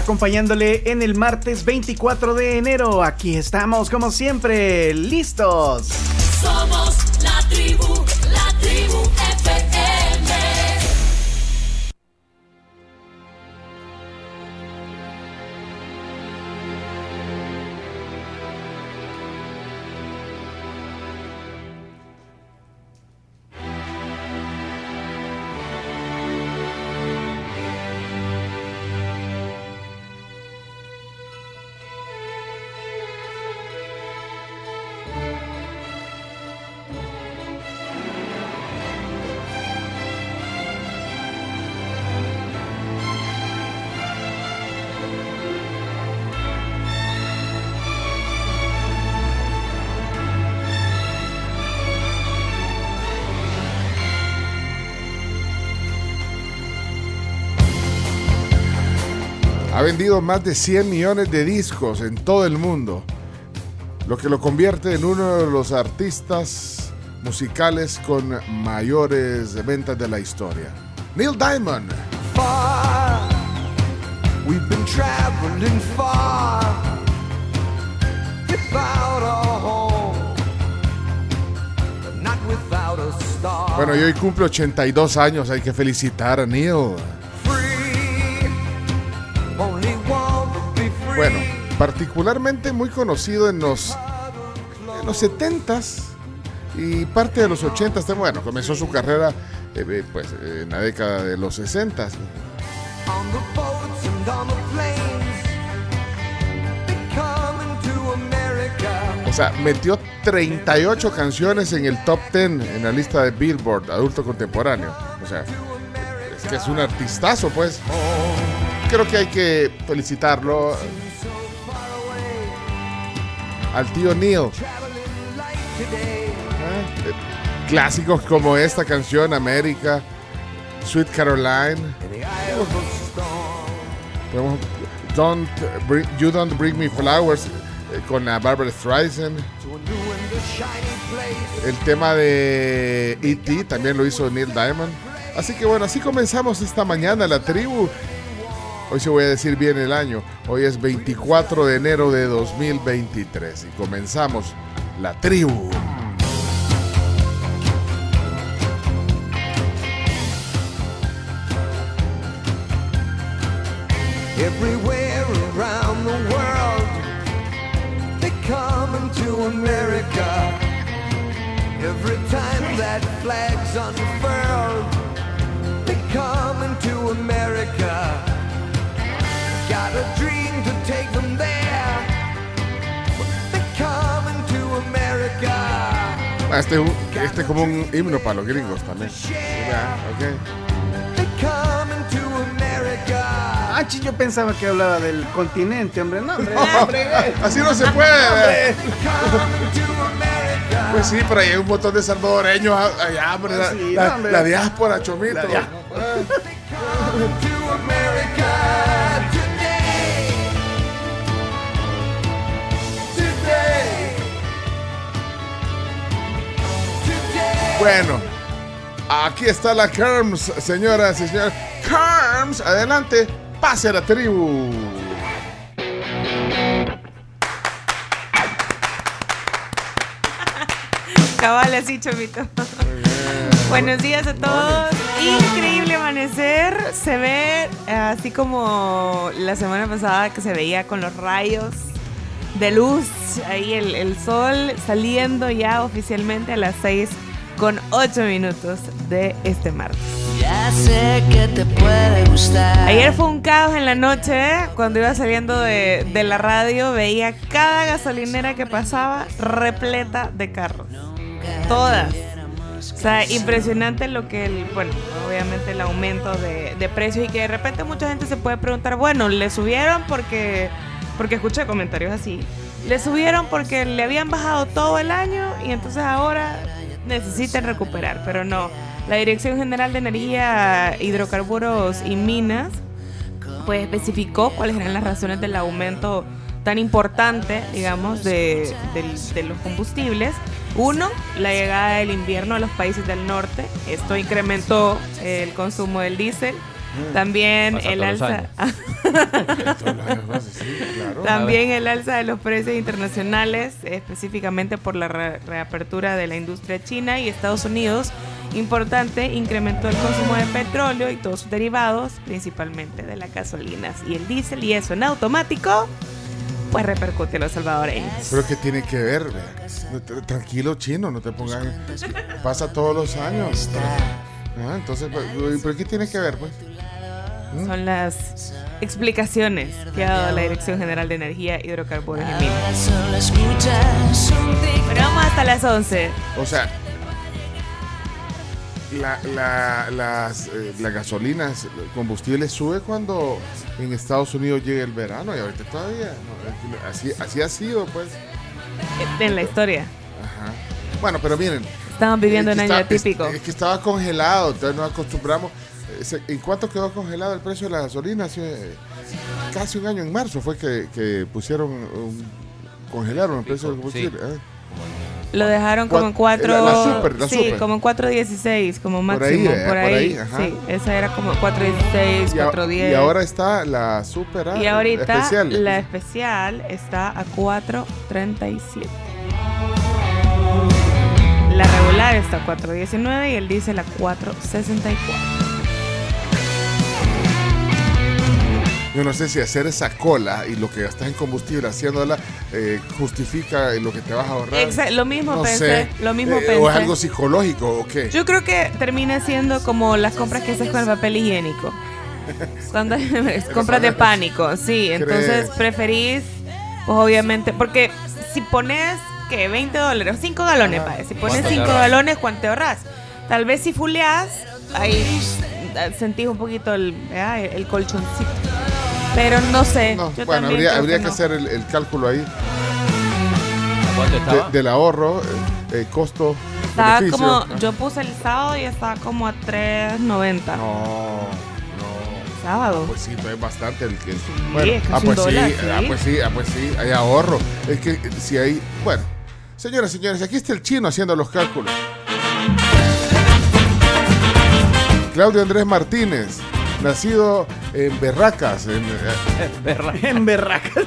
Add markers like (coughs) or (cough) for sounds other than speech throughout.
Acompañándole en el martes 24 de enero. Aquí estamos, como siempre, listos. Vendido más de 100 millones de discos en todo el mundo, lo que lo convierte en uno de los artistas musicales con mayores ventas de la historia. Neil Diamond. far. We've been traveling far without a home, but not without a star. Bueno, y hoy cumple 82 años, hay que felicitar a Neil. Particularmente muy conocido en los, en los 70s y parte de los 80s. Bueno, comenzó su carrera eh, eh, pues, en la década de los 60s. on the boats and on the planes, they coming to America. O sea, metió 38 canciones en el top 10 en la lista de Billboard adulto contemporáneo. O sea, es que es un artistazo, pues. Creo que hay que felicitarlo al tío Neil. Eh, Clásicos como esta canción, América, Sweet Caroline. Don't bring- you Don't Bring Me Flowers eh, con la Barbara Streisand. El tema de E.T. también lo hizo Neil Diamond. Así que bueno, así comenzamos esta mañana la tribu. Hoy se voy a decir bien el año. Hoy es 24 de enero de 2023 y comenzamos la tribu. Everywhere around the world, they coming to America. Every time that flag's unfurled, they coming to America. Este, este es como un himno para los gringos también. Ya, ok. They coming to America. Ah, yo pensaba que hablaba del continente, hombre. No, hombre, hombre. (laughs) Así no se puede. Pues sí, pero hay un montón de salvadoreños allá, hombre. La, Sí, la- hombre. la diáspora, chomito. La dia- Bueno, aquí está la Kerms, señoras y señores. Kerms, adelante, pase a la tribu. Cabal, así, chomito. Buenos días a todos. Increíble amanecer. Se ve eh, así como la semana pasada que se veía con los rayos de luz. Ahí el, el sol saliendo ya oficialmente a las 6 con 8 minutos de este martes. Ya sé que te puede gustar. Ayer fue un caos en la noche, cuando iba saliendo de, de la radio, veía cada gasolinera que pasaba repleta de carros. Todas. O sea, impresionante lo que, el, bueno, obviamente el aumento de, de precios y que de repente mucha gente se puede preguntar, bueno, le subieron porque, porque escuché comentarios así. Le subieron porque le habían bajado todo el año y entonces ahora necesitan recuperar, pero no. La Dirección General de Energía, Hidrocarburos y Minas pues especificó cuáles eran las razones del aumento tan importante, digamos, de, de los combustibles. Uno, la llegada del invierno a los países del norte. Esto incrementó el consumo del diésel. También Pasa el alza, también el alza de los precios internacionales, específicamente por la re- reapertura de la industria china y Estados Unidos, importante, incrementó el consumo de petróleo y todos sus derivados, principalmente de las gasolinas y el diésel, y eso en automático, pues repercute en los salvadoreños. Pero que tiene que ver, vea. No te- Tranquilo, chino, no te pongas. Pasa todos los años. Ah, entonces, pues, ¿pero qué tiene que ver, pues? Son las explicaciones que ha dado la Dirección General de Energía, Hidrocarburos y Minas. Un Pero vamos hasta las 11. O sea, la, la, las, eh, la gasolina, el combustible sube cuando en Estados Unidos llega el verano y ahorita todavía. no, así, así ha sido, pues. En la historia. Ajá. Bueno, pero miren. Estamos viviendo es un que año está- es- típico. Es, que estaba congelado, entonces nos acostumbramos. ¿En cuánto quedó congelado el precio de la gasolina? Hace eh, casi un año, en marzo, fue que, que pusieron, un- congelaron el precio del combustible. ¿eh? Lo dejaron como en Cuat- 4. la- la super, la sí, super. como en 4.16, como Por ahí, máximo. eh, Por por ahí. ahí, ajá. sí, esa era como 4.16, Y, a- 4.10. y ahora está la super ah, Y ahorita especial. la especial está a 4.37. La regular está a 4.19 y el diésel a 4.64. Yo no sé si hacer esa cola y lo que gastas en combustible haciéndola eh, justifica lo que te vas a ahorrar. Exa- lo mismo No pensé, sé. lo mismo Eh, pensé. ¿O es algo psicológico o qué? Yo creo que termina siendo como las compras que haces con el papel higiénico. Cuando (laughs) (laughs) compras de pánico, sí. Entonces ¿Crees? preferís, pues obviamente, porque si pones que 20 dólares, 5 galones, pa, si pones ¿Cuánto te 5 ahorras? galones, ¿cuánto te ahorras? Tal vez si fuleas, ahí eh, sentís un poquito el, el colchoncito. Pero no sé. No, yo bueno, habría, habría que, no. hacer el, el cálculo ahí ¿A cuánto de- estaba? del ahorro, eh, eh, costo, Estaba beneficio. como, Ah. yo puse el sábado y estaba como a 3.90. No, no. Sábado. Pues sí, es bastante el que. es ah, pues un sí, dólar, ah, sí. pues sí, ah, pues sí, hay ahorro. Es que eh, si hay. Bueno, señoras y señores, aquí está el chino haciendo los cálculos. Claudio Andrés Martínez, nacido en Berracas, en, eh, En berracas.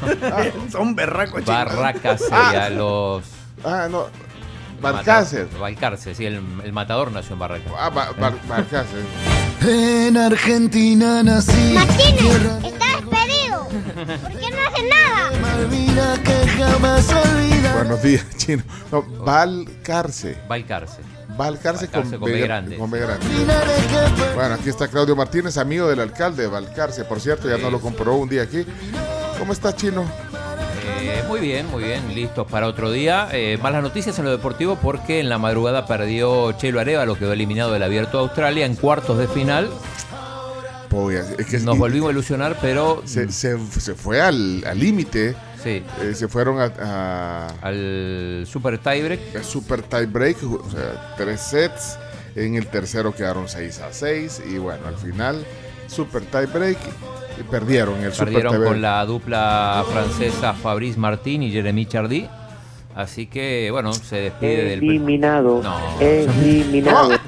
Son berracos, chicos. Barracas sería los. ah, no, Balcácer. Mata- Balcarce, sí, el, el matador nació en Barracas. Ah, Ba- Bar- Balcácer. En Argentina nací. Martínez, está despedido. ¿Por qué no hace nada? Malvina que jamás olvida. Buenos días, chino. No, Balcarce. Balcarce. Balcarce, Balcarce con B grande. con B grande. Bueno, aquí está Claudio Martínez, amigo del alcalde de Balcarce. Por cierto, ya nos lo comprobó un día aquí. ¿Cómo está, Chino? Eh, muy bien, muy bien, listos para otro día. Eh, malas noticias en lo deportivo porque en la madrugada perdió Chelo Arevalo, quedó eliminado del Abierto de Australia en cuartos de final. Es que Nos volvimos a ilusionar, pero se, se- se fue al al límite. Sí, eh, se fueron a, a- al Super Tiebreak. a super tie break, o sea, tres sets. En el tercero quedaron 6 a 6. Y bueno, al final, super tie break. Y perdieron el super Perdieron break. con la dupla francesa Fabrice Martín y Jeremy Chardy. Así que, bueno, se despide del. Eliminado. No. Eliminado. (laughs)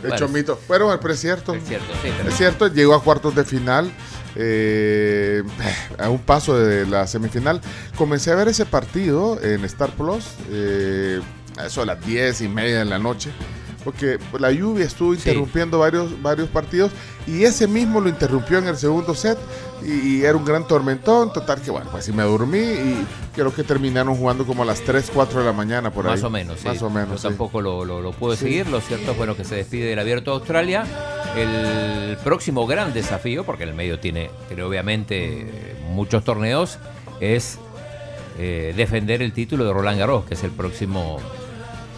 De Bueno. hecho, mito. Bueno, pero es cierto. Es cierto, sí, pero- Es cierto, llegó a cuartos de final. Eh, a un paso de la semifinal. Comencé a ver ese partido en Star Plus. eh, a eso a las 10 y media de la noche. Porque la lluvia estuvo Sí. interrumpiendo varios, varios partidos. Y ese mismo lo interrumpió en el segundo set. Y, y era un gran tormentón. Total que bueno, pues sí me dormí. Y creo que terminaron jugando como a las 3, 4 de la mañana por ahí. Más o menos, sí. Más o menos. Yo sí. tampoco lo, lo, lo seguir. Lo cierto es bueno que se despide del Abierto de Australia. El próximo gran desafío, porque en el medio tiene, tiene obviamente muchos torneos, es eh, defender el título de Roland Garros, que es el próximo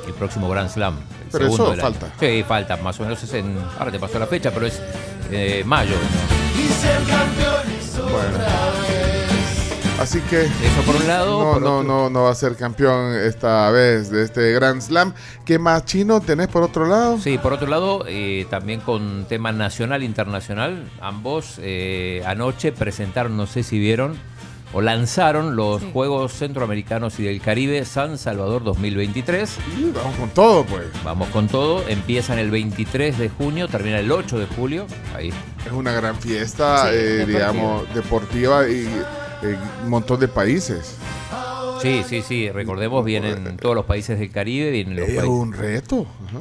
el próximo Grand Slam. Pero eso falta. Sí, falta. Más o menos es en. Ahora te pasó la fecha, pero es eh, mayo. Bueno. Así que Eso por un lado. no, por no, otro- no, no va a ser campeón esta vez de este Grand Slam. ¿Qué más chino tenés por otro lado? Sí, por otro lado, eh, también con tema nacional e internacional, ambos eh, anoche presentaron, no sé si vieron, o lanzaron los Sí. Juegos Centroamericanos y del Caribe San Salvador 2023. Y vamos con todo, pues. Vamos con todo, empiezan el 23 de junio, termina el 8 de julio. Ahí. Es una gran fiesta, Sí, eh, deportiva. digamos, deportiva y eh, un montón de países. Sí, sí, sí, recordemos, vienen todos los países del Caribe, vienen los Es países. un reto. Ajá.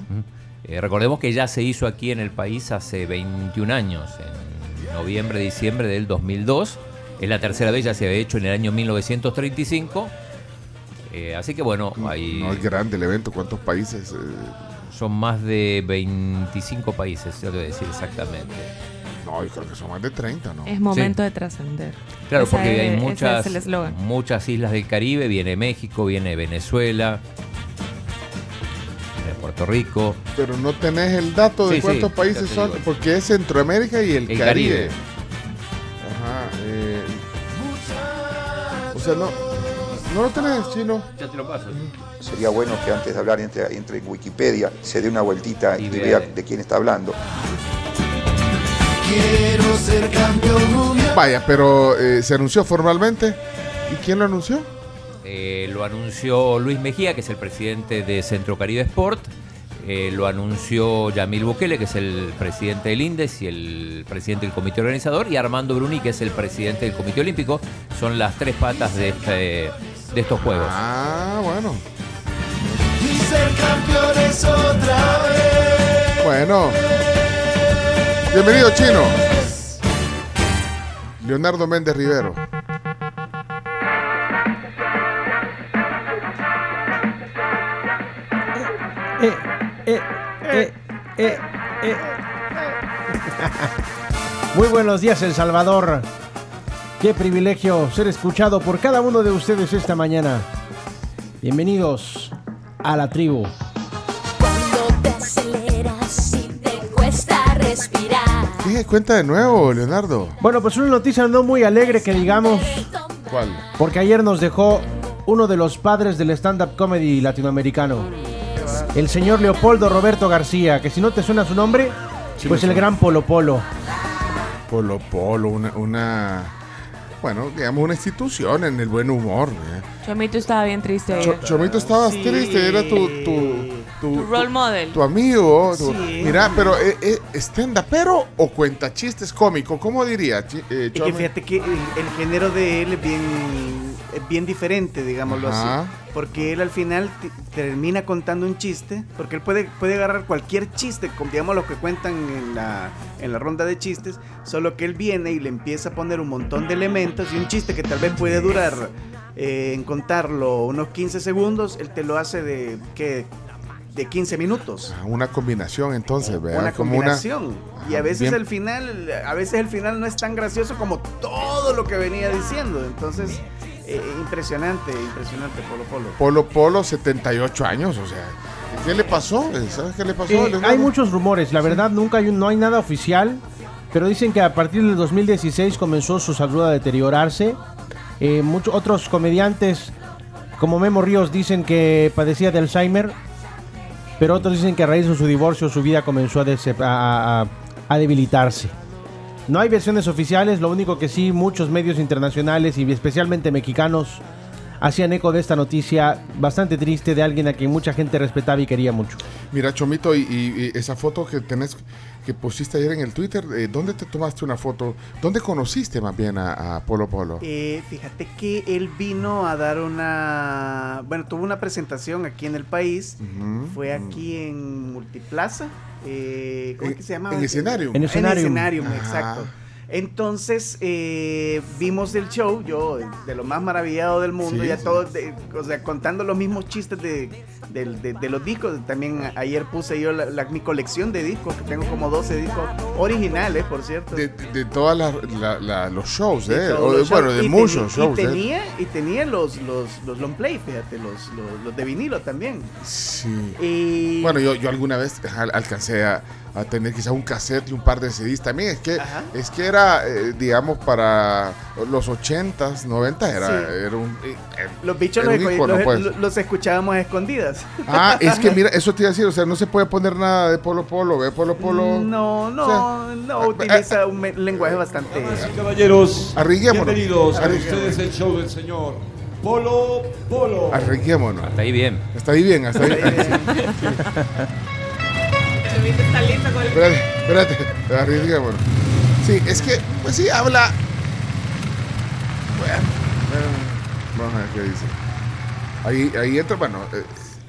Eh, recordemos que ya se hizo aquí en el país hace 21 años, en noviembre, diciembre del 2002. Es la tercera vez, ya se había hecho en el año 1935. Eh, así que bueno, ahí No es grande el evento. ¿Cuántos países? eh? son más de 25 países, ya te voy a decir exactamente. no, yo creo que son más de 30, ¿no? Es momento de trascender. Claro, Esa porque es- hay muchas, es muchas islas del Caribe, viene México, viene Venezuela, viene Puerto Rico. Pero no tenés el dato de Sí, cuántos países son, porque es Centroamérica y el, El Caribe. Caribe. Ajá. eh, o sea, no, no lo tenés, chino. Ya te lo paso. Sería bueno que antes de hablar entre, entre en Wikipedia, se dé una vueltita y, Y vea vea. de quién está hablando. Quiero ser campeón mundial. Vaya, pero eh, se anunció formalmente. ¿Y quién lo anunció? Eh, lo anunció Luis Mejía, que es el presidente de Centro Caribe Sport. Eh, lo anunció Yamil Bukele, que es el presidente del INDES y el presidente del comité organizador. Y Armando Bruni, que es el presidente del comité olímpico. Son las tres patas de, este, de estos juegos. Ah, bueno. Y ser campeones otra vez. Bueno. Bienvenido, chino. Leonardo Méndez Rivero. Eh, eh, eh, eh, eh. (laughs) Muy buenos días, El Salvador. Qué privilegio ser escuchado por cada uno de ustedes esta mañana. Bienvenidos a la tribu. Cuando te aceleras y te cuesta respirar. ¿Qué? Cuenta de nuevo, Leonardo. Bueno, pues una noticia no muy alegre que digamos, ¿Cuál? porque ayer nos dejó uno de los padres del stand-up comedy latinoamericano, el señor Leopoldo Roberto García, que si no te suena su nombre, Sí pues el suena. gran Polo Polo. Polo Polo, una, una- bueno, digamos una institución en el buen humor. ¿eh? Chomito estaba bien triste. Cho- Chomito, estabas Sí. triste, era tu, tu, tu, Tu role model. tu amigo. tu- Sí. Mira, pero eh, eh, stand pero o cuenta chistes cómico, ¿cómo diría? Eh, Y que Chomi? fíjate que el, el género de él es bien, es bien diferente, digámoslo Ajá. así. Porque él al final termina contando un chiste, porque él puede, puede agarrar cualquier chiste, digamos lo que cuentan en la, en la ronda de chistes, solo que él viene y le empieza a poner un montón de elementos y un chiste que tal vez puede durar eh, en contarlo unos 15 segundos, él te lo hace de, ¿qué? De 15 minutos. Ah, Una combinación entonces, ¿verdad? Una Como combinación. y a Ajá, veces bien. el final, a veces el final no es tan gracioso como todo lo que venía diciendo. Entonces, eh, impresionante, impresionante Polo Polo. Polo Polo, 78 años, o sea. ¿Qué le pasó? ¿Sabes qué le pasó? Eh, hay muchos rumores, la verdad nunca hay, un- no hay nada oficial, pero dicen que a partir del 2016 comenzó su salud a deteriorarse. Eh, muchos otros comediantes, como Memo Ríos, dicen que padecía de Alzheimer, pero otros dicen que a raíz de su divorcio su vida comenzó a, a- debilitarse. No hay versiones oficiales, lo único que sí muchos medios internacionales y especialmente mexicanos hacían eco de esta noticia bastante triste de alguien a quien mucha gente respetaba y quería mucho. Mira, Chomito, y- y esa foto que tenés, que pusiste ayer en el Twitter, eh, ¿dónde te tomaste una foto? ¿Dónde conociste más bien a, a Polo Polo? Eh, fíjate que él vino a dar una, bueno, tuvo una presentación aquí en el país. Fue aquí en Multiplaza. eh, ¿Cómo En- es que se llama? en Escenarium. En Ajá. exacto. Entonces eh, vimos el show, yo de lo más maravillado del mundo, Sí, ya sí. todos, de- o sea, contando los mismos chistes de, del- de- de los discos. También ayer puse yo la- la- mi colección de discos, que tengo como 12 discos originales, por cierto. De, todos los shows, ¿eh? O los bueno, shows. de Y muchos shows, Y ¿eh? tenía, y tenía los, los, los long play, fíjate, los, los, los de vinilo también. Sí. Y Bueno, yo, yo alguna vez al- alcancé a, a tener quizá un cassette y un par de CDs también. Es que, Ajá. es que era eh, digamos, para los 80s, 90 era, Sí. era un... eh, eh, Los bichos era los, un ícono, los- pues. los- escuchábamos a escondidas. Ah, es que (laughs) mira, eso te iba a decir, o sea, no se puede poner nada de Polo Polo, ¿ve? Polo Polo... No, no, O sea, no, utiliza un me- lenguaje bastante... Caballeros, Arriguémonos. bienvenidos a ustedes el show del señor Polo Polo. Arriguémonos. Hasta ahí bien. Está ahí bien, hasta ahí (laughs) bien. Chomito está listo con el... Espérate, espérate, arriesguémonos. Sí, es que, pues sí, habla. Bueno, bueno, vamos a ver qué dice. Ahí, ahí entra, bueno. eh,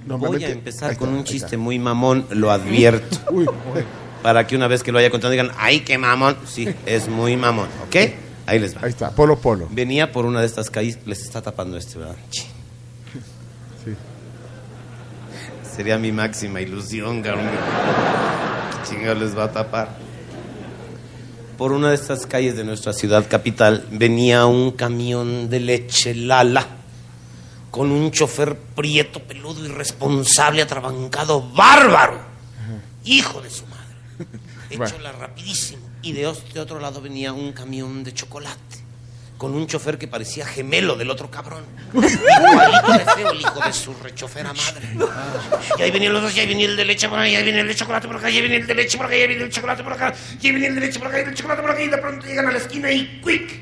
Voy a empezar con un chiste muy mamón, lo advierto. (laughs) Uy, Para que una vez que lo haya contado digan, ¡ay, qué mamón! Sí, es muy mamón, ¿ok? Ahí les va. Ahí está, Polo Polo. Venía por una de estas calles, les está tapando este, ¿verdad? Sí. Sería mi máxima ilusión, cabrón. ¿Qué chingados les va a tapar? Por una de estas calles de nuestra ciudad capital venía un camión de leche Lala con un chofer prieto, peludo, irresponsable, atrabancado, bárbaro. Hijo de su madre. (laughs) Échola rapidísimo. Y de otro lado venía un camión de chocolate con un chofer que parecía gemelo del otro cabrón. Igualito de feo el hijo de su rechofera madre. Y ahí venían los dos, y ahí venía el de leche por ahí, ahí venía el de chocolate por acá, y ahí venía el de leche por acá, y ahí venía el chocolate por acá, y ahí venía el de leche por acá, y el chocolate por acá, y de pronto llegan a la esquina y ¡quick!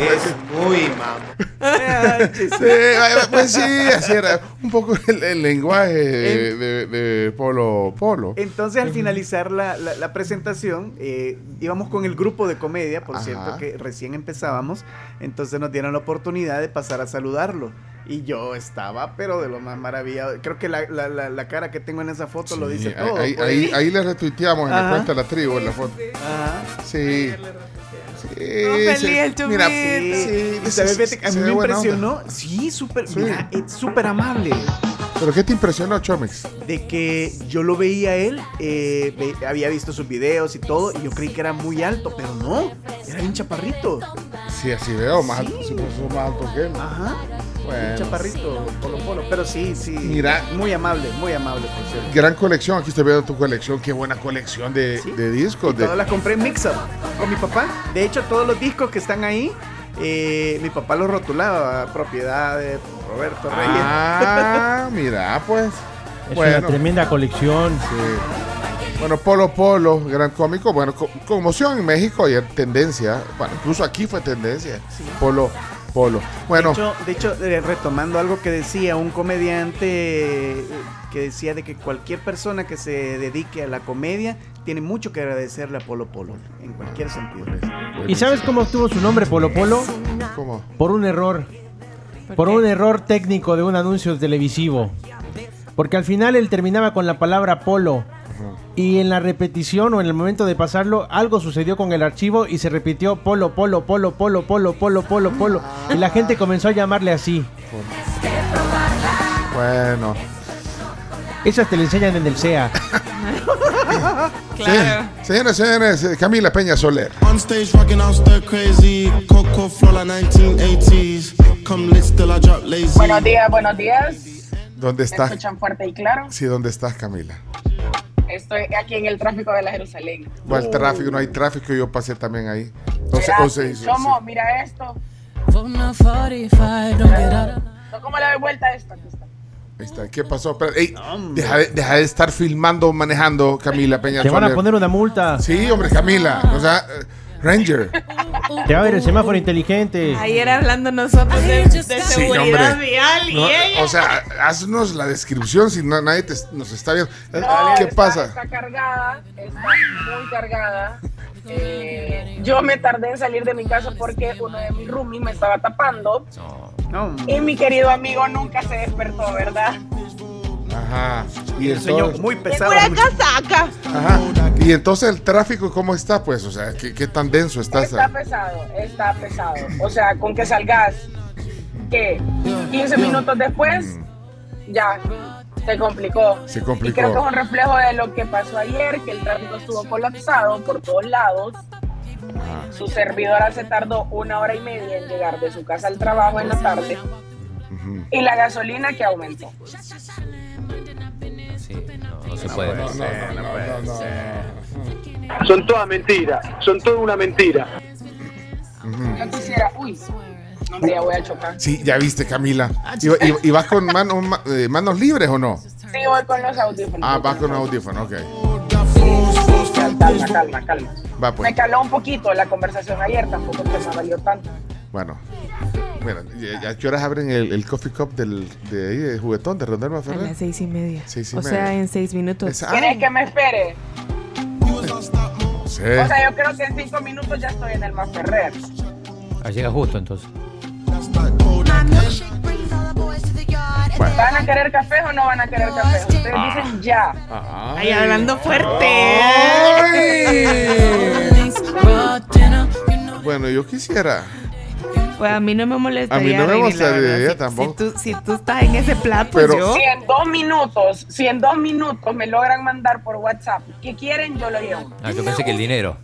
Es muy mamón. Sí, pues sí, así era. Un poco el, el lenguaje de, de- de Polo Polo. Entonces, al finalizar la, la- la presentación, eh, íbamos con el grupo de comedia, por Ajá. cierto, que recién empezábamos. Entonces nos dieron la oportunidad de pasar a saludarlo. Y yo estaba, pero de lo más maravillado. Creo que la, la- la- la cara que tengo en esa foto lo dice todo. ahí, pues. ahí, ahí le retuiteamos en la Ajá. cuenta de la tribu, en la foto. Ajá. Sí. Sí, feliz sí. el. Mira, Sí, sí, a mí me onda. impresionó. Sí, súper, Sí. mira, es súper amable. ¿Pero qué te impresionó, Chomix? de que yo lo veía él, eh, ve- había visto sus videos y todo, y yo creí que era muy alto, pero no, era bien chaparrito. Sí, así veo, más Sí. alto, sí, pues, más alto que él. Ajá, Bueno. chaparrito, polo polo, pero sí, sí. Mira. Muy amable, muy amable, por cierto. Gran colección, aquí estoy viendo tu colección, qué buena colección de, Sí. de discos. De... Todas las compré en Mix Up con mi papá. De hecho, todos los discos que están ahí, eh, mi papá los rotulaba, propiedad de Roberto Reyes. Ah, (laughs) mira, pues. Es bueno, una tremenda colección. sí. Bueno, Polo Polo, gran cómico. Bueno, co- conmoción en México ayer tendencia. Bueno, incluso aquí fue tendencia. Polo Polo. Bueno, De hecho, de hecho, eh, retomando algo que decía un comediante eh, que decía de que cualquier persona que se dedique a la comedia tiene mucho que agradecerle a Polo Polo, en cualquier sentido. ¿Y sabes cómo obtuvo su nombre Polo Polo? ¿cómo? Por un error. Por un error técnico de un anuncio televisivo. Porque al final él terminaba con la palabra polo. Y en la repetición o en el momento de pasarlo, algo sucedió con el archivo y se repitió polo, polo, polo, polo, polo, polo, polo, polo. Y la gente comenzó a llamarle así. Bueno. Esas te le enseñan en el CEA. (laughs) Claro. Sí, señores, señores, eh, Camila Peña Soler. On stage rocking out stir crazy. Coco flow like 1980s. Come lit still I drop lazy. Buenos días, buenos días. ¿Dónde ¿Me estás? escuchan fuerte y claro? Sí, ¿dónde estás, Camila? Estoy aquí en el tráfico de la Jerusalén. ¿Cuál tráfico? No hay tráfico, yo pasé también ahí. Entonces, sí, Chomo, mira esto. From the 45, don't get out of ¿No, ¿Cómo le doy vuelta a esto? Está. Ahí está. ¿Qué pasó? Espera, ey, deja, de, deja de estar filmando, manejando, Camila Peña Te van a poner una multa. Sí, hombre, Camila. O sea, eh, Ranger. Te va a ver el semáforo inteligente. Ayer hablando nosotros de, de Sí, seguridad hombre. vial y No, ella. o sea, haznos la descripción si no, nadie te- nos está viendo. No, ¿Qué está- pasa? Está cargada, está muy cargada. Eh, yo me tardé en salir de mi casa porque uno de mis roomies me estaba tapando. No, Y mi querido amigo nunca se despertó, ¿verdad? Ajá. Y el sueño entonces, muy pesado. Pura casaca. ajá. Y entonces el tráfico, ¿cómo está? Pues, o sea, ¿qué, qué tan denso está? Está pesado, está pesado. O sea, con que salgas, ¿qué? 15 minutos después, ya, se complicó. Se Y complicó. creo que es un reflejo de lo que pasó ayer, que el tráfico estuvo colapsado por todos lados. Su servidora se tardó una hora y media en llegar de su casa al trabajo en la tarde. Y la gasolina que aumentó. Sí, no, no se puede. No, no, no, no, no. Son todas mentiras, son toda una mentira. Yo quisiera, uy, no me voy a chocar. Sí, ya viste, Camila. ¿Y, y- y vas con mano- ma- eh, manos libres o no? Sí, voy con los audífonos. Ah, vas con audífono, ok. Calma, calma, calma. Va Me pues. caló un poquito la conversación ayer, tampoco que me valió tanto. Bueno. Mira, ¿y- ¿a qué horas abren el, el coffee cup del, de ahí, de juguetón, de Rondelma A Ferrer? las seis y media. Seis y o media. sea, en seis minutos. Esa- ¿Quieres que me espere? Sí. O sea, yo creo que en cinco minutos ya estoy en el Maferrer. Ah, llega justo entonces. ¿Van a querer café o no van a querer café? Ustedes Ah. dicen ya. Ay, hablando fuerte. (laughs) Bueno, yo quisiera. Pues a mí no me molestaría. A mí no me molestaría tampoco. Si, tú, si tú estás en ese plan, pues Pero- yo. Si en dos minutos, si en dos minutos me logran mandar por WhatsApp ¿qué quieren? Yo lo llevo. Ah, yo pensé que el dinero.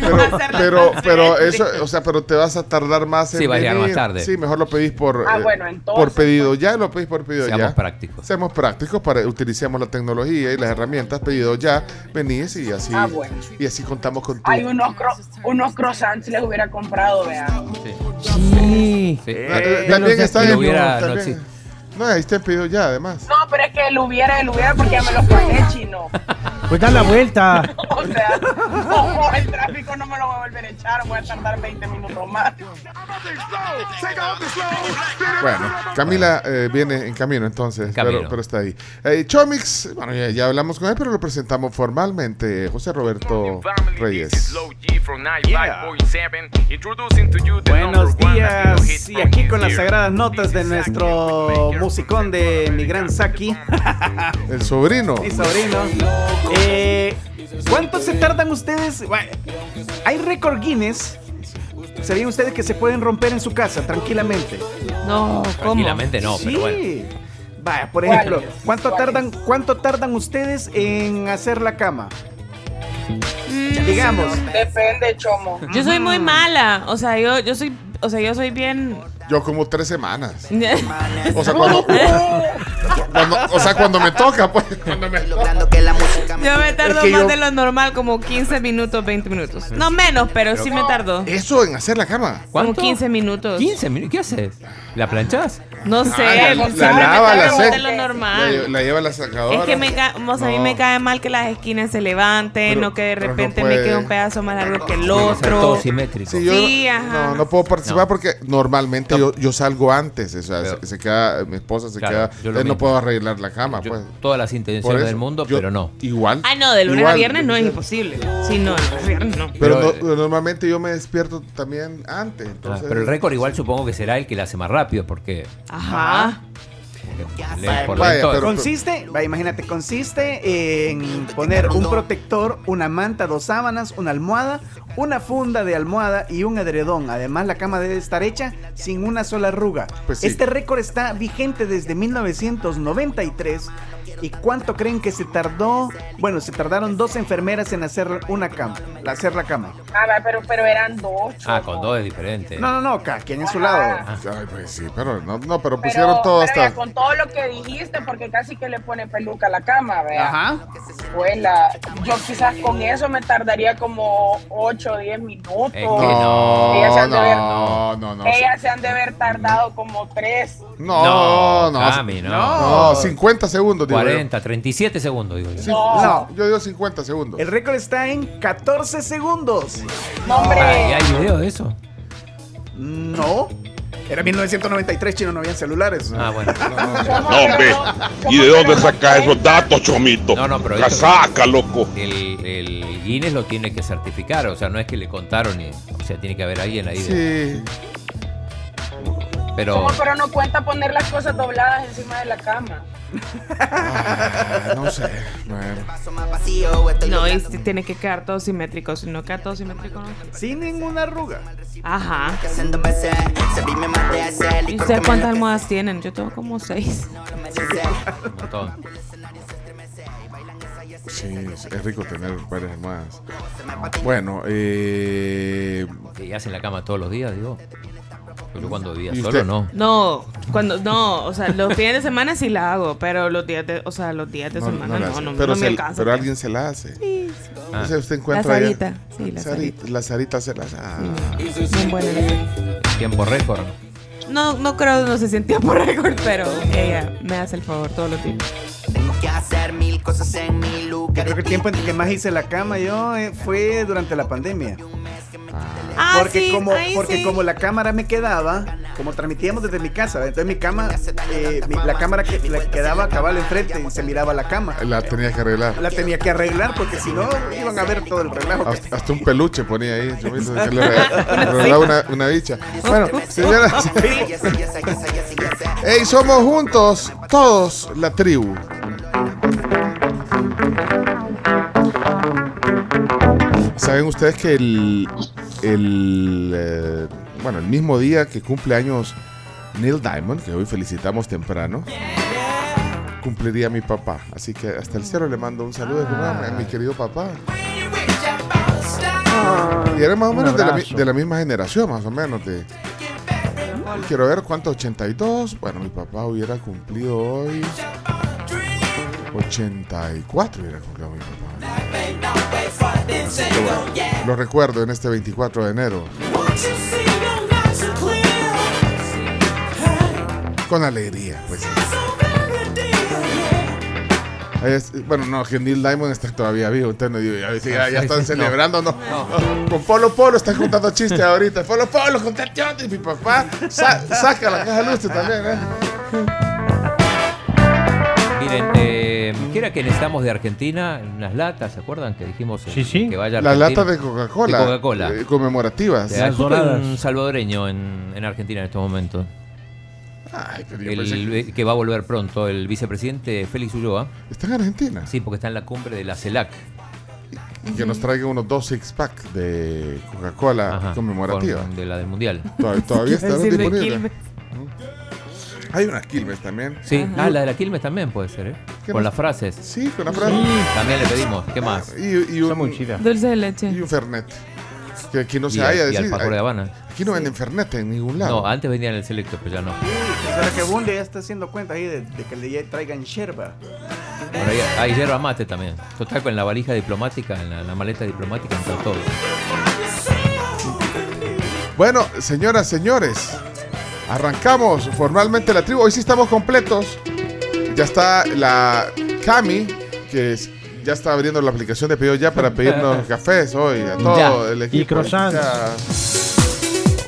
Pero, pero, pero eso, o sea, pero te vas a tardar más en Sí, va a llegar venir. más tarde. Sí, mejor lo pedís por, Ah, eh, bueno, entonces, por pedido ya, lo pedís por pedido Seamos ya. prácticos. Seamos prácticos para utilicemos la tecnología y las herramientas, pedido ya, venís y así Ah, bueno. y así contamos con tu Hay unos, cro- unos croissants les hubiera comprado, vean. Sí. Sí. Eh, también los está en hubiera, no también-. No, ahí está en pedido ya, además. No, pero es que el hubiera, el hubiera porque ya me los pagué, chino. Pues da la vuelta. (laughs) O sea, como el tráfico no me lo voy a volver a echar, voy a tardar 20 minutos más. Bueno, Camila eh, viene en camino entonces, camino. Pero, pero está ahí. Eh, Chomix, bueno, ya, ya hablamos con él, pero lo presentamos formalmente. José Roberto Reyes. Buenos días y aquí con las sagradas notas de nuestro musicón de mi gran Saki, El sobrino. mi sobrino. Eh, ¿Cuánto se tardan ustedes? Bueno, Hay récord Guinness. ¿Sabían ustedes que se pueden romper en su casa tranquilamente? No, ¿cómo? Tranquilamente no, pero bueno. Sí. Vaya, por ejemplo, ¿cuánto tardan, ¿cuánto tardan ustedes en hacer la cama? Mm, Digamos. Depende, chomo. Yo soy muy mala. O sea, yo, yo soy. O sea, yo soy bien. Yo como tres semanas. (laughs) O sea, cuando, (laughs) cuando- o sea, cuando me toca, pues. Cuando me toca. Yo me tardo Es que más yo- de lo normal, como 15 minutos, 20 minutos. No menos, pero, sí me tardo. Eso en hacer la cama. Como ¿Cuánto? 15 minutos. 15 minutos. ¿Qué haces? ¿La planchás? No sé, Ah, la, la lava, la seca. lo normal. la lleva la sacadora. Es que me ca- o sea, a mí me cae mal que las esquinas se levanten, Pero- no que de no repente me quede un pedazo más largo que el ser todo otro. simétrico. Sí, yo Sí, no, ajá. no, no puedo participar porque normalmente yo, yo salgo antes. O sea, Pero- se, se queda, mi esposa se Claro, queda. yo no puedo arreglar la cama, Yo- pues. todas las intenciones del mundo, yo- pero no. Igual. Ay, no, de lunes igual. a viernes no es imposible. Sí, no, de lunes a viernes no. Pero, Pero, no- normalmente yo me despierto también antes. Ah, pero el récord igual supongo que será el que la hace más rápido, porque Ajá. le- por Vaya, lento- pero- Consiste, va, imagínate, consiste en poner un protector, una manta, dos sábanas, una almohada, una funda de almohada y un edredón. Además, la cama debe estar hecha sin una sola arruga. Pues sí. Este récord está vigente desde 1993. ¿Y cuánto creen que se tardó? Bueno, se tardaron dos enfermeras en hacer una cama, hacer la cama. Ah, va, pero, pero eran dos. Ah, con dos es diferente. No, no, no, cada quien en su lado. Ay, pues sí, pero no, no pero Pero, pusieron todo pero ya hasta. con todo lo que dijiste, porque casi que le pone peluca a la cama, vea. Ajá. Pues la- yo quizás con eso me tardaría como 8 o 10 minutos. Es que No, Ellas se han de haber- no, no, no. Ellas se han de haber tardado como 3. No, no. No, Cami, no. No, 50 segundos, digo yo. 40, 37 segundos, digo yo. Sí, No. Yo digo 50 segundos. El récord está en 14 segundos. No, hombre. ¿y hay video de eso? No. Era 1993, chino, no habían celulares. Ah, bueno. No, (laughs) hombre. no- ¿Y de dónde sacas esos datos, chomito? No, no, pero La saca, loco. El, el Guinness lo tiene que certificar, o sea, no es que le contaron, y, o sea, tiene que haber alguien ahí. de- Sí. pero Chomo, pero no cuenta poner las cosas dobladas encima de la cama. Ah, no sé. Bueno. No, y tiene que quedar todo simétrico. Si no queda todo simétrico, no. Sin ninguna arruga. Ajá. ¿Y ustedes cuántas almohadas tienen? Yo tengo como seis. un montón. Sí, es es rico tener varias almohadas. Bueno, eh, Y hacen la cama todos los días, digo. Yo cuando vivía ¿Y solo, usted? no. No, cuando no, o sea, los fines de semana sí la hago, pero los días de, o sea, los días de No, semana no, hace. no, pero, no se- me alcanza. pero alguien se la hace. Sí, Ah. O sea, usted encuentra La allá- Sarita, sí, la Sarita, la Sarita se la hace. Ah. Bien buena la- Tiempo récord. No, no creo, no se sentía por récord, pero ella me hace el favor todos los días. que hacer mil cosas en mi lugar. Yo creo que el tiempo en que más hice la cama yo eh, fue durante la pandemia. Ah, porque sí, como ahí porque sí. como la cámara me quedaba, como transmitíamos desde mi casa, entonces mi cama, eh, mi- la cámara que la quedaba cabal enfrente y se miraba la cama. La tenía que arreglar. La tenía que arreglar porque si no iban a ver todo el relajo. Hasta, hasta un peluche ponía ahí. Yo me hizo que le (laughs) regalaba una, una bicha. Bueno, señoras. Ey, somos juntos, todos, la tribu. ¿Saben ustedes que el, el eh, bueno, el mismo día que cumple años Neil Diamond, que hoy felicitamos temprano, cumpliría mi papá. Así que hasta el cielo le mando un saludo a mi querido papá. Y era más o menos de la, de la misma generación, más o menos. De, quiero ver cuánto, 82. Bueno, mi papá hubiera cumplido hoy 84 hubiera cumplido mi papá. Así que bueno, lo recuerdo en este 24 de enero. Con alegría, pues. Es- bueno, no, que Neil Diamond está todavía vivo. Entonces no ya, ya, ya están celebrando, no. Con Polo Polo están contando chistes ahorita. Polo Polo, conté chistes. Y mi papá sa- saca la caja de luces también, ¿eh? Miren, eh, ¿qué era que necesitamos de Argentina? Unas latas, ¿se acuerdan? Que dijimos eh, Sí, sí. que vaya a Las latas de Coca-Cola. De Coca-Cola. eh, conmemorativas. Eh, hay un salvadoreño en, en Argentina en estos momentos. Ay, pero yo El- pensé que- que va a volver pronto, el vicepresidente Félix Ulloa. ¿Está en Argentina? Sí, porque está en la cumbre de la CELAC. Y que nos traiga unos dos six pack de Coca-Cola conmemorativa. con- de la del Mundial. Todavía, todavía (laughs) Iba a Hay unas Quilmes también. Sí, ah, la de la Quilmes también puede ser, ¿eh? ¿Qué Con no- las frases. Sí, con la frase. También le pedimos. ¿Qué más? Y, y Está un, muy chida. Dulce de leche. y un Fernet. Que aquí no se Y, haya al- y decir. alfajor de Habana. Aquí no venden Fernet en ningún lado. No, antes vendían el selecto, pero ya no. ¿Será que Bunde ya está haciendo cuenta ahí de, de que le traigan yerba? Bueno, hay, yerba mate también. Total, con la valija diplomática, en la, la maleta diplomática, entra todo. Bueno, señoras, señores, arrancamos formalmente la tribu. Hoy sí estamos completos. Ya está la Cami, que es- ya está abriendo la aplicación de pedido ya para pedirnos (laughs) cafés hoy a todo Ya. el equipo. Y croissants. Ya.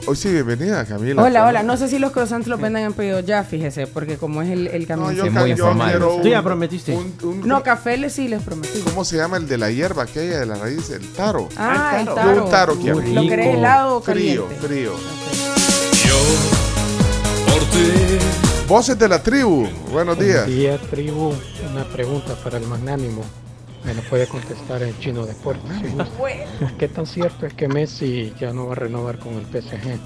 Hoy sí, bienvenida Camila. Hola, hola. No sé si los croissants los venden en pedido ya, fíjese, porque como es el, el No, camión. yo, Sí, ca- muy yo Tú ya prometiste. un- un- No, café les sí les prometí. ¿Cómo se llama el de la hierba que hay de la raíz? El taro. Ah, el Yo taro. un taro. Muy ¿Lo querés helado o Frío, caliente? frío. Voces de la tribu. Buenos días. Buenos días, tribu. Una pregunta para el magnánimo. Me lo puede contestar en chino deporte. gusta. ¿Qué tan cierto es que Messi ya no va a renovar con el PSG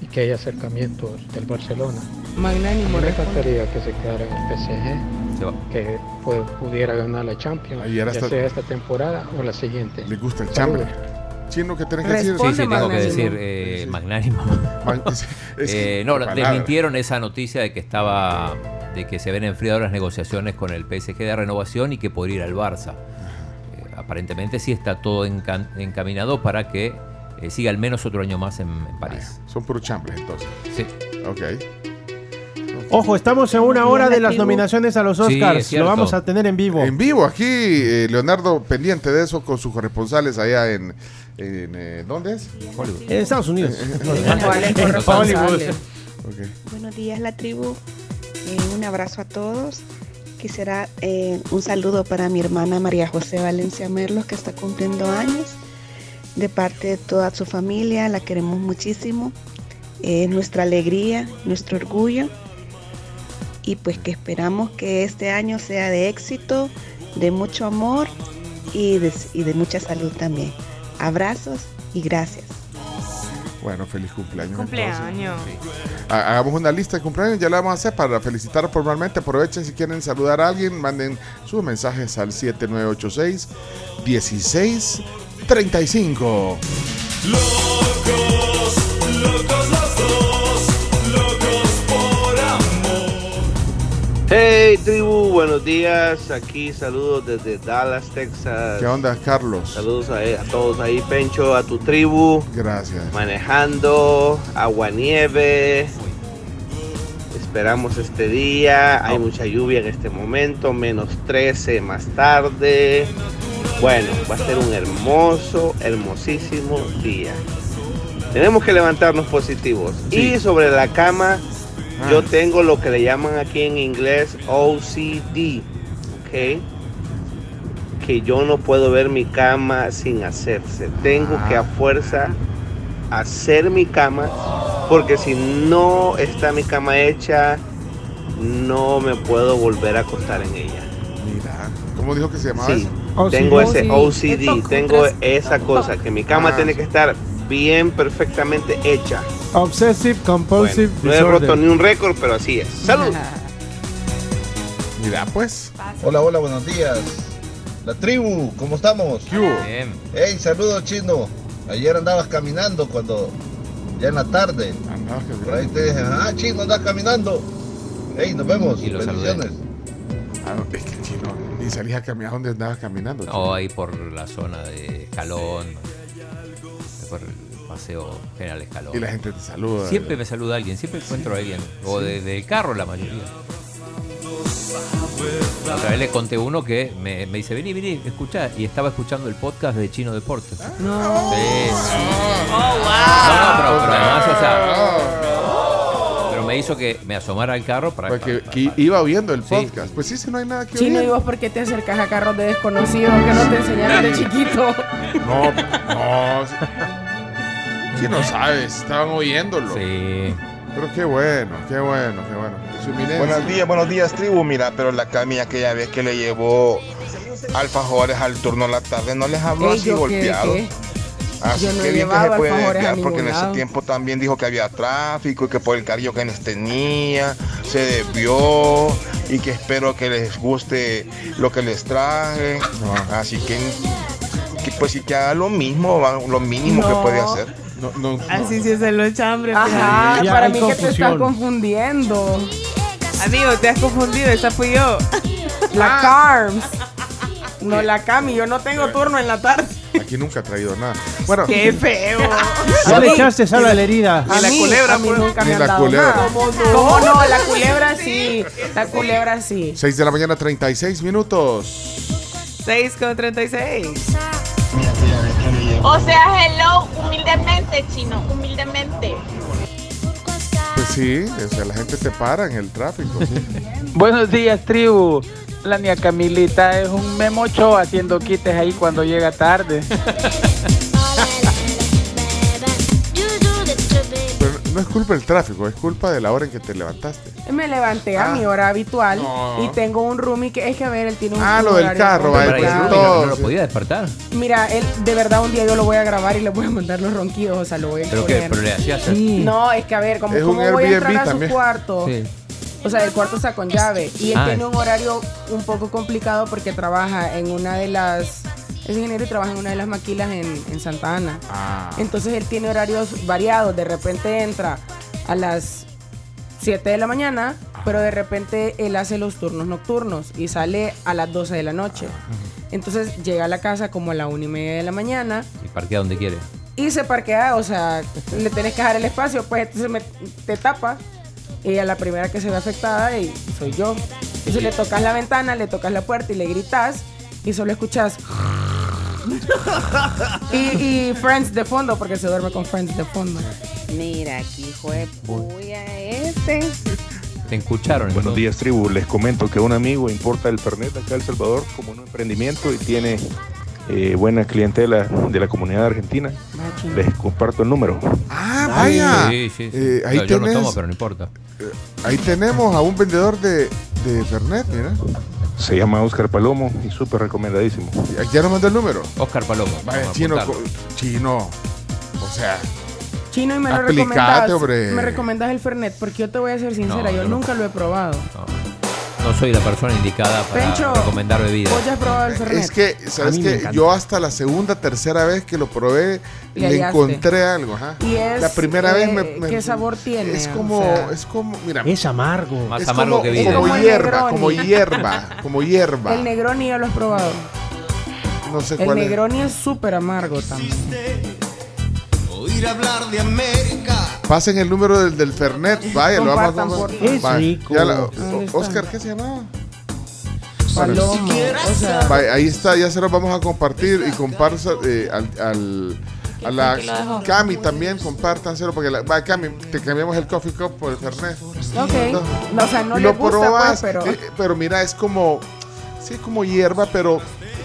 y que hay acercamientos del Barcelona? Magnánimo, me encantaría que se quedara en el PSG, que pu- pudiera ganar la Champions, ya hasta- sea esta temporada o la siguiente. ¿Le gusta el chambre? Chino, ¿qué tenés que decir? Sí, sí, tengo que decir eh, magnánimo. Man- (laughs) es- es- Eh, no, palabra. desmintieron esa noticia de que estaba de que se ven enfriadas las negociaciones con el PSG de renovación y que podría ir al Barça. Eh, aparentemente sí está todo encan- encaminado para que eh, siga al menos otro año más en, en París. Son puros chambres, entonces. Sí. Ok. Ojo, estamos en una hora de las nominaciones a los Sí, Oscars. cierto. Lo vamos a tener en vivo. En vivo, aquí, eh, Leonardo, pendiente de eso con sus corresponsales allá en. en, eh, ¿Dónde es? En Estados Unidos. (laughs) Hollywood. Buenos días, la tribu. Eh, un abrazo a todos. Quisiera eh, un saludo para mi hermana María José Valencia Merlos, que está cumpliendo años. De parte de toda su familia, la queremos muchísimo. Es nuestra alegría, nuestro orgullo. Y pues que esperamos que este año sea de éxito, de mucho amor y de, y de mucha salud también. Abrazos y gracias. Bueno, feliz cumpleaños. Cumpleaños. Ha- Hagamos una lista de cumpleaños, ya la vamos a hacer para felicitar formalmente. Aprovechen si quieren saludar a alguien, manden sus mensajes al 7986 1635. Locos, locos Hey tribu, buenos días. Aquí saludos desde Dallas, Texas. ¿Qué onda, Carlos? Saludos a, a todos ahí, Pencho, a tu tribu. Gracias. Manejando, aguanieve. Esperamos este día. Hay mucha lluvia en este momento, menos 13 más tarde. Bueno, va a ser un hermoso, hermosísimo día. Tenemos que levantarnos positivos. Y sobre la cama, Ah. yo tengo lo que le llaman aquí en inglés OCD, ¿ok? Que yo no puedo ver mi cama sin hacerse. Tengo que a fuerza hacer mi cama, porque si no está mi cama hecha, no me puedo volver a acostar en ella. Mira, ¿cómo dijo que se llamaba Sí, eso? tengo ese OCD, tengo esa cosa, que mi cama Ah. tiene que estar bien, perfectamente hecha. Obsessive Compulsive No he Disorder. roto ni un récord, pero así es. ¡Salud! (laughs) Mira, pues. Hola, hola, buenos días. La tribu, ¿cómo estamos? Bien. Hey, saludos chino. Ayer andabas caminando cuando ya en la tarde. Por ahí te dije, ah, chino, andas caminando. Hey, nos vemos. Y Bendiciones. Ah, no, es que chino. Y salís a caminar donde andabas caminando. No, ahí por la zona de Escalón, por el paseo General Escalón. Y la gente te saluda. Siempre me saluda alguien, siempre encuentro a alguien. O desde el carro la mayoría. Otra vez le conté uno que me, me dice, vení, vení, escucha. Y estaba escuchando el podcast de Chino Deportes. No. Sí, sí. No, no, pero, pero además, o sea. Pero me hizo que me asomara al carro para Pues que, que iba viendo el Sí. podcast. Pues sí, si no hay nada que Chino, ¿y vos por qué te acercas a carros de desconocidos que no te enseñaron de (laughs) chiquito? No, no. Si no sabes, estaban oyéndolo. Sí. Pero qué bueno, qué bueno, qué bueno. Buenos días, buenos días, tribu. Mira, pero la Cami aquella vez que le llevó alfajores al turno la tarde no les habló así ¿yo qué, golpeado. qué? Así Yo no que bien que se puede desviar porque en ese lado. tiempo también dijo que había tráfico y que por el cariño que les tenía se desvió y que espero que les guste lo que les traje. Así que, que pues sí que haga lo mismo, va, lo mínimo No. que puede hacer. No, no, Así sí se lo chambre. Ajá, Ya para mí que te estás confundiendo. Amigo, te has confundido, esa fui yo. La Carms. No, la Cami, yo no tengo turno en la tarde. Aquí nunca ha traído nada. Bueno, Qué feo. Ya le echaste sal a la herida. A la culebra, a mí pues. nunca me han la dado culebra. nada. ¿Cómo no? La culebra sí. La culebra sí. 6 de la mañana, 36 minutos. 6 con 36. O sea, hello, humildemente, chino, humildemente. Pues sí, o sea, la gente te para en el tráfico. sí. (laughs) Buenos días, tribu. La niña Camilita es un memocho haciendo quites ahí cuando llega tarde. (laughs) no es culpa del tráfico, es culpa de la hora en que te levantaste. Me levanté a Ah. mi hora habitual No. y tengo un roomie que es que a ver, él tiene un Ah, lo del carro, que pues, no, lo sí. podía despertar. Mira, él de verdad un día yo lo voy a grabar y le voy a mandar los ronquidos, o sea, lo voy a Pero que, exponer. pero le hacía hacer. No, es que a ver, Es cómo voy a entrar a su también. cuarto. Sí. O sea, el cuarto está con llave y él Ah. tiene un horario un poco complicado porque trabaja en una de las es ingeniero y trabaja en una de las maquilas en, en Santa Ana. Ah. Entonces él tiene horarios variados. De repente entra a las 7 de la mañana, pero de repente él hace los turnos nocturnos y sale a las 12 de la noche. Entonces llega a la casa como a la una y media de la mañana Y parquea donde quiere. y se parquea, o sea, le tenés que dejar el espacio, pues entonces me- te tapa y a la primera que se ve afectada y soy yo. Entonces le tocas la ventana, le tocas la puerta y le gritas y solo escuchas y, y Friends de fondo porque se duerme con Friends de fondo. Mira, aquí hijo de puya este. Te escucharon. Buenos días, tribu. Les comento que un amigo importa el Fernet acá a El Salvador como un emprendimiento y tiene eh, buena clientela de la comunidad argentina. Les comparto el número. Ah, vaya. Sí, sí, sí. Eh, ahí No, yo no tomo, pero no importa. eh, ahí tenemos a un vendedor de, de Fernet, mira. Se llama Oscar Palomo y súper recomendadísimo. Ya nos mandó el número. Oscar Palomo. Vaya, chino, chino. O sea, Chino y me lo Aplicate, recomendas. hombre. Me recomendas el Fernet porque yo te voy a ser sincera, No, yo, yo no. nunca lo he probado. no soy la persona indicada para Pencho, recomendar bebidas. ¿Vos ya has probado el Fernet? Es que, ¿sabes A qué? Yo hasta la segunda, tercera vez que lo probé, Le encontré algo. Ajá. Y es, la primera vez eh, me, me- ¿Qué sabor tiene? Es O como, sea, es como, mira. Es amargo. Más es amargo como, que vida. como hierba, como hierba, como hierba. El Negroni ya lo has probado. no sé El cuál es. Negroni es súper amargo también. Oír hablar de América. Pasen el número del, del Fernet, vaya, lo vamos a Compartan, tomar. por favor. Es Vaya, rico. ya la- ¿Dónde está? Oscar, ¿qué se llamaba? Palomo. O sea, Vaya, ahí está, ya se los vamos a compartir y comparsa eh, al, al- a la. Cami también, compártanselo porque la, va, Cami, te cambiamos el coffee cup por el Fernet. ok. No, o sea, no le lo gusta, probas, pues, pero... eh, pero mira, es como, sí, es como hierba, pero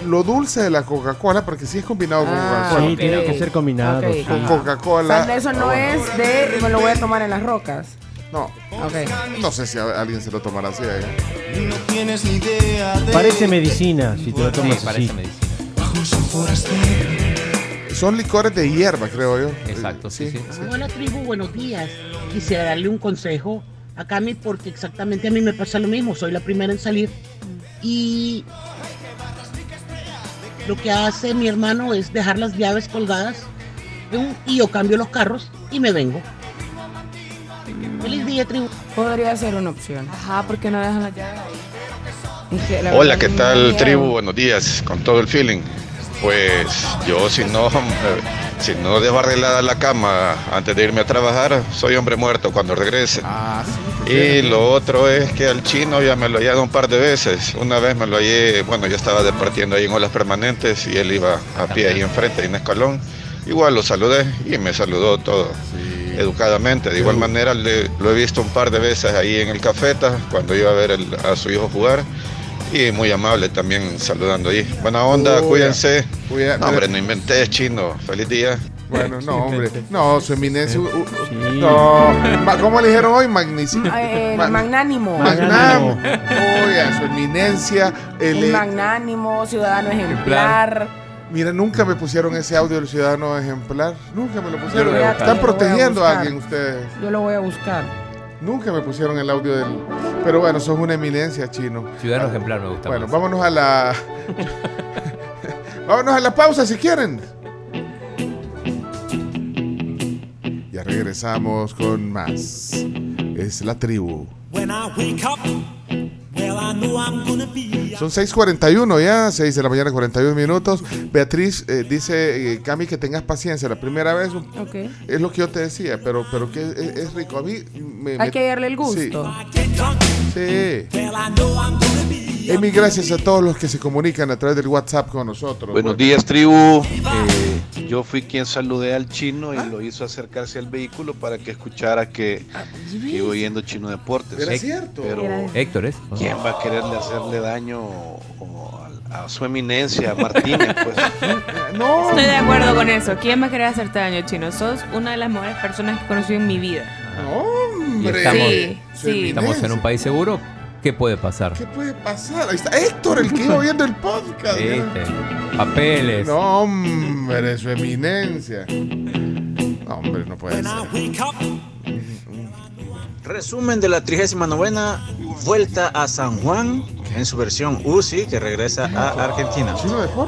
lo dulce de la Coca-Cola, porque sí es combinado con Ah, Coca-Cola. Sí, tiene que ser combinado. Ok. sí. Con Coca-Cola. eso no Ah, es de me lo voy a tomar en las rocas. No, Ok. no sé si a- alguien se lo tomará así. ¿eh? No tienes ni idea de. Parece medicina si te lo Sí, tomas parece así. medicina. Bajo su forastero. Son licores de hierba, creo yo. Exacto, sí, sí. Hola tribu, buenos días. Quisiera darle un consejo a Cami porque exactamente a mí me pasa lo mismo. Soy la primera en salir y lo que hace mi hermano es dejar las llaves colgadas y yo cambio los carros y me vengo. Feliz día tribu. Podría ser una opción. Ajá, ¿por qué no dejan la llave ahí? Es que la Hola, ¿qué tal tribu? Buenos días, con todo el feeling. Pues yo si no, (laughs) si no dejo arreglada la cama antes de irme a trabajar, soy hombre muerto cuando regrese. Ah, sí. Y lo otro es que al chino ya me lo he un par de veces. Una vez me lo hallé, bueno, yo estaba departiendo ahí en olas permanentes y él iba a pie ahí enfrente, en escalón. Igual lo saludé y me saludó todo educadamente. De igual manera le- lo he visto un par de veces ahí en el cafeta cuando iba a ver el- a su hijo jugar. Y muy amable también saludando ahí. Buena onda, Uy, cuídense. cuida- No, hombre, no inventé chino. Feliz día. Bueno, no, hombre. (laughs) No, su eminencia. uh, uh, No, ¿cómo le dijeron hoy? Magnífico. Ah, El Ma- magnánimo. Oye, su eminencia. El, El magnánimo, ciudadano ejemplar. Mira, nunca me pusieron ese audio del ciudadano ejemplar. Nunca me lo pusieron. Están lo a protegiendo a, alguien ustedes. Yo lo voy a buscar. Nunca me pusieron el audio del. Pero bueno, sos una eminencia, chino. Ciudadano ejemplar me gusta Bueno, más. vámonos a la. (laughs) vámonos a la pausa si quieren. Regresamos con más. Es la tribu. When I wake up, well, I know I'm gonna be. Son 6:41 ya, 6 de la mañana, 41 minutos. Beatriz eh, dice, eh, Cami, que tengas paciencia. La primera vez un- Ok. es lo que yo te decía, pero, pero que es, es rico. A mí me. Hay me- que darle el gusto. Sí. Emi, gracias a todos los que se comunican a través del WhatsApp con nosotros. Buenos días, tribu. Eh, yo fui quien saludé al chino y lo hizo acercarse al vehículo para que escuchara que, iba oyendo Chino Deportes. Era cierto. Pero Héctor es. ¿quién va a quererle hacerle daño o a, a su eminencia, a Martínez? Pues (laughs) No. Estoy de acuerdo con eso. ¿Quién va a querer hacerte daño, chino? Sos una de las mejores personas que he conocido en mi vida. Y Hombre. estamos, Sí, sí. estamos en un país seguro. ¿Qué puede pasar? ¿Qué puede pasar? Ahí está Héctor, el que iba viendo el podcast. ¿Viste? Papeles. No, hombre, su eminencia. No, hombre, no puede ser. Resumen de la 39 Vuelta a San Juan en su versión UCI que regresa a Argentina.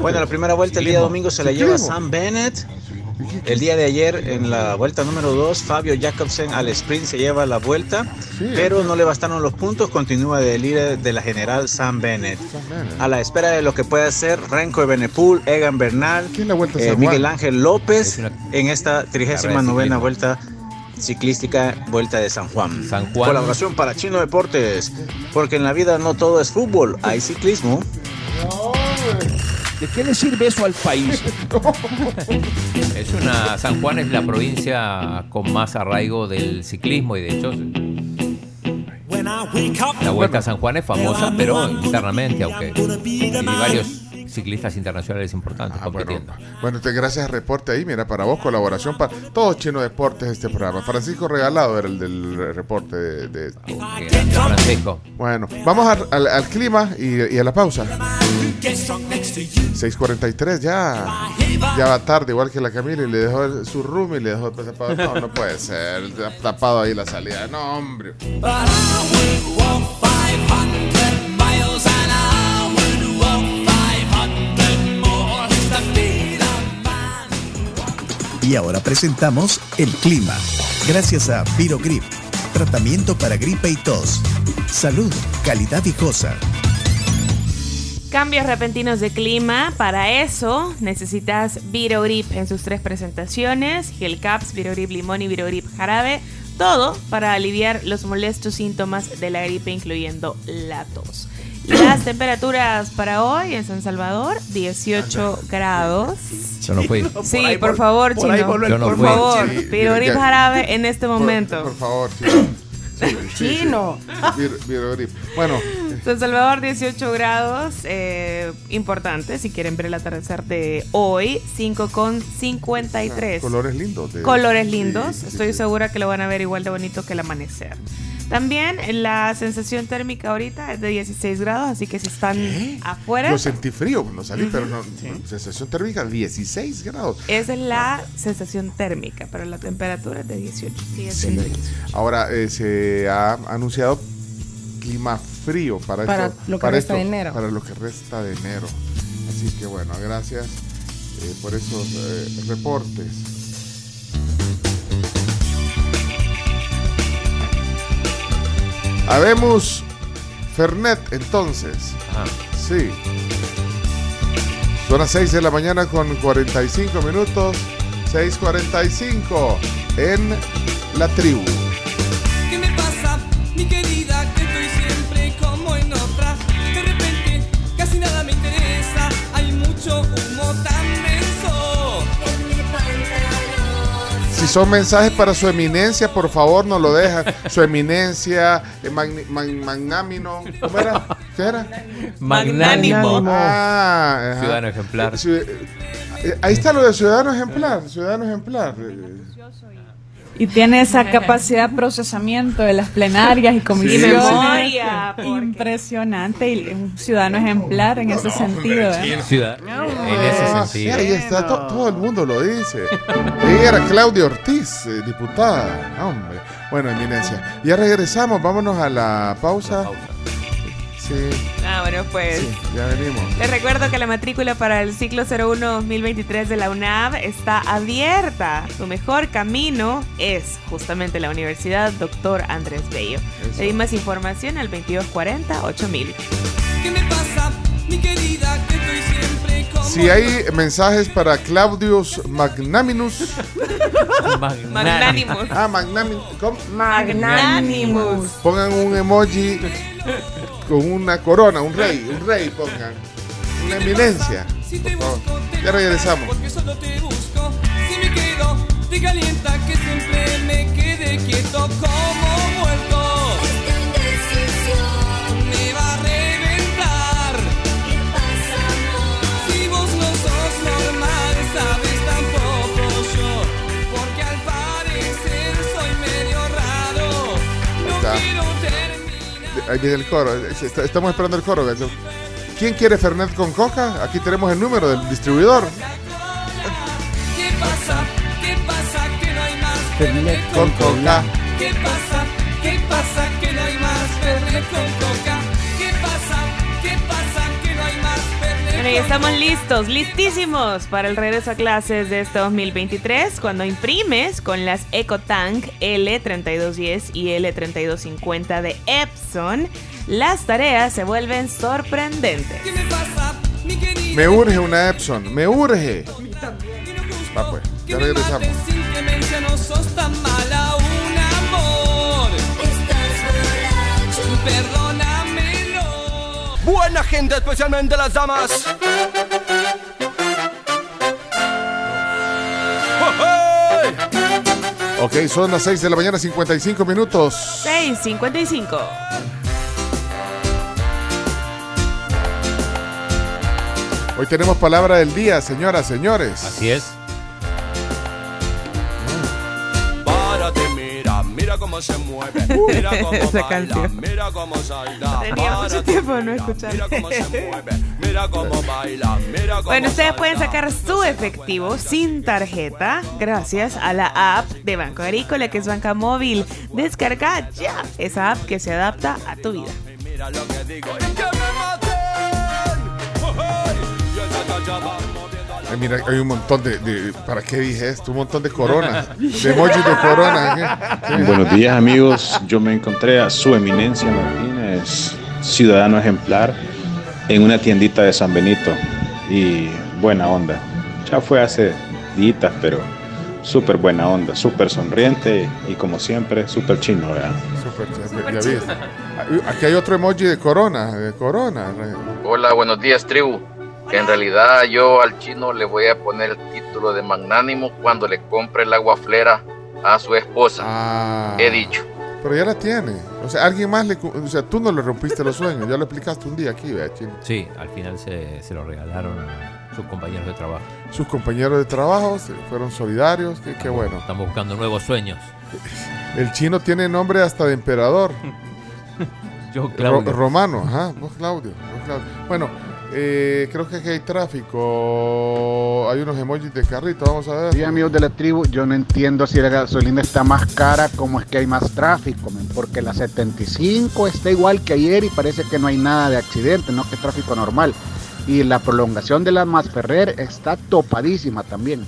Bueno, la primera vuelta el día domingo se la lleva Sam Bennett. El día de ayer en la vuelta número 2 Fabio Jacobsen al sprint se lleva la vuelta, pero no le bastaron los puntos, continúa de líder de la general Sam Bennett. A la espera de lo que pueda hacer Renko Evenepoel, Egan Bernal, eh, San Miguel Juan? Ángel López en esta 39 ciclismo. vuelta ciclística Vuelta de San Juan. San Juan. Colaboración para Chino Deportes, porque en la vida no todo es fútbol, hay ciclismo. ¿De qué le sirve eso al país? (laughs) Es una. San Juan es la provincia con más arraigo del ciclismo y de hecho. La Vuelta a San Juan es famosa, pero internamente, aunque hay varios ciclistas internacionales importantes compitiendo. Bueno, te gracias al reporte ahí. Mira, para vos, colaboración para todos Chino Deportes este programa. Francisco Regalado era el del reporte de. de- Francisco. Bueno, vamos al, al- al clima y, y a la pausa. 6:43 ya. Ya va tarde, igual que la Camila, y le dejó el- su room y le dejó el tapado. No, no puede ser. Tapado ahí la salida. No, hombre. Y ahora presentamos el clima. Gracias a Virogrip, tratamiento para gripe y tos. Salud, calidad y cosa. Cambios repentinos de clima, para eso necesitas Virogrip en sus tres presentaciones, Gel Caps, Virogrip Limón y Virogrip Jarabe, todo para aliviar los molestos síntomas de la gripe incluyendo la tos. Las temperaturas para hoy en San Salvador, 18 grados. Yo no fui. Sí, por, favor, por chino. vuelve el por polvo. favor, Sí, Virogrip ya- Jarabe en este momento. Por favor, (laughs) sí. Sí, sí. Chino. Vir-. Bueno, San Salvador 18 grados, eh, importante si quieren ver el atardecer de hoy, 5 con 53. colores lindos. de- Colores lindos, sí, estoy sí. segura que lo van a ver igual de bonito que el amanecer. También la sensación térmica ahorita es de 16 grados, así que si están afuera, Yo sentí frío cuando salí, pero no, sensación térmica 16 grados. esa es la sensación térmica, pero la temperatura es de 18. sigue siendo Sí. Ahora eh, se ha anunciado clima frío para, Para esto- lo que para resta de enero. Para lo que resta de enero. Así que bueno, gracias eh, por esos eh, reportes. Habemos Fernet entonces. Sí. Son las 6 de la mañana con 45 minutos. 6.45 en la tribu. Si son mensajes para su eminencia, por favor, no lo dejan. Su eminencia, eh, magni- mag- magnámino. ¿Cómo era? ¿Qué era? Magnánimo. Ah, ajá. Ciudadano ejemplar. Ciu- eh, ahí está lo de ciudadano ejemplar. Ciudadano ejemplar. Eh, Y tiene esa capacidad de procesamiento de las plenarias y comisiones. memoria, Impresionante y un ciudadano ejemplar en ese sentido. ¿eh? Ciudad- en ese sentido. sí, ahí está, to- todo el mundo lo dice. Ella era Claudia Ortiz, eh, diputada. Hombre. Bueno, eminencia. Ya regresamos, vámonos a la pausa. Sí, Ah, bueno, pues. sí, ya venimos. Les recuerdo que la matrícula para el ciclo 01-2023 de la UNAV está abierta. Tu mejor camino es justamente la Universidad Dr. Andrés Bello. Eso. Pedí más información al 2240-8000. ¿Qué me pasa, mi querida? Que estoy siempre Si hay mensajes para Claudius Magnaminus. Magnánimos. Ah, Magnánimos. ¿Cómo? Magnánimos. Pongan un emoji con una corona, un rey, un rey pongan. Una eminencia. Ya regresamos. Porque solo te busco. Si me quedo, te calienta que siempre me quede quieto como Ahí viene el coro. Est- Estamos esperando el coro. gacho. ¿Quién quiere Fernet con coca? Aquí tenemos el número del distribuidor. ¿Qué pasa? ¿Qué pasa? Que no hay más Fernet con coca. ¿Qué pasa? Bueno, y con estamos listos, listísimos para el regreso a clases de este 2023 cuando imprimes con las EcoTank L3210 y L3250 de Epson. Las tareas se vuelven sorprendentes. ¿Qué me urge una Epson. Me urge. Va pues. Que Ya me regresamos. mates Buena gente, especialmente las damas. Ok, son las 6 de la mañana, 55 minutos. 655. Hoy tenemos palabra del día, señoras, señores. Así es. Cómo se mueve. Mira (laughs) cómo Esa baila, canción. mira cómo salta. Tenía mucho tiempo de no mira, escuchar. Mira cómo se mueve. Mira cómo baila, mira cómo Bueno, ustedes salta. pueden sacar su efectivo sin tarjeta gracias a la app de Banco Agrícola que es Banca Móvil. Descarga ya esa app que se adapta a tu vida. Mira lo que digo. Y que me maten. Ay, mira, hay un montón de, de- ¿Para qué dije esto? Un montón de coronas. (laughs) De emojis de corona. ¿qué? Buenos días amigos, yo me encontré a su eminencia Martínez, ciudadano ejemplar, en una tiendita de San Benito y buena onda. Ya fue hace días, pero súper buena onda, súper sonriente y como siempre, súper chino, ¿verdad? Súper ya viste. Aquí hay otro emoji de corona, de corona. Hola, buenos días, tribu. Que en realidad yo al chino le voy a poner el título de magnánimo cuando le compre el agua flera a su esposa. He dicho. Pero ya la tiene. O sea, alguien más le. O sea, tú no le rompiste los sueños. Ya lo explicaste un día aquí, vea, chino. Sí, al final se, se lo regalaron a sus compañeros de trabajo. Sus compañeros de trabajo se- fueron solidarios. Qué, qué bueno. Están buscando nuevos sueños. (laughs) El chino tiene nombre hasta de emperador. (laughs) Yo, Claudio. Ro- romano, ajá. Vos, Claudio. vos, Claudio. Bueno, eh, creo que aquí hay tráfico. Hay unos emojis de carrito. Vamos a ver. Sí, amigos de la tribu, yo no entiendo si la gasolina está más cara, cómo es que hay más tráfico, porque la 75 está igual que ayer y parece que no hay nada de accidente, no que es tráfico normal. Y la prolongación de la Masferrer está topadísima también.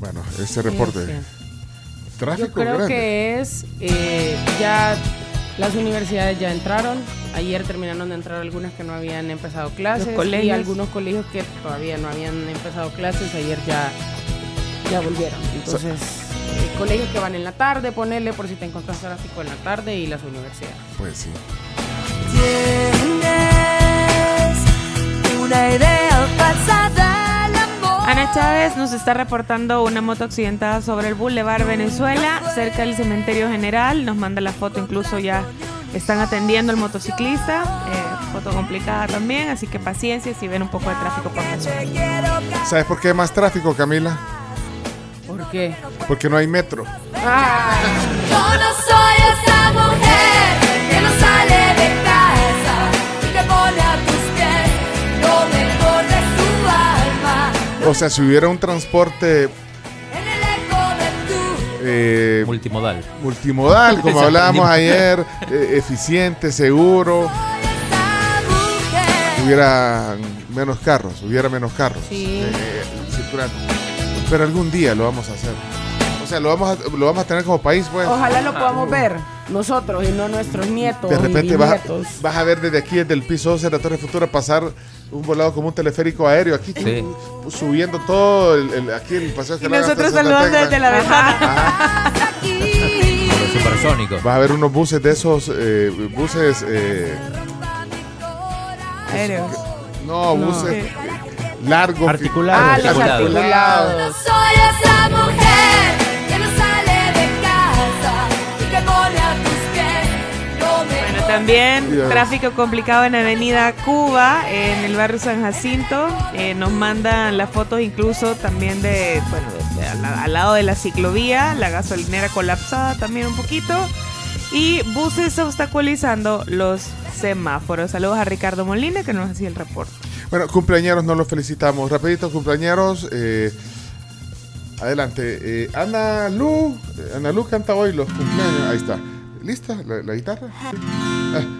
Bueno, ese reporte. Tráfico Yo creo grande. que es eh, ya las universidades ya entraron. Ayer terminaron de entrar algunas que no habían empezado clases y algunos colegios que todavía no habían empezado clases ayer ya ya volvieron. Entonces, eh, colegios que van en la tarde, ponerle por si te encuentras tráfico en la tarde y las universidades. Pues sí. Una idea amor. Ana Chávez nos está reportando una moto accidentada sobre el Boulevard Venezuela, cerca del cementerio general. Nos manda la foto, incluso ya están atendiendo al motociclista. eh, foto complicada también, así que paciencia si ven un poco de tráfico por la zona. ¿Sabes por qué hay más tráfico, Camila? ¿Por qué? Porque no hay metro. Yo no soy esa mujer O sea, si hubiera un transporte eh, multimodal. Multimodal, como (laughs) hablábamos ayer, eh, eficiente, seguro. Hubiera menos carros, hubiera menos carros Sí. eh, circulando. Pero algún día lo vamos a hacer. O sea, lo vamos a, lo vamos a tener como país, pues. Ojalá lo podamos ver nosotros y no nuestros nietos. De y repente vas, a- bisnietos. vas a ver desde aquí, desde el piso 11 de la Torre Futura, pasar un volado como un teleférico aéreo aquí, Sí. subiendo todo el, el- aquí el paseo que Y nosotros saludando desde la ventana. Los supersónicos. Vas a ver unos buses de esos, eh, buses... eh, Aéreos. no, No. buses largos. Articulados. Ah, los articulados. También tráfico complicado en Avenida Cuba, en el barrio San Jacinto. Eh, nos mandan las fotos incluso también de, bueno, de- de al, al lado de la ciclovía, la gasolinera colapsada también un poquito. Y buses obstaculizando los semáforos. Saludos a Ricardo Molina que nos hacía el reporte. Bueno, cumpleañeros, no los felicitamos. Rapidito, cumpleañeros. eh, adelante. eh, Ana Lu. Ana Lu canta hoy los cumpleaños. Ahí está. ¿Lista la, la guitarra? Ah,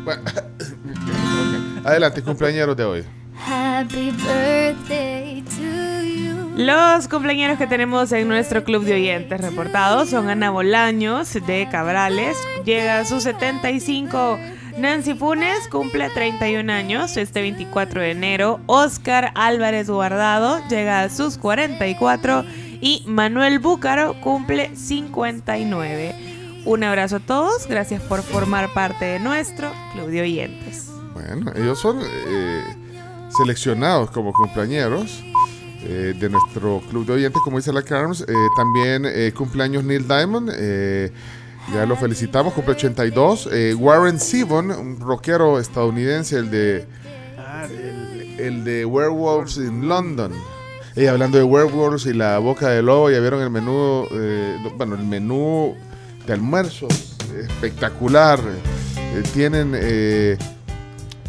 bueno. (coughs) Adelante, cumpleañeros de hoy. Happy birthday to you. Los cumpleaños que tenemos en nuestro club de oyentes reportados son Ana Bolaños de Cabrales, llega a sus 75. Nancy Funes cumple 31 años este 24 de enero. Oscar Álvarez Guardado llega a sus 44. Y Manuel Búcaro cumple 59. Un abrazo a todos. Gracias por formar parte de nuestro club de oyentes. Bueno, ellos son eh, seleccionados como cumpleañeros eh, de nuestro club de oyentes, como dice la Carms. Eh, también eh, cumpleaños Neil Diamond. eh, ya lo felicitamos, cumple 82. Eh, Warren Zevon, un rockero estadounidense, el de, el, de Werewolves in London. Y hablando de Werewolves y la boca del lobo, ya vieron el menú, bueno, el menú de almuerzo espectacular. Eh, tienen eh,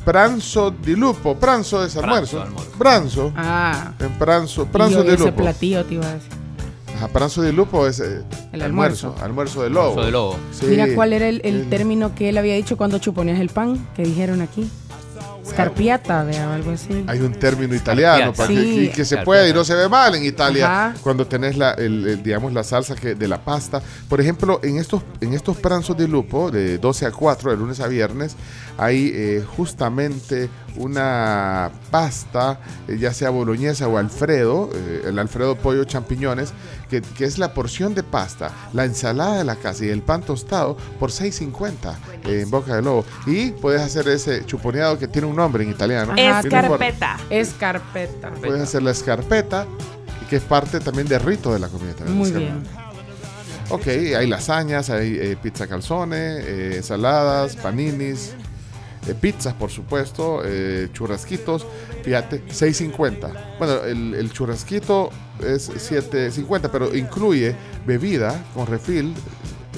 pranzo di lupo, pranzo es almuerzo. Pranzo. Ah. En pranzo, pranzo yo de ese lupo. platillo te iba a decir. Ajá, pranzo de lupo es eh, El almuerzo. almuerzo. Almuerzo de lobo. Almuerzo de lobo. Sí. Mira cuál era el, el término que él había dicho cuando chuponías el pan, que dijeron aquí. Scarpiata, vea, o algo así. Hay un término italiano para que, Sí. que- que se puede y no se ve mal en Italia Ajá. cuando tenés la, el- el, digamos, la salsa que, de la pasta. Por ejemplo, en estos, en estos pranzos de lupo, de 12 a 4, de lunes a viernes, hay eh, justamente una pasta, eh, ya sea boloñesa o alfredo, eh, el alfredo pollo champiñones, que, que es la porción de pasta, la ensalada de la casa y el pan tostado por 6.50 en Boca de Lobo. Y puedes hacer ese chuponeado que tiene un nombre en italiano. Escarpeta. Escarpeta. Puedes hacer la escarpeta, que es parte también del rito de la comida. también, Muy bien. Ok, hay lasañas, hay eh, pizza calzone, eh, ensaladas, paninis, eh, pizzas, por supuesto, eh, churrasquitos. Fíjate, 6.50. Bueno, el, el churrasquito es 7.50, pero incluye bebida con refil,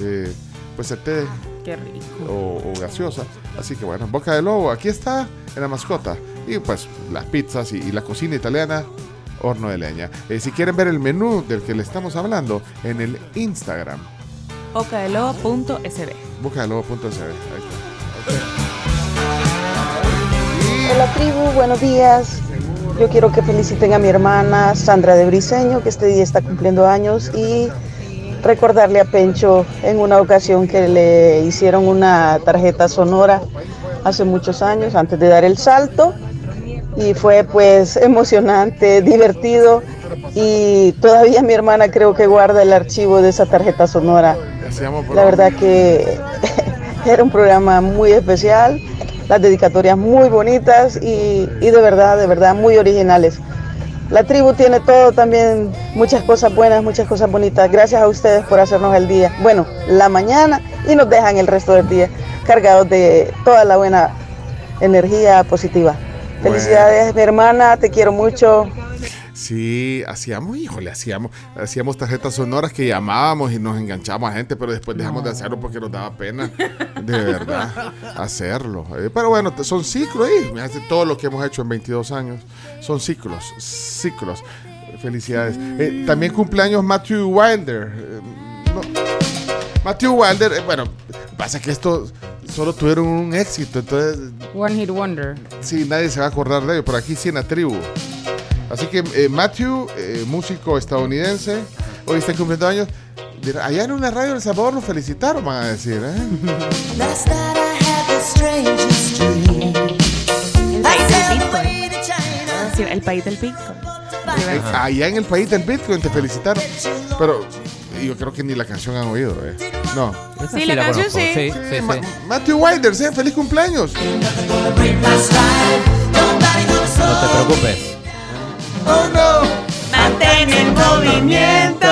eh, pues el té Qué rico. o, o gaseosa. Así que bueno, Boca de Lobo, aquí está en la mascota. Y pues las pizzas y, y la cocina italiana, horno de leña. Eh, si quieren ver el menú del que le estamos hablando, en el Instagram, Bocadelobo.sb. bocadelobo.cb. Ahí está. Hola tribu, buenos días. Yo quiero que feliciten a mi hermana Sandra de Briseño, que este día está cumpliendo años, y recordarle a Pencho en una ocasión que le hicieron una tarjeta sonora hace muchos años, antes de dar el salto, y fue pues emocionante, divertido, y todavía mi hermana creo que guarda el archivo de esa tarjeta sonora. La verdad que (laughs) era un programa muy especial, las dedicatorias muy bonitas y, y de verdad, de verdad, muy originales. La tribu tiene todo también, muchas cosas buenas, muchas cosas bonitas. Gracias a ustedes por hacernos el día, bueno, la mañana y nos dejan el resto del día cargados de toda la buena energía positiva. Felicidades, mi hermana, te quiero mucho. Sí, hacíamos, híjole, hacíamos, hacíamos tarjetas sonoras que llamábamos y nos enganchábamos a gente, pero después dejamos de hacerlo porque nos daba pena, de verdad, (laughs) hacerlo. Eh, pero bueno, son ciclos hace todo lo que hemos hecho en 22 años, son ciclos, ciclos. Felicidades. Eh, también cumpleaños Matthew Wilder. Eh, no, Matthew Wilder, eh, bueno, pasa que estos solo tuvieron un éxito, entonces One Hit Wonder. Sí, nadie se va a acordar de ello, por aquí sí en la tribu. Así que eh, Matthew, eh, músico estadounidense, hoy está cumpliendo años. Allá en una radio de El Salvador lo felicitaron, van a decir. ¿eh? (laughs) El país del Bitcoin. Vamos a decir, el país del Bitcoin. Eh, Allá en el país del Bitcoin te felicitaron. Pero yo creo que ni la canción han oído. ¿eh? No. Sí, la canción sí. Sí, sí, Ma- sí. Matthew Wilder, ¿sí? feliz cumpleaños. No te preocupes. Oh no. Mantén el movimiento.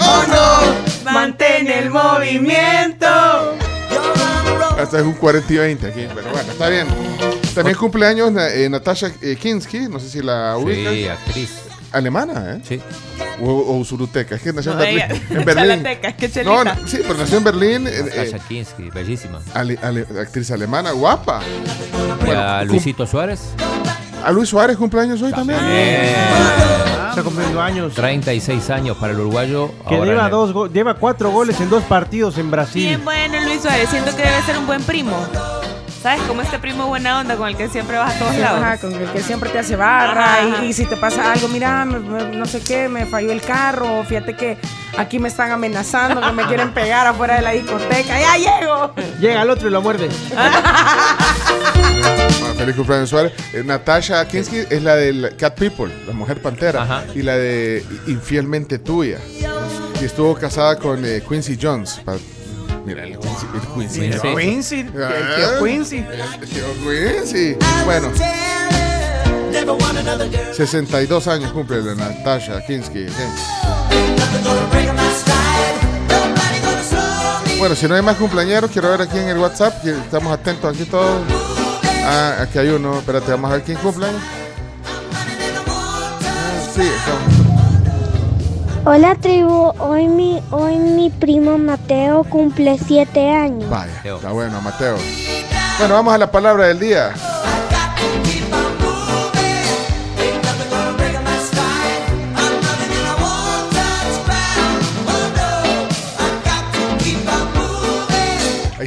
Oh no. Mantén el movimiento. Hasta es un 40 y 20 aquí, pero bueno, está bien. También cumpleaños eh, Natasha eh, Kinski, no sé si la ubicas. Sí, actriz. Alemana, ¿eh? Sí. O, o usuruteca, es que nació No, en Berlín. ella- En (laughs) Berlín. chalateca, es que no, chelita. no, sí, pero nació en Berlín. eh, eh, Natasha Kinski, bellísima. ale- ale- actriz alemana, guapa. Y a Luisito Suárez. A Luis Suárez cumpleaños hoy también. Está cumpliendo años. 36 años para el uruguayo. Que ahora lleva, el- dos lleva cuatro goles en dos partidos en Brasil. Bien bueno Luis Suárez, siento que debe ser un buen primo. ¿Sabes? Como este primo buena onda con el que siempre vas a todos lados. Ajá, con el que siempre te hace barra Ajá. y, y si te pasa algo, mira, me- me- no sé qué, me falló el carro, fíjate que aquí me están amenazando, que me quieren pegar afuera de la discoteca, ya llego. Llega el otro y lo muerde. (laughs) Feliz cumpleaños Suárez. Eh, Natasha Kinski es la de Cat People, la mujer pantera. Y la de Infielmente Tuya. Y estuvo casada con eh, Quincy Jones. Pa- Mira, el Quincy. El Quincy. Mira, Jones. Quincy, el tío Ah, Quincy. El tío Quincy. Bueno. 62 años cumple la Natasha Kinski. ok. Bueno, si no hay más cumpleaños, quiero ver aquí en el WhatsApp, que estamos atentos aquí todos. Ah, aquí hay uno, espérate, vamos a ver quién cumpleaños. Ah, Sí, estamos. Hola tribu, hoy mi, hoy mi primo Mateo cumple siete años. Vaya, está bueno, Mateo. Bueno, vamos a la palabra del día.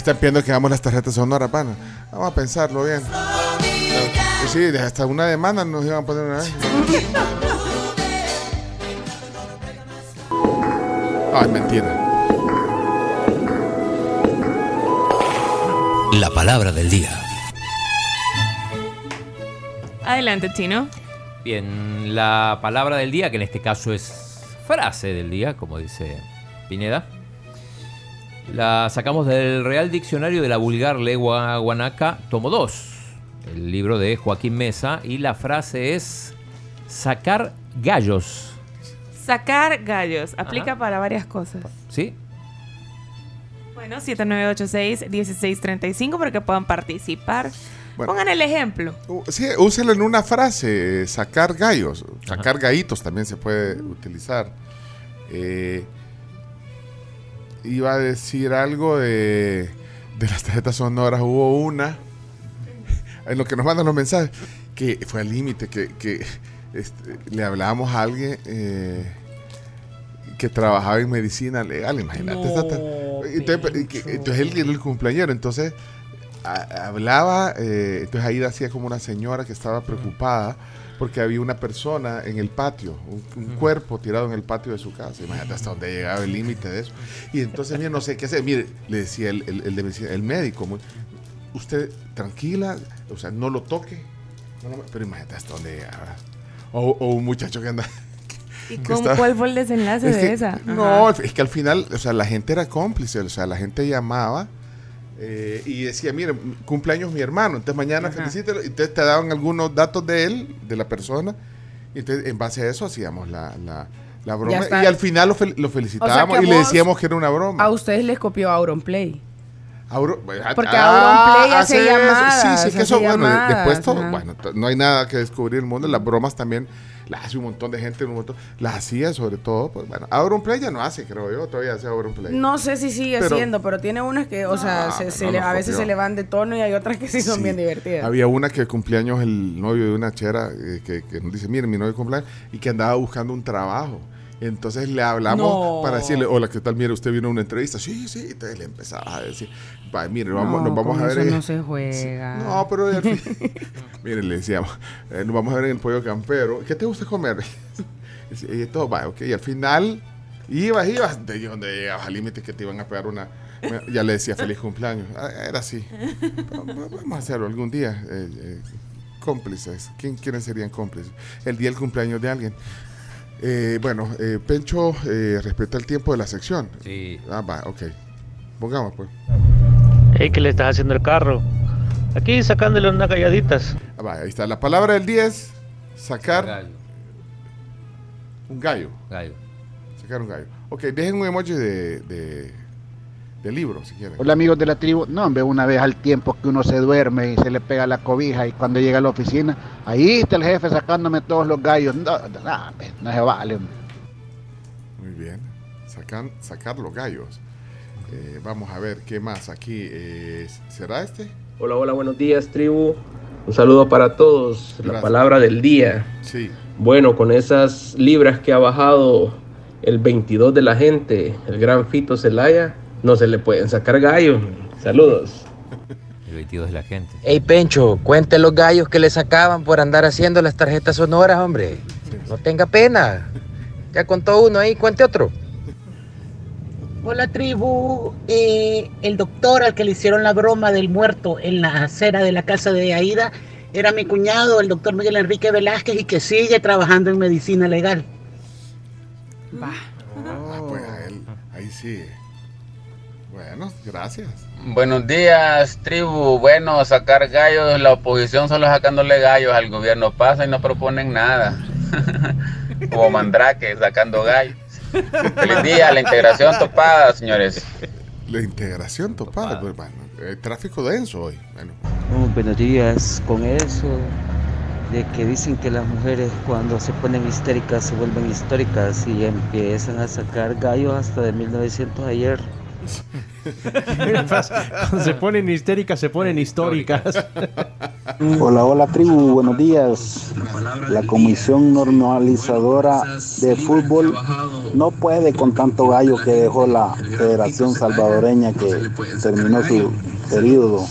están pidiendo que hagamos las tarjetas sonoras, pana. Vamos a pensarlo bien. Pues sí, hasta una demanda nos iban a poner una vez. Ay, mentira. La palabra del día. Adelante, Chino. Bien, la palabra del día, que en este caso es frase del día, como dice Pineda, la sacamos del Real Diccionario de la Vulgar Lengua Guanaca, tomo 2, el libro de Joaquín Mesa, y la frase es sacar gallos. Sacar gallos. Aplica para varias cosas. ¿Sí? Bueno, 7986-1635 para que puedan participar. Bueno. Pongan el ejemplo. Sí, úselo en una frase, sacar gallos, sacar gallitos también se puede utilizar. Eh, iba a decir algo de, de las tarjetas sonoras, hubo una, en lo que nos mandan los mensajes, que fue al límite, que, que, este, le hablábamos a alguien eh, que trabajaba en medicina legal, imagínate. esta ta- entonces, él era el cumpleañero, entonces a- hablaba, eh, entonces ahí hacía como una señora que estaba preocupada porque había una persona en el patio, un, un cuerpo tirado en el patio de su casa. Imagínate hasta dónde llegaba el límite de eso. Y entonces, mire, no sé qué hacer. Mire, le decía el, el- el de medicina- el médico, muy- usted tranquila, o sea, no lo toque. No lo- pero imagínate hasta dónde llegaba. O, o un muchacho que anda... (laughs) ¿Y cómo, cuál fue el desenlace es de que- esa? No, Ajá. es que al final, o sea, la gente era cómplice, o sea, la gente llamaba eh, y decía, mire, cumpleaños mi hermano, entonces mañana felicítelo, entonces te daban algunos datos de él, de la persona, y entonces en base a eso hacíamos la, la, la broma, y al final lo, fel- lo felicitábamos y le decíamos que era una broma. A ustedes les copió Auronplay. Auro- Porque Ah, Auronplay hace eso. llamadas, Sí, sí, que hace eso, bueno, llamadas, después todo, ajá. bueno, no hay nada que descubrir el mundo, las bromas también las hace un montón de gente, un montón, las hacía sobre todo, pues bueno, Auronplay ya no hace, creo yo, todavía hace Auronplay. No sé si sigue Pero- siendo, pero tiene unas que, o sea, se- se no le- nos a veces se le van de tono y hay otras que sí son Sí. bien divertidas. Había una que cumpleaños el novio de una chera eh, que, que nos dice, miren, mi novio cumpleaños, y que andaba buscando un trabajo. Entonces le hablamos No. para decirle, hola, ¿qué tal? Mire, usted vino a una entrevista. Sí, sí. Entonces le empezaba a decir, va, mire, vamos, No, nos vamos a ver. eso en- no se juega. No, pero al fin- (laughs) (laughs) mire, le decíamos, eh, nos vamos a ver en el pollo campero. ¿Qué te gusta comer? (laughs) y todo va, ok. Y al final, ibas, ibas, de donde llegabas al límite que te iban a pegar una. Ya le decía feliz cumpleaños. Ah, Era así. Vamos a hacerlo algún día. eh, eh, cómplices. ¿Quién, ¿Quiénes serían cómplices? El día del cumpleaños de alguien. Eh, bueno, eh, Pencho eh, respeta el tiempo de la sección. Sí. Ah, va, ok. Pongamos, pues. Hey, ¿qué le estás haciendo al carro? Aquí sacándole unas galladitas. Ah, va, ahí está. La palabra del 10, sacar Gallo. un gallo. Gallo. Sacar un gallo. Ok, dejen un emoji de, de, de libro, si quieren. Hola amigos de la tribu. No, hombre, una vez al tiempo que uno se duerme y se le pega la cobija y cuando llega a la oficina, ahí está el jefe sacándome todos los gallos. No, no, no, hombre, no se vale. hombre. Muy bien. Sacan, sacar los gallos. Eh, vamos a ver qué más aquí. eh, ¿Será este? Hola, hola, buenos días, tribu. Un saludo para todos. La palabra del día. Sí. Bueno, con esas libras que ha bajado el 22 de la gente, el gran Fito Celaya, no se le pueden sacar gallos. Saludos. El 22 de la gente. Ey, Pencho, cuente los gallos que le sacaban por andar haciendo las tarjetas sonoras, hombre. No tenga pena. Ya contó uno ahí, cuente otro. Hola tribu, Eh, el doctor al que le hicieron la broma del muerto en la acera de la casa de Aida era mi cuñado, el doctor Miguel Enrique Velázquez, y que sigue trabajando en medicina legal. Ah, pues a él, ahí sí. Bueno, gracias. Buenos días, tribu. Bueno, sacar gallos, la oposición solo sacándole gallos al gobierno pasa y no proponen nada. (laughs) Como Mandrake sacando gallos. Feliz día, la integración topada, señores. La integración topada. Pues, bueno, tráfico denso hoy. Bueno, Oh, buenos días. Con eso de que dicen que las mujeres cuando se ponen histéricas se vuelven históricas y empiezan a sacar gallos hasta de 1900 ayer. (laughs) (laughs) Cuando se ponen histéricas, se ponen históricas. (laughs) Hola, hola tribu, buenos días. La Comisión Normalizadora de Fútbol no puede con tanto gallo que dejó la Federación Salvadoreña que terminó su periodo.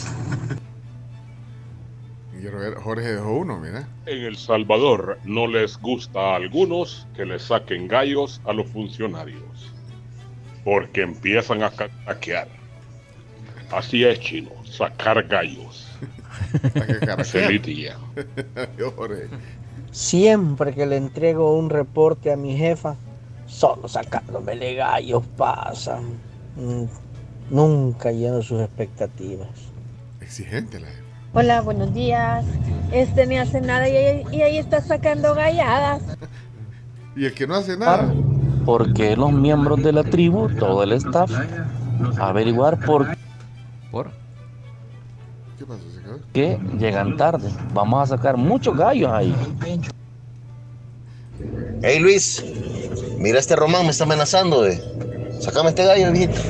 Jorge dejó uno, mira. En El Salvador no les gusta a algunos que le saquen gallos a los funcionarios, porque empiezan a caquear. Así es, chino, sacar gallos. (laughs) Feliz día. (laughs) Siempre que le entrego un reporte a mi jefa, solo sacándome gallos pasan. Mm, Nunca lleno sus expectativas. Exigente la jefa. Hola, buenos días. Este ni hace nada y ahí, y ahí está sacando galladas. (laughs) Y el que no hace nada. Porque los miembros de la tribu, todo el staff, averiguar por ¿Por? ¿Qué quedó? qué llegan tarde. Vamos a sacar muchos gallos ahí. Hey Luis, mira este Román, me está amenazando de. Sácame este gallo, viejito.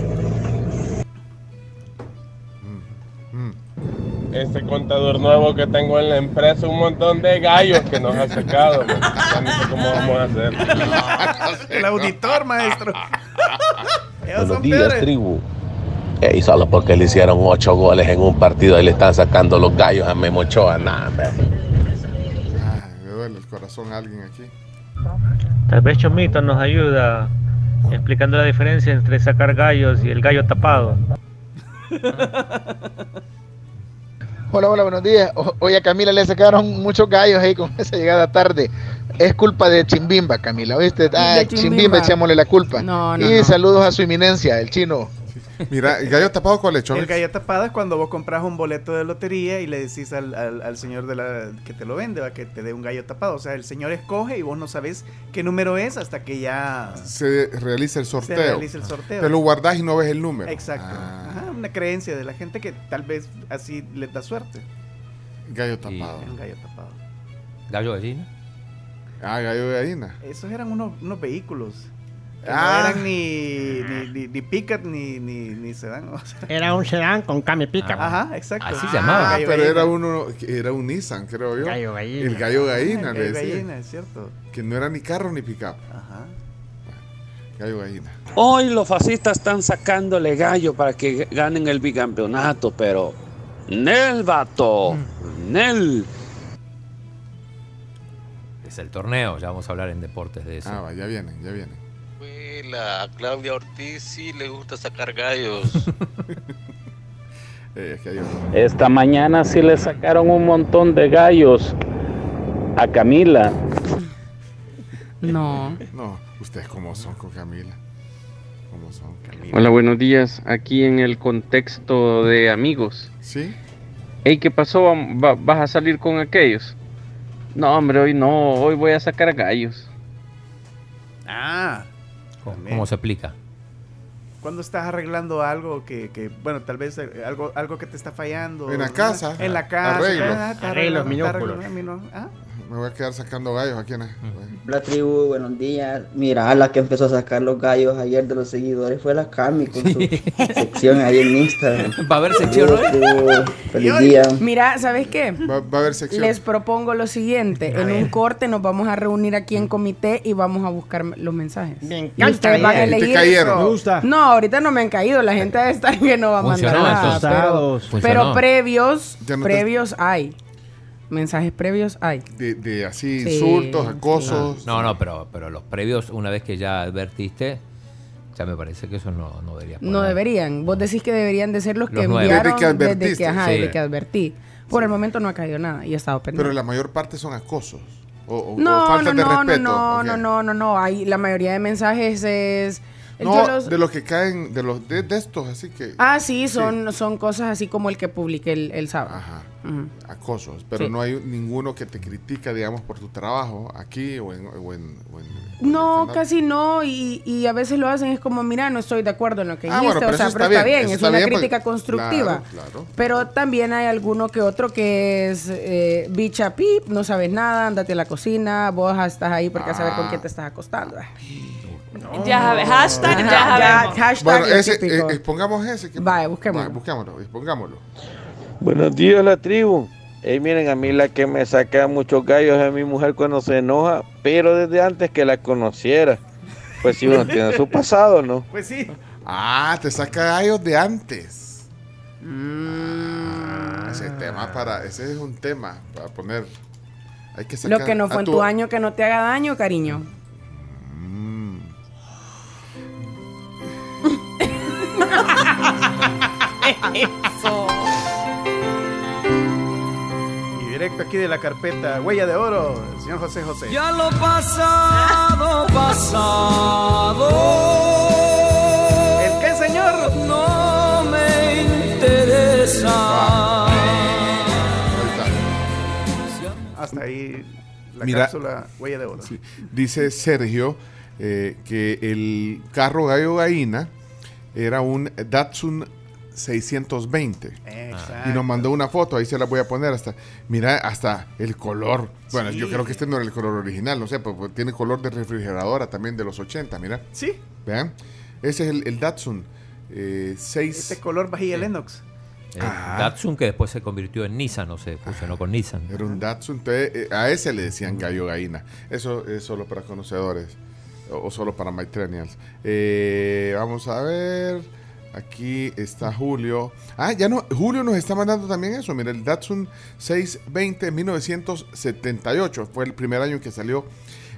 Este contador nuevo que tengo en la empresa, un montón de gallos que nos ha sacado. man. Ya no sé cómo vamos a hacer. (laughs) El auditor, maestro. (laughs) Buenos son días, peores. tribu. Y solo porque le hicieron ocho goles en un partido y le están sacando los gallos a Memo Ochoa, nada. Ah, me duele el corazón a alguien aquí. Tal vez Chomito nos ayuda explicando la diferencia entre sacar gallos y el gallo tapado. (laughs) Hola, hola, buenos días. O- Hoy a Camila le sacaron muchos gallos ahí con (laughs) esa llegada tarde. Es culpa de Chimbimba, Camila, ¿oíste? Ah, Chimbimba, Chimbimba. echémosle la culpa. No, no, y no. saludos a su eminencia, el chino. Mira, el gallo tapado con lechón. El gallo tapado es cuando vos compras un boleto de lotería y le decís al, al- al señor de la, que te lo vende, ¿va? que te dé un gallo tapado. O sea, el señor escoge y vos no sabés qué número es hasta que ya... Se realiza el sorteo. realiza el sorteo. Te lo guardás y no ves el número. Exacto. Ah, Ajá, una creencia de la gente que tal vez así les da suerte. gallo tapado. Un gallo tapado. ¿Gallo gallina? Ah, gallo de gallina. Esos eran unos, unos vehículos. Que Ah. no eran ni, ni, ni, ni pickup ni, ni, ni sedán. o sea. Era un sedán con cami pica. Ajá, exacto. Así Ah, se llamaba. gallo pero gallina. era uno, era un Nissan, creo yo. Gallo gallina. El gallo gallina, Ah, le gallo decía. gallina, es cierto. Que no era ni carro ni pickup. Ajá. Gallo gallina. Hoy los fascistas están sacándole gallo para que ganen el bicampeonato, pero Nel vato, Nel. Es el torneo, ya vamos a hablar en deportes de eso. Ah, va, ya vienen, ya vienen. A Claudia Ortiz sí le gusta sacar gallos. (laughs) Eh, Esta mañana sí le sacaron un montón de gallos a Camila. No. No, ustedes cómo son con Camila. ¿Cómo son? Hola, buenos días. Aquí en el contexto de amigos. ¿Sí? Hey, ¿qué pasó? Va- ¿Vas a salir con aquellos? No, hombre, hoy no. Hoy voy a sacar gallos. Ah. ¿Cómo, se explica? Cuando estás arreglando algo que, que, bueno, tal vez eh, algo, algo que te está fallando. En la casa. En la casa. Ah, Arreglos arreglando, está minúsculos. Me voy a quedar sacando gallos aquí en La tribu, buenos días. Mira, la que empezó a sacar los gallos ayer de los seguidores fue la Cami con su (laughs) sección ahí en Instagram. ¿Va a haber sección. Feliz día. Mira, ¿sabes qué? Va, va a haber sección. Les propongo lo siguiente. A En ver. un corte nos vamos a reunir aquí en comité y vamos a buscar los mensajes. Me encanta van a idea. ¿Y te elegir. cayeron? Me gusta. No, ahorita no me han caído. La gente debe estar que no va a mandar Funcionó, nada. Pero, pero previos, te- previos hay. Mensajes previos hay. De, de así, Sí, insultos, sí. acosos. No, no, pero, pero los previos, una vez que ya advertiste, ya me parece que eso no, no debería No poner. deberían. Vos decís que deberían de ser los que enviaron Desde que desde que, ajá, Sí. desde que advertí. Por el momento no ha caído nada y he estado pendiente. Pero la mayor parte son acosos. O, o- o no, no, de no, respeto. no, ¿o qué? no, no, no, no. Hay, la mayoría de mensajes es... No, yo los- de los que caen, de los de, de estos, así que. Ah, sí, son, son cosas así como el que publiqué el, el sábado. Ajá. Acosos. Pero Sí. no hay ninguno que te critica, digamos, por tu trabajo aquí o en. O en, o en- No, casi no, y, y a veces lo hacen es como, mira, no estoy de acuerdo en lo que Ah, dijiste, bueno, pero o sea, eso pero está está bien, es está una bien porque- crítica constructiva. Claro, claro. Pero también hay alguno que otro que es eh, bicha pip, no sabes nada, andate a la cocina, vos estás ahí porque a saber con Ah. quién te estás acostando. Ya sabes, hashtag ya Ya, sabemos. hashtag Bueno, ese, típico. eh, expongamos ese. que- Vaya, busquémoslo. Vaya, busquémoslo, expongámoslo. Buenos días, la tribu. Ey, miren, a mí la que me saca muchos gallos es mi mujer cuando se enoja, pero desde antes que la conociera. Pues si uno tiene su pasado, ¿no? (laughs) Pues sí. Ah, te saca gallos de antes. Ah, ese tema para, ese es un tema para poner. Hay que sacar Lo que no fue en tu- tu año que no te haga daño, cariño. Mm. Eso. Y directo aquí de la carpeta Huella de Oro, el señor José José. Ya lo pasado, pasado. ¿El qué, señor? No me interesa. Hasta ahí la Mira, cápsula Huella de Oro. Sí. Dice Sergio eh, que el carro gallo gallina era un Datsun 620. Exacto. Y nos mandó una foto, ahí se la voy a poner hasta, mira, hasta el color. Bueno, Sí. yo creo que este no era el color original, no sé, pues, pues, tiene color de refrigeradora también de los 80, mira. Sí. Vean, ese es el, el Datsun eh, 6. Este color vajilla Lennox. Eh, Ah. Datsun que después se convirtió en Nissan, no sé, fusionó con Nissan. Era un Datsun, entonces, eh, a ese le decían gallo gallina. Eso es solo para conocedores o, solo para mytrenials. Eh, vamos a ver. Aquí está Julio. Ah, ya no. Julio nos está mandando también eso. Mira, el Datsun 620 1978 fue el primer año que salió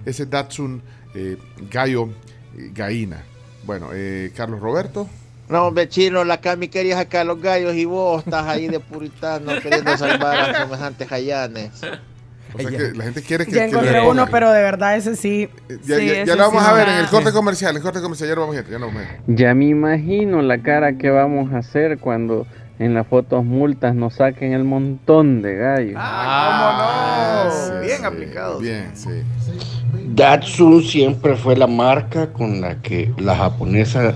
ese Datsun eh, gallo eh, gallina. Bueno, eh, Carlos Roberto. No, hombre, chino, la Cami quería sacar los gallos y vos estás ahí de puritano queriendo salvar a (laughs) semejantes jayanes. O sea que la gente quiere que, Ya que encontré pongan. uno, pero de verdad ese sí. Ya, sí, ya- ese ya lo vamos sí a ver en el corte comercial. El corte comercial ya lo vamos a ver. Ya lo vamos a ver. Ya me imagino la cara que vamos a hacer cuando en las fotos multas nos saquen el montón de gallos. Ah, ¿Cómo no? sí, Bien sí, aplicado. Bien, sí. Datsun siempre fue la marca con la que la japonesa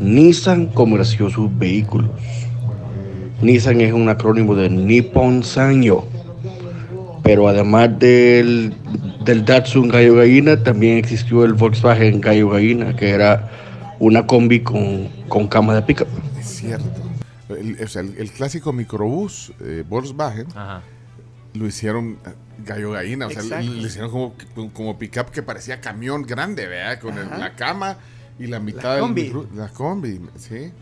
Nissan comerció sus vehículos. Nissan es un acrónimo de Nippon Sanyo. Pero además del, del Datsun Gallo Gallina, también existió el Volkswagen Gallo Gallina, que era una combi con, con cama de pickup. Es cierto. El, o sea, el, el clásico microbús eh, Volkswagen lo hicieron eh, gallo gallina. O sea, le hicieron como, como pickup que parecía camión grande, ¿verdad? Con el- la cama y la mitad La del combi. micro- la combi, sí. Eh,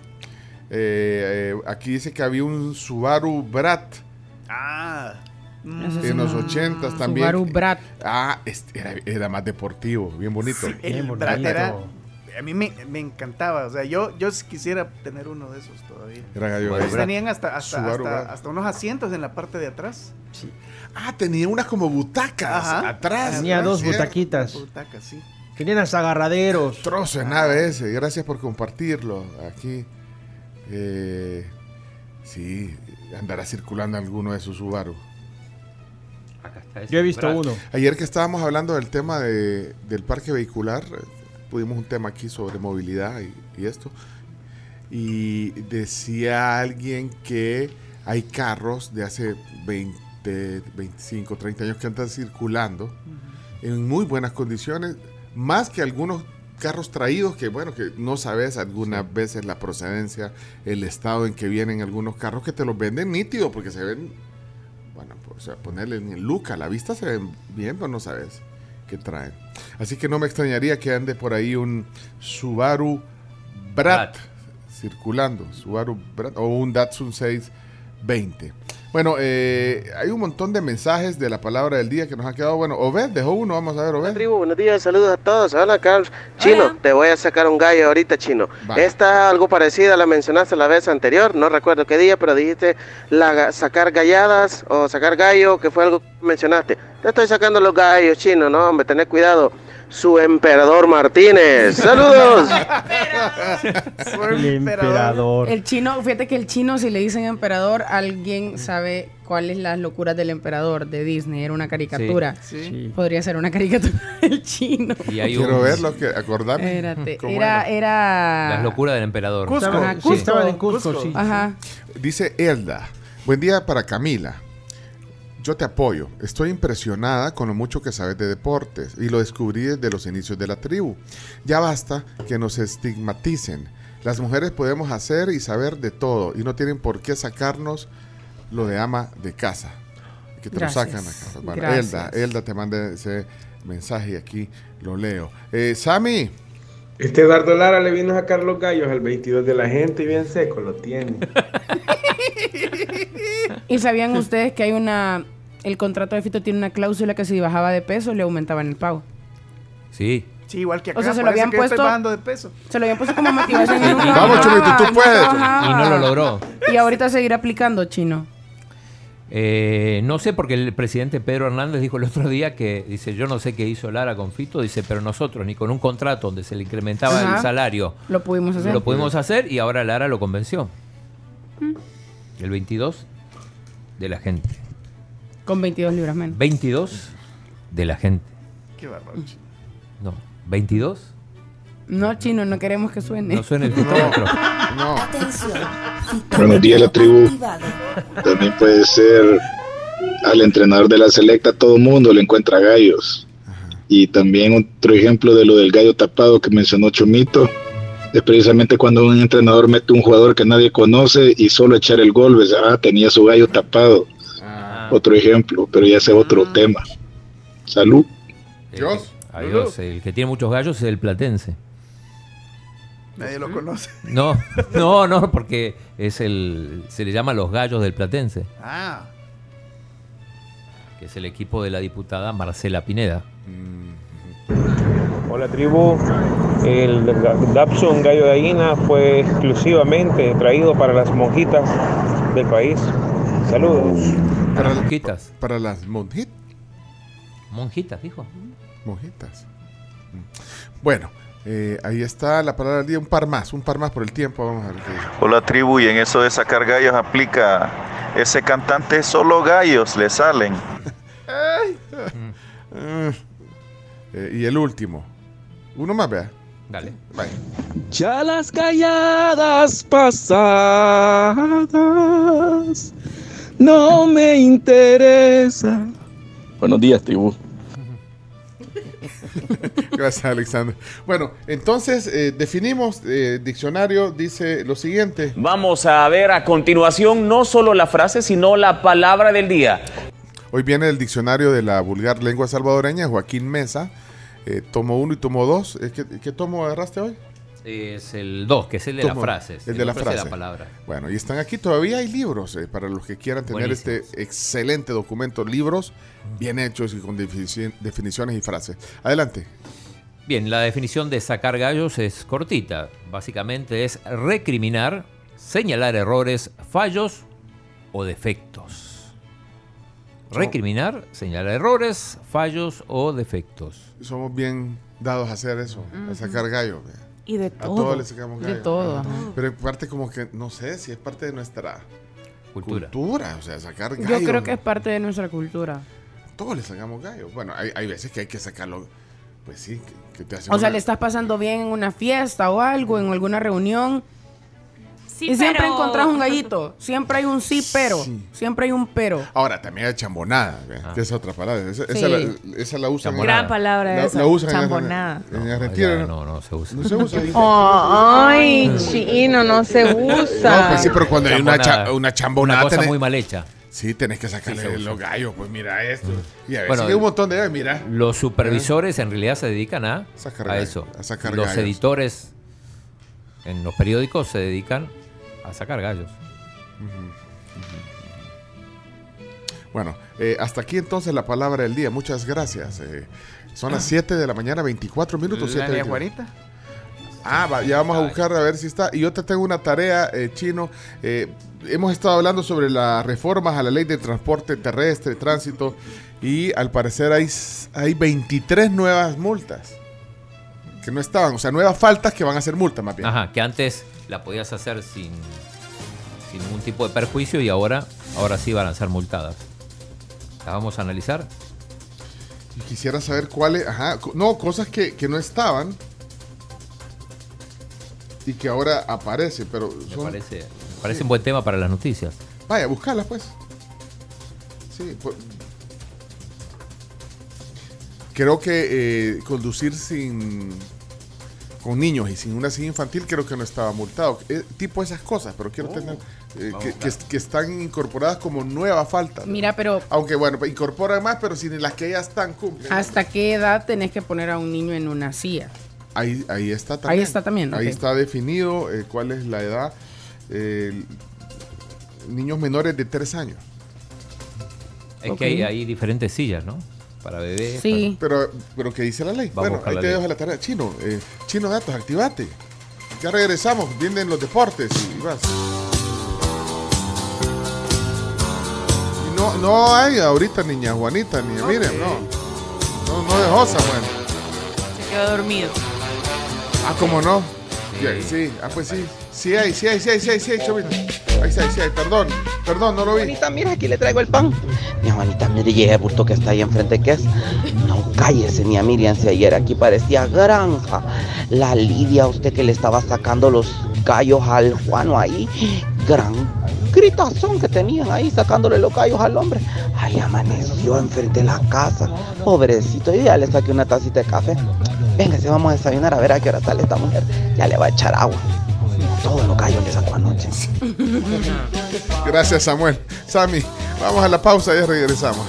eh, aquí dice que había un Subaru Brat. Ah. Ese En los 80 también. Subaru Brat. Ah, este era, era más deportivo, bien bonito. El Brat era- a mí me, me encantaba. O sea, yo, yo quisiera tener uno de esos todavía. Era Pues. Tenían hasta, hasta, hasta, unos asientos en la parte de atrás. Ah, tenía unas como butacas Ajá. atrás. Tenía ¿verdad? dos Cierto. butaquitas. Butacas, sí. Tenían hasta agarraderos. Trozo de nave ese. Gracias por compartirlo aquí. Eh, sí, andará circulando alguno de sus Subaru. Yo he visto uno. Ayer que estábamos hablando del tema de- del parque vehicular, eh, tuvimos un tema aquí sobre movilidad y, y esto. Y decía alguien que hay carros de hace 20, 25, 30 años que andan circulando en muy buenas condiciones, más que algunos carros traídos que, bueno, que no sabes algunas veces la procedencia, el estado en que vienen algunos carros que te los venden nítidos porque se ven, bueno, pues, o sea, ponerle en el look, a la vista se ven bien, pero no sabes qué traen. Así que no me extrañaría que ande por ahí un Subaru Brat, circulando, Subaru Brat o un Datsun 620. Bueno, eh, hay un montón de mensajes de la palabra del día que nos han quedado. Bueno, Obed dejó uno, vamos a ver, Obed. Tribu, buenos días, saludos a todos. Hola, Carlos. Chino, te voy a sacar un gallo ahorita, Chino. Vale. Esta algo parecida la mencionaste la vez anterior, no recuerdo qué día, pero dijiste la, ga- sacar galladas o sacar gallo, que fue algo que mencionaste. Te estoy sacando los gallos, Chino, no, hombre, tened cuidado. Su emperador Martínez. (laughs) ¡Saludos! El emperador. El chino, fíjate que el chino, si le dicen emperador, alguien sabe cuáles las locuras del emperador de Disney. Era una caricatura. Sí. Sí. Podría ser una caricatura (laughs) del chino. Y hay Quiero un- verlo, que acordarme. Espérate. Era, era. Las locuras del emperador. Cusco. Sí, Cusco, Cusco. sí. Ajá. Dice Elda, buen día para Camila. Yo te apoyo. Estoy impresionada con lo mucho que sabes de deportes y lo descubrí desde los inicios de la tribu. Ya basta que nos estigmaticen. Las mujeres podemos hacer y saber de todo y no tienen por qué sacarnos lo de ama de casa. que te Gracias. lo sacan acá. Bueno. Elda, Elda te manda ese mensaje y aquí lo leo. Eh, Sammy, Este Eduardo Lara le vino a sacar los gallos al 22 de la gente y bien seco lo tiene. (laughs) ¿Y sabían ustedes que hay una... El contrato de Fito tiene una cláusula que si bajaba de peso le aumentaban el pago? Sí. Sí, igual que acá. O sea, se lo habían puesto- bajando de peso. Se lo habían puesto como motivación. y nunca (laughs) Vamos, Chomito, tú puedes. Y no lo logró. Y ahorita seguir aplicando, chino. Eh, no sé, porque el presidente Pedro Hernández dijo el otro día que, dice, yo no sé qué hizo Lara con Fito, dice, pero nosotros ni con un contrato donde se le incrementaba Ajá. el salario Lo pudimos hacer. lo pudimos hacer y ahora Lara lo convenció. El 22 de la gente. Con 22 libras menos. 22 de la gente. Qué bárbaro. chico. No, 22. No, chino, no queremos que suene. No suena el fitómetro. (laughs) no. Buenos días, la tribu. También puede ser al entrenador de la selecta, todo mundo le encuentra gallos. Y también otro ejemplo de lo del gallo tapado que mencionó Chomito, es precisamente cuando un entrenador mete un jugador que nadie conoce y solo echar el gol, ves, ah, tenía su gallo tapado. Otro ejemplo, pero ya ese es otro tema. Salud. Dios. Adiós. El que tiene muchos gallos es el platense. Nadie lo conoce. No, (laughs) no, no, porque es el. Se le llama los gallos del platense, Ah, que es el equipo de la diputada Marcela Pineda. Hola tribu, el Dapsun Gallo de Gallina fue exclusivamente traído para las monjitas del país. Saludos. Para, las monjitas. Para las monjitas. Monjitas, dijo. Monjitas. Bueno, eh, ahí está la palabra del día. Un par más, un par más por el tiempo. Vamos a ver qué dice. Hola tribu, y en eso de sacar gallos aplica ese cantante, solo gallos le salen. (laughs) Eh, (laughs) eh, y el último. Uno más, vea. Dale. Vaya. Ya las calladas pasadas no me interesan. Buenos días, tribu. (laughs) Gracias, Alexander. Bueno, entonces eh, definimos, eh, diccionario dice lo siguiente. Vamos a ver a continuación no solo la frase, sino la palabra del día. Hoy viene el diccionario de la vulgar lengua salvadoreña, Joaquín Mesa, eh, tomo uno y tomo dos. Eh, ¿Qué, qué tomo agarraste hoy? Es el 2, que es el de las frases. El de la otro es frase. palabra. Bueno, y están aquí, todavía hay libros eh, para los que quieran tener este excelente documento, libros bien hechos y con definici- definiciones y frases. Adelante. Bien, la definición de sacar gallos es cortita. Básicamente es recriminar, señalar errores, fallos o defectos. Recriminar, señalar errores, fallos o defectos. Somos bien dados a hacer eso, a sacar gallo. Y de A todo. todos le sacamos De gallo. todo, Ajá. Pero en parte como que, no sé, si es parte de nuestra cultura. o sea, sacar gallo. Yo creo que es parte de nuestra cultura. Todos le sacamos gallo. Bueno, hay, hay veces que hay que sacarlo, pues sí, que, que te hace O sea, una- le estás pasando bien en una fiesta o algo, en alguna reunión. Sí, y siempre pero- encontrás un (laughs) gallito. Siempre hay un sí, pero. Siempre hay un pero. Ahora, también hay chambonada. Ah. que es otra palabra. Esa, Sí. esa la, esa la usan. en- Gran palabra la, esa, la usan en- chambonada. En, Argentina. Ya, no, no se usa. No se usa. (laughs) Ay, chino, no se usa. No, pues sí, pero cuando hay una, cha- una chambonada. Una cosa tenés- muy mal hecha. Sí, tenés que sacarle los gallos. Pues mira esto. Y a veces Bueno, hay un montón de. Mira. Los supervisores en realidad se dedican a, Sacar a gallo, eso. a sacar los gallos. editores en los periódicos se dedican a sacar gallos. Bueno, eh, hasta aquí entonces la palabra del día. Muchas gracias. Eh, son las 7 de la mañana, 24 minutos. ¿La 7 de Juanita? Ah, va, ya vamos a buscar a ver si está. Y yo te tengo una tarea, eh, chino. Eh, hemos estado hablando sobre las reformas a la ley de transporte terrestre, tránsito, y al parecer hay, hay 23 nuevas multas que no estaban, o sea, nuevas faltas que van a ser multas más bien. Ajá, que antes la podías hacer sin, sin ningún tipo de perjuicio y ahora, ahora sí van a ser multadas. Las vamos a analizar. Y quisiera saber cuáles, ajá, no, cosas que, que no estaban y que ahora aparecen, pero Me son- parece, me parece un buen tema para las noticias. Vaya, buscarlas pues. Sí, pues. Creo que eh, conducir sin. Con niños y sin una silla infantil, creo que no estaba multado. Eh, tipo esas cosas, pero quiero tener, eh, que, que- que están incorporadas como nueva falta. Mira, pero Aunque bueno, pues, incorporan más, pero si ni las que ya están cumplen. ¿hasta qué edad tenés que poner a un niño en una silla? Ahí, ahí está también. Ahí está también, Ahí está definido eh, cuál es la edad. eh, niños menores de 3 años. Es que hay, hay diferentes sillas, ¿no? Para bebés. Pero, pero ¿qué dice la ley? Vamos a bueno, ahí la te dejo la tarea. Chino, eh, Chino Datos, activate. Ya regresamos, vienen los deportes y vas. Y no, no hay ahorita niña Juanita, ni miren, no. No, no dejó Samuel. Se quedó dormido. Ah, ¿cómo no? Ya, Sí, ah, pues sí. Sí hay, sí hay, sí hay, sí hay, sí hay, Chovito. Ahí está, ahí hay, perdón, perdón, no lo vi. Juanita, mira, aquí le traigo el pan. Mi Juanita, mire, llegué bulto que está ahí enfrente, ¿qué es? No, cállese, ni a Miriam, si ayer aquí parecía granja. La Lidia, usted que le estaba sacando los gallos al Juano ahí. Gran gritazón que tenían ahí sacándole los gallos al hombre. Ahí amaneció enfrente de la casa. Pobrecito, yo ya le saqué una tacita de café. Venga, si vamos a desayunar a ver a qué hora sale esta mujer. Ya le va a echar agua. Todos los gallos le sacó anoche. (laughs) Gracias, Samuel. Sammy, vamos a la pausa y regresamos.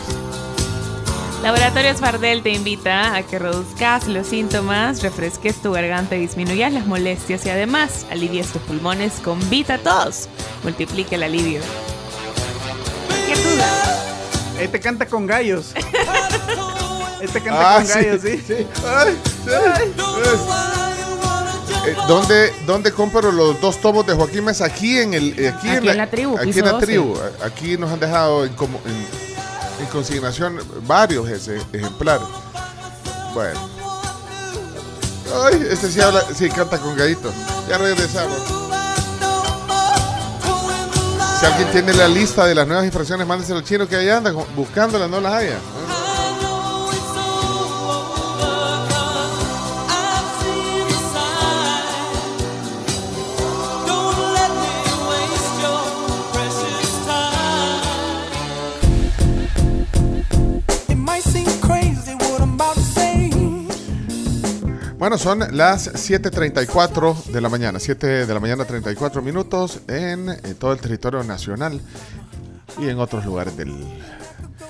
Laboratorios Fardel te invita a que reduzcas los síntomas, refresques tu garganta y disminuyas las molestias y además alivies tus pulmones con Vita Tos. Multiplica el alivio. ¿Qué duda? Este canta con gallos. (laughs) Este canta Ah, con sí, gallos, sí. sí. Ay, sí. Eh, ¿dónde, ¿Dónde compro los dos tomos de Joaquín Mesa? Aquí en el eh, aquí, Aquí en la tribu, Aquí en la 12. tribu. Aquí nos han dejado en, como- en- en consignación varios ese, ejemplares. Bueno. Ay, este sí habla, sí canta con gallito. Ya regresamos. Si alguien tiene la lista de las nuevas infracciones, mándeselo al chino que ahí anda buscándolas, no las haya. Bueno, son las 7.34 de la mañana, 7 de la mañana 34 minutos en, eh, todo el territorio nacional y en otros lugares del... De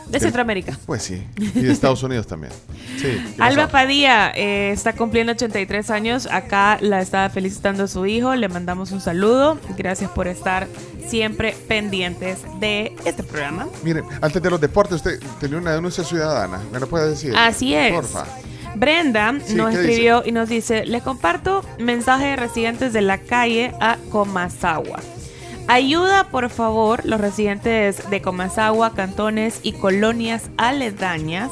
del- Centroamérica. Pues sí, y de Estados Unidos también. Sí, ¿qué Alba? Padilla eh, está cumpliendo 83 años. Acá la está felicitando su hijo. Le mandamos un saludo. Gracias por estar siempre pendientes de este programa. Mire, antes de los deportes, usted tenía una denuncia ciudadana, ¿me lo puede decir? Así es. Porfa. Brenda Sí, nos ¿qué escribió y nos dice, les comparto mensaje de residentes de la calle a Comasagua. Ayuda, por favor, los residentes de Comasagua, cantones y colonias aledañas,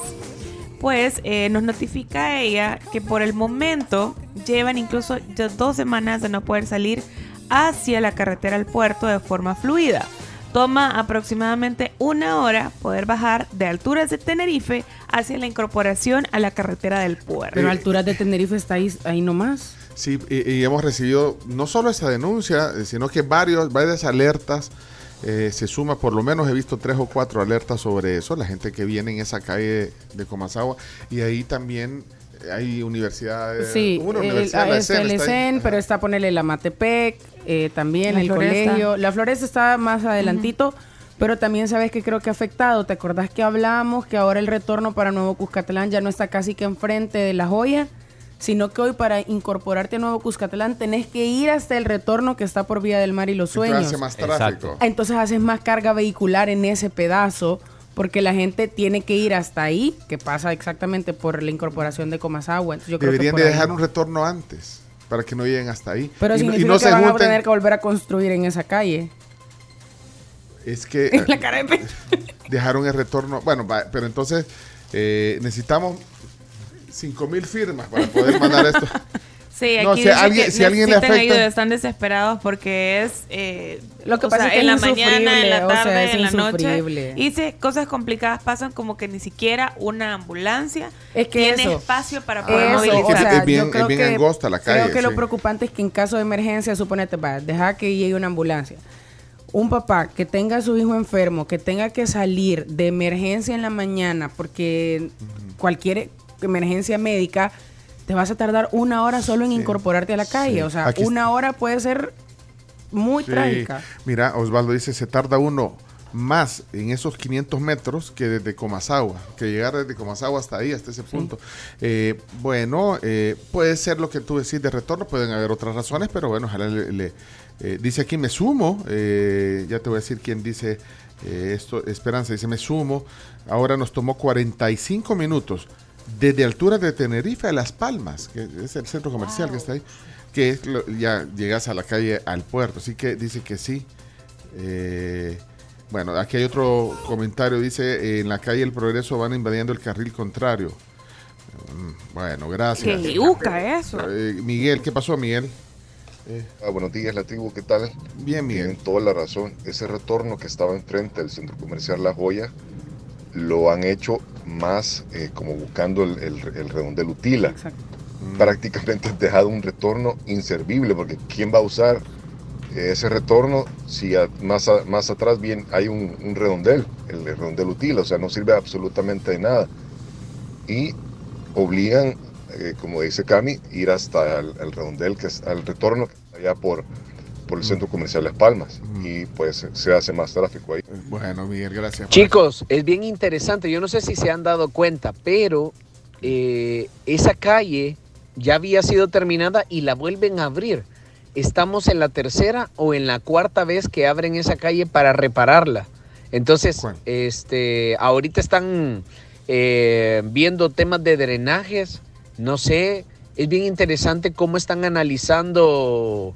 pues eh, nos notifica ella que por el momento llevan incluso ya dos semanas de no poder salir hacia la carretera al puerto de forma fluida. Toma aproximadamente una hora poder bajar de alturas de Tenerife hacia la incorporación a la carretera del puerto. Pero alturas de Tenerife está ahí, ahí nomás. Sí, y, y hemos recibido no solo esa denuncia, eh, sino que varios, varias alertas. eh, se suma, por lo menos he visto tres o cuatro alertas sobre eso, la gente que viene en esa calle de Comasagua. Y ahí también hay universidades. Sí, una el, la es ESEN, el pero está ponerle la Matepec, eh, también La el Floresta. colegio. La Floresta está más adelantito, pero también sabes que creo que ha afectado. ¿Te acordás que hablamos que ahora el retorno para Nuevo Cuscatlán ya no está casi que enfrente de La Joya? Sino que hoy para incorporarte a Nuevo Cuscatlán tenés que ir hasta el retorno que está por Vía del Mar y los Entonces Sueños. hace más tráfico. Entonces haces más carga vehicular en ese pedazo porque la gente tiene que ir hasta ahí, que pasa exactamente por la incorporación de Comasagua. Yo creo Deberían de dejar un retorno antes para que no lleguen hasta ahí. Pero y, no- y significa no que se van a tener que volver a construir en esa calle. Es que (laughs) La cara de pe- (laughs) dejaron el retorno. Bueno, pero entonces eh, necesitamos 5 mil firmas para poder mandar esto. (laughs) Sí, aquí No, si dice alguien- que si alguien le afecta- ayuda, están desesperados porque es eh, Lo que o pasa sea, es que en la mañana, en la o sea, tarde, en la noche. Y cosas complicadas pasan como que ni siquiera una ambulancia Es que tiene eso. espacio para poder Eso, movilizar. o sea, Es bien- yo creo es bien que, angosta la Creo calle, que lo preocupante es que en caso de emergencia, suponete, va, deja que llegue una ambulancia. Un papá que tenga a su hijo enfermo, que tenga que salir de emergencia en la mañana, porque cualquier emergencia médica, te vas a tardar una hora solo en incorporarte a la calle. Sí. O sea, Aquí- una hora puede ser muy Sí. trágica. Mira, Osvaldo dice, se tarda uno más en esos 500 metros que desde Comasagua, que llegar desde Comasagua hasta ahí, hasta ese punto. Eh, bueno, eh, puede ser lo que tú decís de retorno, pueden haber otras razones, pero bueno, ojalá le... le- eh, dice aquí, me sumo, eh, ya te voy a decir quién dice eh, esto, Esperanza dice, me sumo, ahora nos tomó 45 minutos desde altura de Tenerife a Las Palmas, que es el centro comercial que está ahí, que es lo- ya llegas a la calle al puerto, así que dice que sí. Eh, bueno, aquí hay otro comentario, dice, eh, en la calle El Progreso van invadiendo el carril contrario. Mm, Bueno, gracias. Qué yuca eso. Eh, Miguel, ¿qué pasó, Miguel? Ah, buenos días, la tribu, ¿qué tal? Bien, Miguel. Tienen toda la razón. Ese retorno que estaba enfrente del centro comercial La Joya lo han hecho más eh, como buscando el, el- el redondel Utila. Prácticamente han dejado un retorno inservible porque ¿quién va a usar ese retorno si a- más, a- más atrás bien hay un, un redondel, el redondel Utila? O sea, no sirve absolutamente de nada. Y obligan, eh, como dice Cami, ir hasta el, el redondel, que es al retorno que está allá por, por el centro comercial Las Palmas. Y pues se hace más tráfico ahí. Bueno, Miguel, gracias. Chicos, es bien interesante. Yo no sé si se han dado cuenta, pero eh, esa calle ya había sido terminada y la vuelven a abrir. Estamos en la tercera o en la cuarta vez que abren esa calle para repararla. Entonces, este, ahorita están eh, viendo temas de drenajes. No sé, es bien interesante cómo están analizando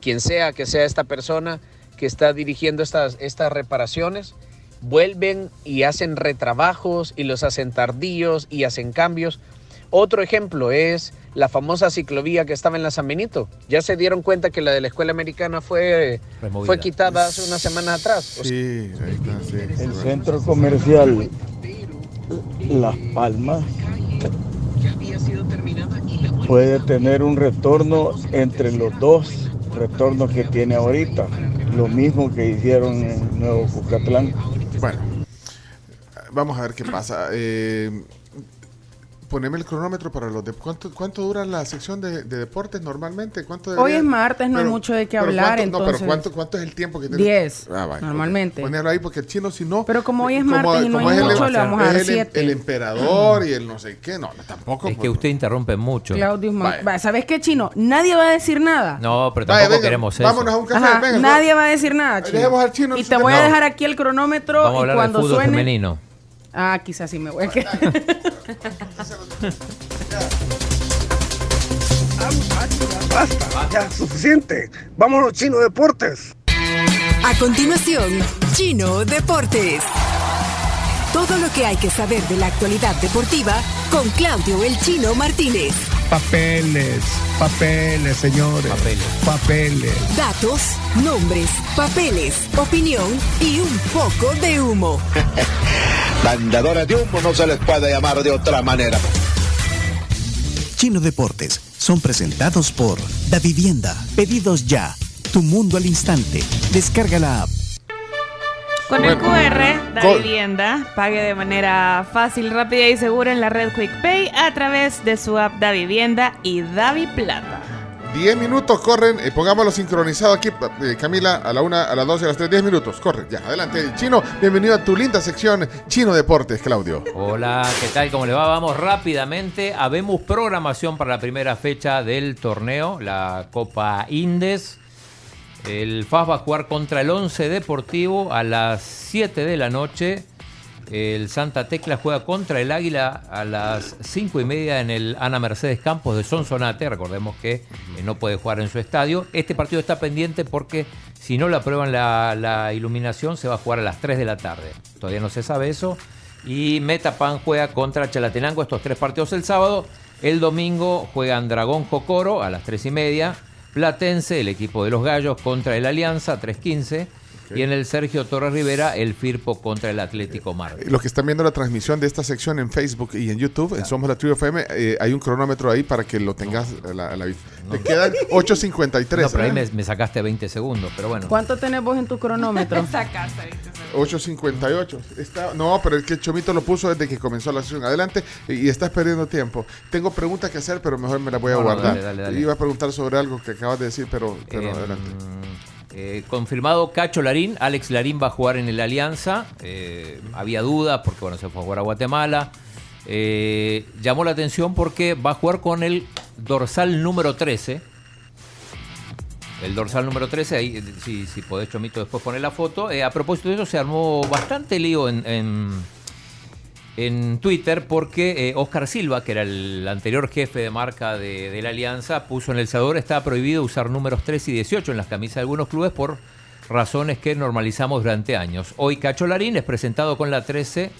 quien sea que sea esta persona que está dirigiendo estas, estas reparaciones, vuelven y hacen retrabajos y los hacen tardíos y hacen cambios. Otro ejemplo es la famosa ciclovía que estaba en la San Benito. Ya se dieron cuenta que la de la escuela americana fue, Removida. fue quitada hace unas semanas atrás. O sea, Sí, ahí está, sí. El centro comercial Las Palmas puede tener un retorno entre los dos retornos que tiene ahorita. Lo mismo que hicieron en Nuevo Cucatlán. Bueno, vamos a ver qué pasa. Eh, poneme el cronómetro para los de ¿cuánto, cuánto dura la sección de, de deportes normalmente? ¿Cuánto Hoy debería- es martes, no hay mucho de qué pero hablar, cuánto- No, entonces- pero ¿cuánto, ¿cuánto es el tiempo que tiene? Diez, Ah, vaya, normalmente. ok. Ponerlo ahí porque el chino si no... Pero como hoy es como- martes y no como hay es el- mucho, le vamos a dar es el, siete. el emperador y el no sé qué, no, tampoco. Es que usted interrumpe mucho. Claudio, ¿sabes qué, chino? Nadie va a decir nada. No, pero Vaya, tampoco venga, queremos eso. vámonos a un café, Ajá, venga, nadie va a decir nada, chino. Dejemos al chino y te voy a No. dejar aquí el cronómetro y cuando suene. femenino. Ah, quizás sí me voy a quedar. Basta, ya, suficiente. Vámonos, Chino Deportes. A continuación, Chino Deportes. Todo lo que hay que saber de la actualidad deportiva con Claudio El Chino Martínez. Papeles, papeles, señores. Papeles. Datos, nombres, papeles, opinión y un poco de humo. (laughs) Vendedores de humo no se les puede llamar de otra manera. Chino Deportes son presentados por Da Vivienda. Pedidos ya. Tu mundo al instante. Descarga la app. Con el. QR, da vivienda, pague de manera fácil, rápida y segura en la red QuickPay a través de su app Da Vivienda y Davi Plata. 10 minutos corren, eh, pongámoslo sincronizado aquí, eh, Camila, a la una, a las 12, a las 3, 10 minutos, corre, ya, adelante. Chino, bienvenido a tu linda sección Chino Deportes, Claudio. Hola, ¿qué tal? ¿Cómo le va? Vamos rápidamente. Habemos programación para la primera fecha del torneo, la Copa Indes. El FAS va a jugar contra el 11 Deportivo a las 7 de la noche. El Santa Tecla juega contra el Águila a las 5 y media en el Ana Mercedes Campos de Sonsonate. Recordemos que eh, no puede jugar en su estadio. Este partido está pendiente porque si no le aprueban la, la iluminación se va a jugar a las 3 de la tarde. Todavía no se sabe eso. Y Metapan juega contra Chalatenango estos tres partidos el sábado. El domingo juegan Dragón Jocoro a las 3 y media. Platense, el equipo de los Gallos, contra el Alianza, 3.15. Y en el Sergio Torres Rivera, el Firpo contra el Atlético Marte. Los que están viendo la transmisión de esta sección en Facebook y en YouTube, en Somos la Tribu FM, eh, hay un cronómetro ahí para que lo tengas a la, a la vista. Te quedan (laughs) 8.53. No, pero ahí ¿eh? me, me sacaste 20 segundos, pero bueno. ¿Cuánto tenés vos en tu cronómetro? (laughs) 8.58. Está, no, pero es que Chomito lo puso desde que comenzó la sesión. Adelante y, y estás perdiendo tiempo. Tengo preguntas que hacer, pero mejor me las voy a No, no, guardar. dale, dale, dale. Iba a preguntar sobre algo que acabas de decir, pero, pero Em, adelante. Eh, confirmado Cacho Larín, Alex Larín va a jugar en el Alianza. Eh, había dudas porque bueno, se fue a jugar a Guatemala. Eh, llamó la atención porque va a jugar con el dorsal número 13. El dorsal número 13, ahí, si, si podés, Chomito, después poner la foto. A propósito de eso, se armó bastante lío en, en Twitter porque eh, Oscar Silva, que era el anterior jefe de marca de, de la Alianza, puso en el Salvador está prohibido usar números 3 y 18 en las camisas de algunos clubes por razones que normalizamos durante años. Hoy Cacho Larín es presentado con la 13,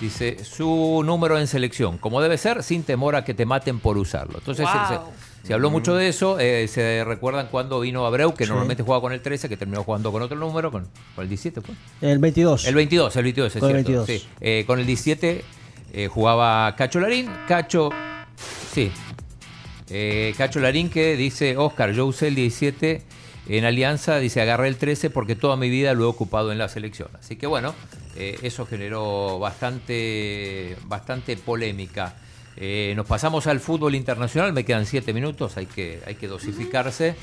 dice su número en selección, como debe ser, sin temor a que te maten por usarlo. Entonces Wow. Se, habló mucho de eso, eh, se recuerdan cuando vino Abreu, que Sí. normalmente jugaba con el 13, que terminó jugando con otro número, con, con el 17, pues. El 22. El 22, el 22, es Con el cierto. 22. sí. Eh, con el 17 eh, jugaba Cacho Larín. Cacho, sí. Cacho Larín que dice, Oscar, yo usé el 17 en Alianza, dice, agarré el 13 porque toda mi vida lo he ocupado en la selección. Así que bueno, eso generó bastante, bastante polémica. Eh, nos pasamos al fútbol internacional, me quedan 7 minutos, hay que, hay que dosificarse.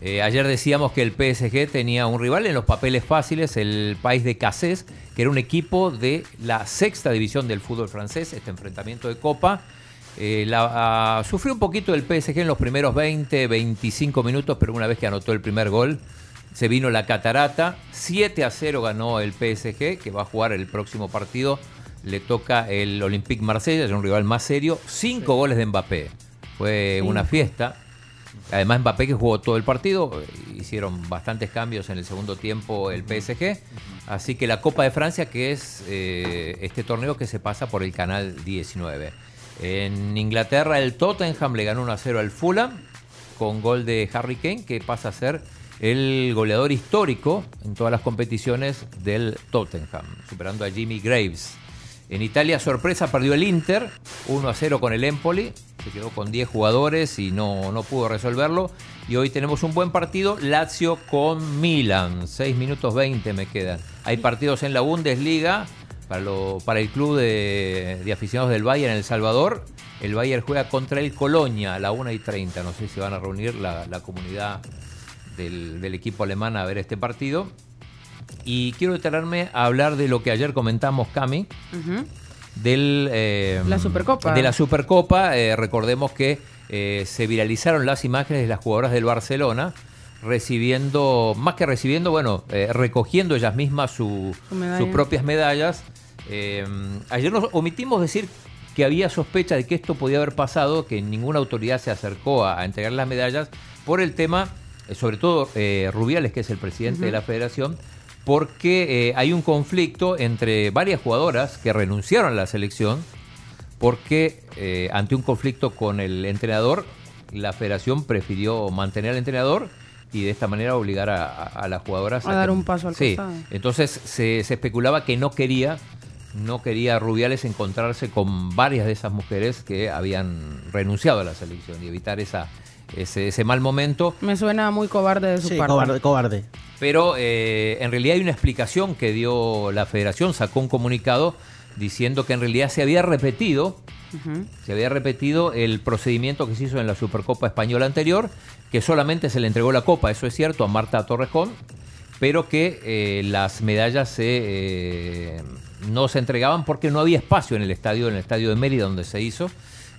Eh, ayer decíamos que el PSG tenía un rival en los papeles fáciles, el país de Cassés, que era un equipo de la sexta división del fútbol francés, este enfrentamiento de Copa. Eh, ah, sufrió un poquito el PSG en los primeros 20, 25 minutos, pero una vez que anotó el primer gol, se vino la catarata. 7 a 0 ganó el PSG, que va a jugar el próximo partido. Le toca el Olympique Marsella, es un rival más serio. 5 goles de Mbappé. Fue Sí. una fiesta. Además, Mbappé que jugó todo el partido, hicieron bastantes cambios en el segundo tiempo el PSG. Así que la Copa de Francia, que es eh, este torneo que se pasa por el canal 19. En Inglaterra, el Tottenham le ganó 1 a 0 al Fulham con gol de Harry Kane, que pasa a ser el goleador histórico en todas las competiciones del Tottenham, superando a Jimmy Graves. En Italia, sorpresa, perdió el Inter 1 a 0 con el Empoli. Se quedó con 10 jugadores y no, no pudo resolverlo. Y hoy tenemos un buen partido, Lazio con Milan. 6 minutos 20 me quedan. Hay partidos en la Bundesliga para, lo- para el club de, de aficionados del Bayern en El Salvador. El Bayern juega contra el Colonia a la 1 y 30. No sé si van a reunir la, la comunidad del, del equipo alemán a ver este partido. Y quiero detenerme a hablar de lo que ayer comentamos, Cami, del, eh, La Supercopa. De la Supercopa. Eh, recordemos que eh, se viralizaron las imágenes de las jugadoras del Barcelona recibiendo, más que recibiendo, bueno, recogiendo ellas mismas su- medalla. sus propias medallas. Ayer nos omitimos decir que había sospecha de que esto podía haber pasado, que ninguna autoridad se acercó a, a entregar las medallas por el tema, sobre todo Rubiales, que es el presidente de la federación, porque eh, hay un conflicto entre varias jugadoras que renunciaron a la selección porque eh, ante un conflicto con el entrenador, la federación prefirió mantener al entrenador y de esta manera obligar a, a- a las jugadoras A dar que- un paso al sí. costado. Entonces se, se especulaba que no quería, no quería Rubiales encontrarse con varias de esas mujeres que habían renunciado a la selección y evitar esa, ese, ese mal momento. Me suena muy cobarde de su Sí, parte. cobarde, cobarde. Pero eh, en realidad hay una explicación que dio la federación, sacó un comunicado diciendo que en realidad se había repetido, se había repetido el procedimiento que se hizo en la Supercopa Española anterior, que solamente se le entregó la copa, eso es cierto, a Marta Torrejón, pero que eh, las medallas se, eh, no se entregaban porque no había espacio en el estadio, en el estadio de Mérida donde se hizo.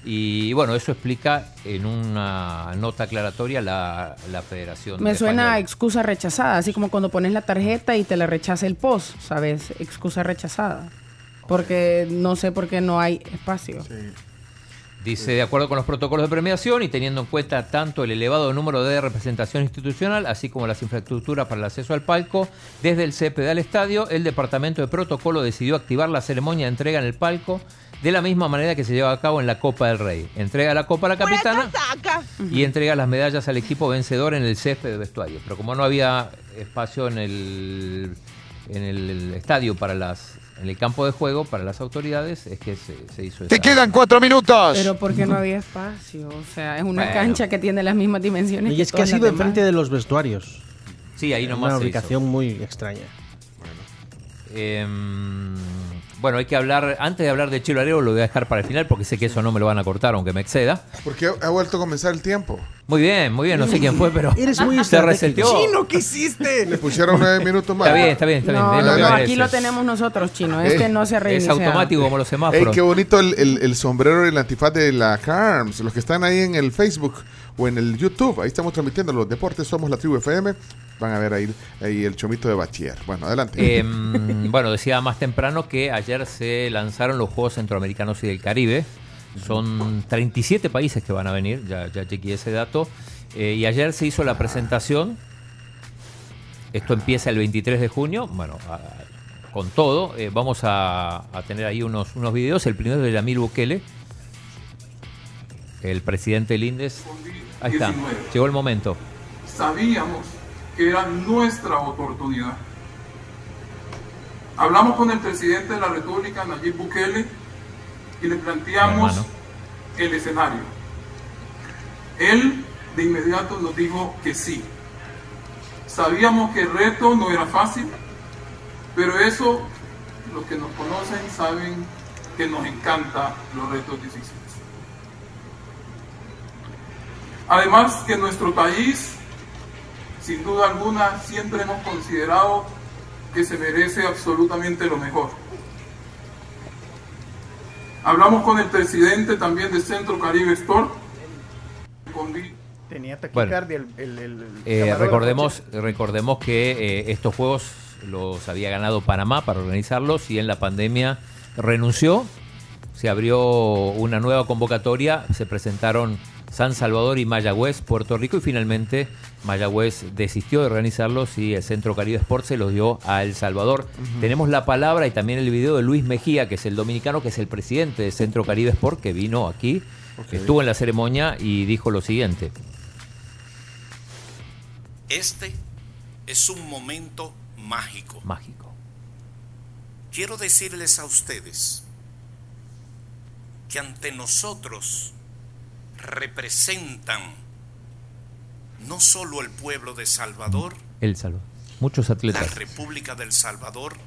Y bueno, eso explica en una nota aclaratoria la, la Federación. Me de suena a excusa rechazada, así como cuando pones la tarjeta y te la rechaza el post, ¿sabes? Excusa rechazada. Porque no sé por qué no hay espacio. Dice, de acuerdo con los protocolos de premiación y teniendo en cuenta tanto el elevado número de representación institucional, así como las infraestructuras para el acceso al palco, desde el CPD al estadio, el Departamento de Protocolo decidió activar la ceremonia de entrega en el palco de la misma manera que se lleva a cabo en la Copa del Rey. Entrega la copa a la capitana y entrega las medallas al equipo vencedor en el césped de vestuario. Pero como no había espacio en el, en el estadio para las en el campo de juego para las autoridades es que se, se hizo Te esa- quedan cuatro minutos. Pero porque no había espacio, o sea, es una Bueno. cancha que tiene las mismas dimensiones. Y es que ha sido enfrente de los vestuarios. Sí, ahí nomás Una se ubicación muy extraña. Em, bueno, hay que hablar, antes de hablar de Chelo Areo, lo voy a dejar para el final porque sé que eso no me lo van a cortar, aunque me exceda. Porque ha vuelto a comenzar el tiempo. Muy bien, muy bien, no sé quién fue, pero (laughs) Eres muy (laughs) se reseteó. Chino, ¿qué hiciste? Le pusieron nueve minutos más. Está bien, está bien, está bien. No, es lo no, aquí lo tenemos nosotros, chino. Este Eh, no se ha Es automático como los Ey, semáforos. qué bonito el, el- el sombrero y el antifaz de la CARMS. Los que están ahí en el Facebook o en el YouTube, ahí estamos transmitiendo los deportes. Somos la tribu FM. Van a ver ahí, ahí el chomito de Bachier. Bueno, adelante. Em, (laughs) bueno, decía más temprano que ayer se lanzaron los Juegos Centroamericanos y del Caribe. Son 37 países que van a venir, ya, ya chequeé ese dato. Eh, y ayer se hizo la presentación. Esto empieza el 23 de junio. Bueno, a- con todo, eh, vamos a, a tener ahí unos, unos videos. El primero de Yamil Bukele, el presidente del INDES. Ahí está, 19. llegó el momento. Sabíamos era nuestra oportunidad. Hablamos con el presidente de la República, Nayib Bukele, y le planteamos Hermano. el escenario. Él de inmediato nos dijo que sí. Sabíamos que el reto no era fácil, pero eso los que nos conocen saben que nos encanta los retos difíciles. Además que nuestro país, sin duda alguna, siempre hemos considerado que se merece absolutamente lo mejor. Hablamos con el presidente también de Centro Caribe Di- Tenía Bueno. taquicardia el, el, el- el Eh, recordemos, recordemos que eh, estos juegos los había ganado Panamá para organizarlos y en la pandemia renunció. Se abrió una nueva convocatoria, se presentaron San Salvador y Mayagüez, Puerto Rico y finalmente Mayagüez desistió de organizarlos y el Centro Caribe Sport se los dio a El Salvador. Tenemos la palabra y también el video de Luis Mejía, que es el dominicano, que es el presidente del Centro Caribe Sport, que vino aquí, estuvo en la ceremonia y dijo lo siguiente. Este es un momento mágico. Mágico. Quiero decirles a ustedes que ante nosotros representan no solo el pueblo de Salvador, El Salvador. Muchos la atletas. República del Salvador,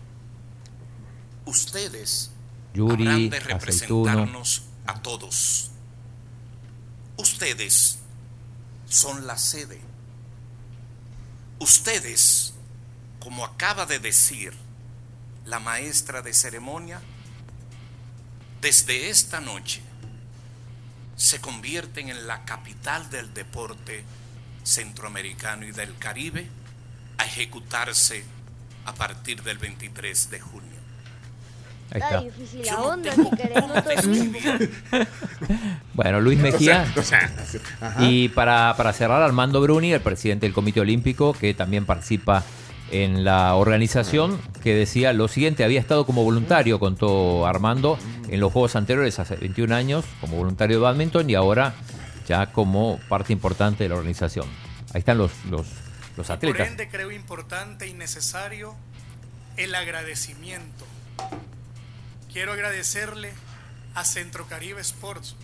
ustedes Yuri, habrán de Aceituno. representarnos a todos. Ustedes son la sede. Ustedes, como acaba de decir la maestra de ceremonia, desde esta noche se convierten en la capital del deporte centroamericano y del Caribe a ejecutarse a partir del 23 de junio. Ahí Está está. difícil la onda, si querés Bueno, Luis Mejía. O sea, o sea, ajá. y para, para cerrar, Armando Bruni, el presidente del Comité Olímpico, que también participa en la organización, que decía lo siguiente, había estado como voluntario, contó Armando, en los Juegos anteriores, hace 21 años, como voluntario de badminton y ahora ya como parte importante de la organización. Ahí están los, los, los Por atletas. ende, creo importante y necesario el agradecimiento. Quiero agradecerle a Centro Caribe Sports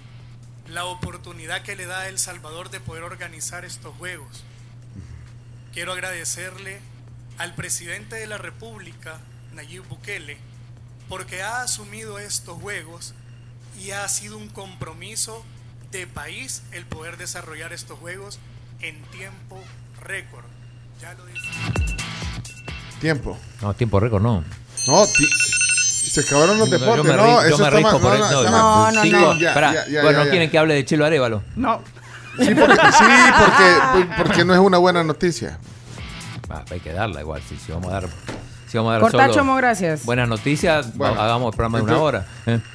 la oportunidad que le da a El Salvador de poder organizar estos juegos. Quiero agradecerle al presidente de la República, Nayib Bukele, porque ha asumido estos juegos y ha sido un compromiso de país el poder desarrollar estos juegos en tiempo récord. Ya lo dice. Tiempo. No, tiempo récord, no. No, ti- se acabaron los Yo deportes. me, no, yo eso me está rijo mal. por No, no, no, no, cinco- ya, ya, ya, bueno, ¿no quieren que hable de Chelo Arevalo? No. Sí, porque, sí, porque, porque no es una buena noticia. Ah, hay que darla igual, si, si vamos a dar... Si vamos a dar Corta, solo Chomo, gracias. Buenas noticias, Bueno, hagamos el programa de una hora. ¿eh? (laughs)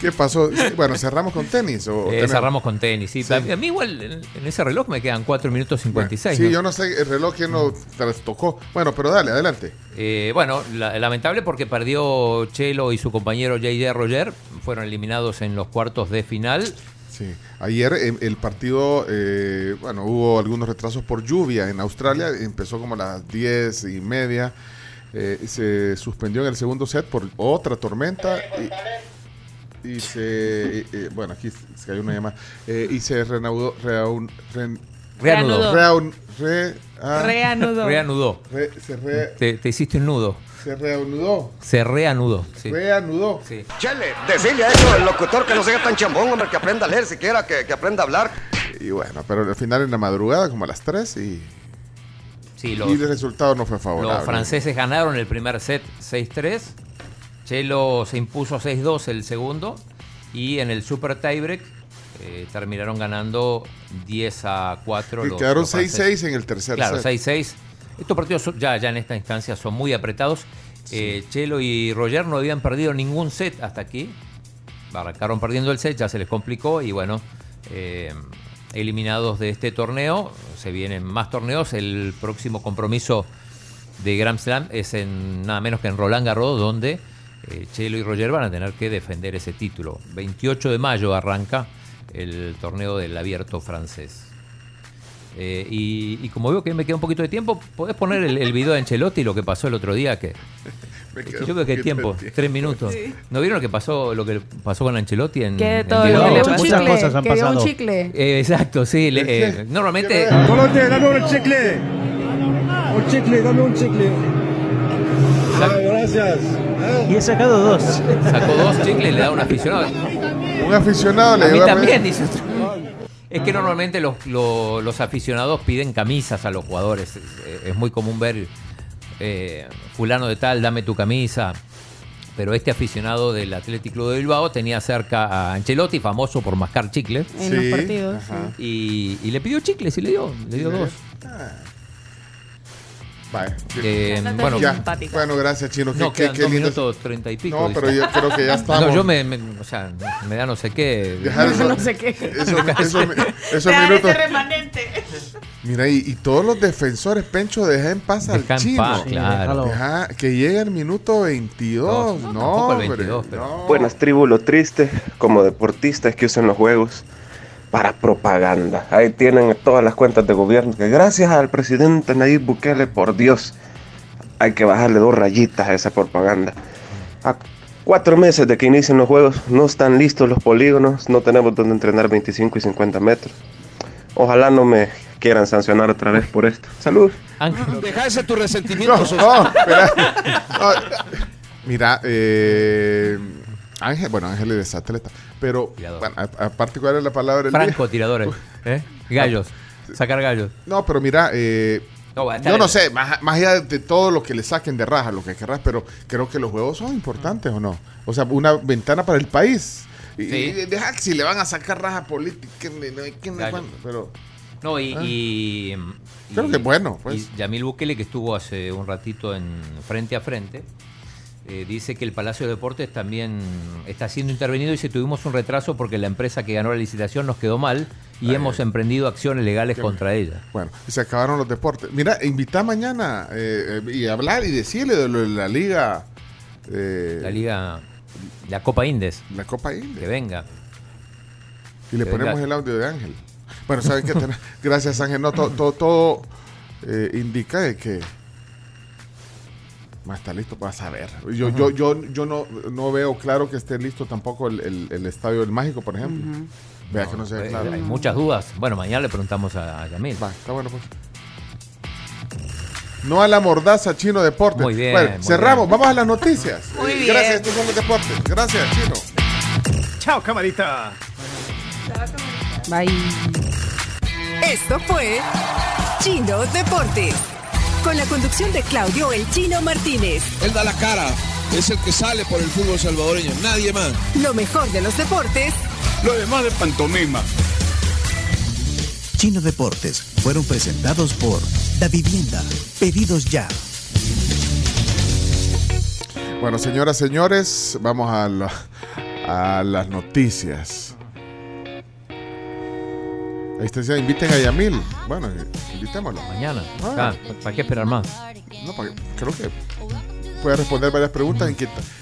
¿Qué pasó? Bueno, cerramos con tenis. O Eh, cerramos con tenis, sí. A mí igual en, en ese reloj me quedan 4 minutos 56. Sí, ¿no? yo no sé el reloj quién lo tocó. Bueno, pero dale, adelante. Eh, bueno, la- lamentable porque perdió Chelo y su compañero J.J. Roger. Fueron eliminados en los cuartos de final. Sí, ayer eh, el partido, eh, bueno, hubo algunos retrasos por lluvia en Australia, empezó como a las diez y media, eh, se suspendió en el segundo set por otra tormenta y, se, eh, eh, bueno, aquí se cayó una llamada, y se reanudó, reaun- Reanudó. Reaun- re- ah, Reanudó. Reanudó. re- se, re- Te, te hiciste un nudo. se reanudó. Se reanudó. Sí. Reanudó. Sí. Chele, decirle a eso el locutor que no sea tan chambón, hombre, que aprenda a leer siquiera, que, que aprenda a hablar. Y bueno, pero al final en la madrugada, como a las 3, y, Sí, los, y el resultado no fue favorable. los franceses ganaron el primer set 6-3. Chelo se impuso 6-2 el segundo. Y en el super tiebreak eh, terminaron ganando 10 a 4. Y los- quedaron los franceses. 6-6 en el tercer Claro, set. 6-6. Estos partidos son- ya, ya en esta instancia son muy apretados. Eh, Chelo y Roger no habían perdido ningún set hasta aquí. Arrancaron perdiendo el set, ya se les complicó y bueno, eh, eliminados de este torneo. Se vienen más torneos. El próximo compromiso de Grand Slam es en nada menos que en Roland Garros, donde Chelo y Roger van a tener que defender ese título. 28 de mayo arranca el torneo del abierto francés. Eh, y, y como veo que me queda un poquito de tiempo, ¿podés poner el, el video de Ancelotti y lo que pasó el otro día? Que, yo creo que hay tiempo, tres minutos. Sí. ¿No vieron lo que pasó, lo que pasó con Ancelotti en, Que en todo que Muchas chicle, cosas han que dio un pasado. chicle. Eh, exacto, sí. le- eh, normalmente Colote, dame un chicle. Un chicle, dame un chicle. Gracias. Y he sacado dos. sacó dos chicles y le da a un aficionado. Un aficionado le A mí lleva también, dice otro. Es que normalmente los, lo- los aficionados piden camisas a los jugadores. Es, es muy común ver eh, fulano de tal, dame tu camisa. Pero este aficionado del Athletic Club de Bilbao tenía cerca a Ancelotti, famoso por mascar chicles. En Sí, los partidos. Y, y le pidió chicles y le dio, le dio dos. Vaya. Eh, bueno, Ya. simpática. Bueno, gracias, Chino. No, qué- quedan qué dos lindo. minutos treinta y pico. No, dice. pero yo creo que ya estamos. No, yo me, me- o sea, me da no sé qué. Dejar eso- No sé qué. Eso, (laughs) eso, esos Dejar minutos. ese remanente. Mira, y, y todos los defensores, Pencho, deja en paz al Deja chino. paz, claro. Deja que llegue el minuto 22. No, No, tampoco el hombre, 22, pero- no. Buenas tribu, lo triste como deportista es que usen los juegos para propaganda. Ahí tienen todas las cuentas de gobierno. Que gracias al presidente Nayib Bukele, por Dios, hay que bajarle dos rayitas a esa propaganda. A cuatro meses de que inicien los juegos, no están listos los polígonos, no tenemos donde entrenar 25 y 50 metros. Ojalá no me quieran sancionar otra vez por esto. Salud. Ángel, Deja ese tu (laughs) resentimiento. No, no, espera. (laughs) No, mira, eh, Ángel, bueno, Ángel es atleta, pero bueno, aparte, ¿cuál es la palabra del día? Franco, tiradores. (laughs) ¿eh? Gallos. Sacar gallos. No, pero mira, eh, No, yo no sé, más, más allá de todo lo que le saquen de raja, lo que querrás, pero creo que los juegos son importantes o no. O sea, una ventana para el país. Y, Sí. y deja que si le van a sacar raja política, no pero No, y. Ah. y- Creo que bueno, pues. Y Yamil Bukele, que estuvo hace un ratito en frente a frente, eh, dice que el Palacio de Deportes también está siendo intervenido y si tuvimos un retraso porque la empresa que ganó la licitación nos quedó mal y Ay. hemos emprendido acciones legales contra ella. Bueno, se acabaron los deportes. Mira, invita mañana eh, eh, y hablar y decirle de lo de la liga. eh, La liga, la Copa Indes, la Copa India. que venga. Y le que ponemos venga. el audio de Ángel. Bueno, ¿saben qué? (laughs) Gracias, Ángel. No, todo, todo, todo, indica de que más está listo para saber. Yo, yo, yo, yo no, no veo claro que esté listo tampoco el, el- el estadio del Mágico, por ejemplo. Vea que no se ve Eh, claro. Hay muchas dudas. Bueno, mañana le preguntamos a, a Yamil. Va, está bueno, pues. No a la mordaza, Chino Deportes. Muy bien, Bueno, muy cerramos. Vamos a las noticias. Muy Eh, bien. Gracias, estos son los deportes. Gracias, Chino. Chao, camarita. Bye. Esto fue Chino Deportes. Con la conducción de Claudio El Chino Martínez. Él da la cara. Es el que sale por el fútbol salvadoreño. Nadie más. Lo mejor de los deportes Lo demás de pantomima. Chino Deportes fueron presentados por Da Vivienda. Pedidos ya. Bueno, señoras, señores, vamos a, la- a las noticias. Ahí está, inviten a Yamil. Bueno, eh, invitémoslo. Mañana. Ah. Ah, ¿Para qué esperar más? No, porque creo que puede responder varias preguntas,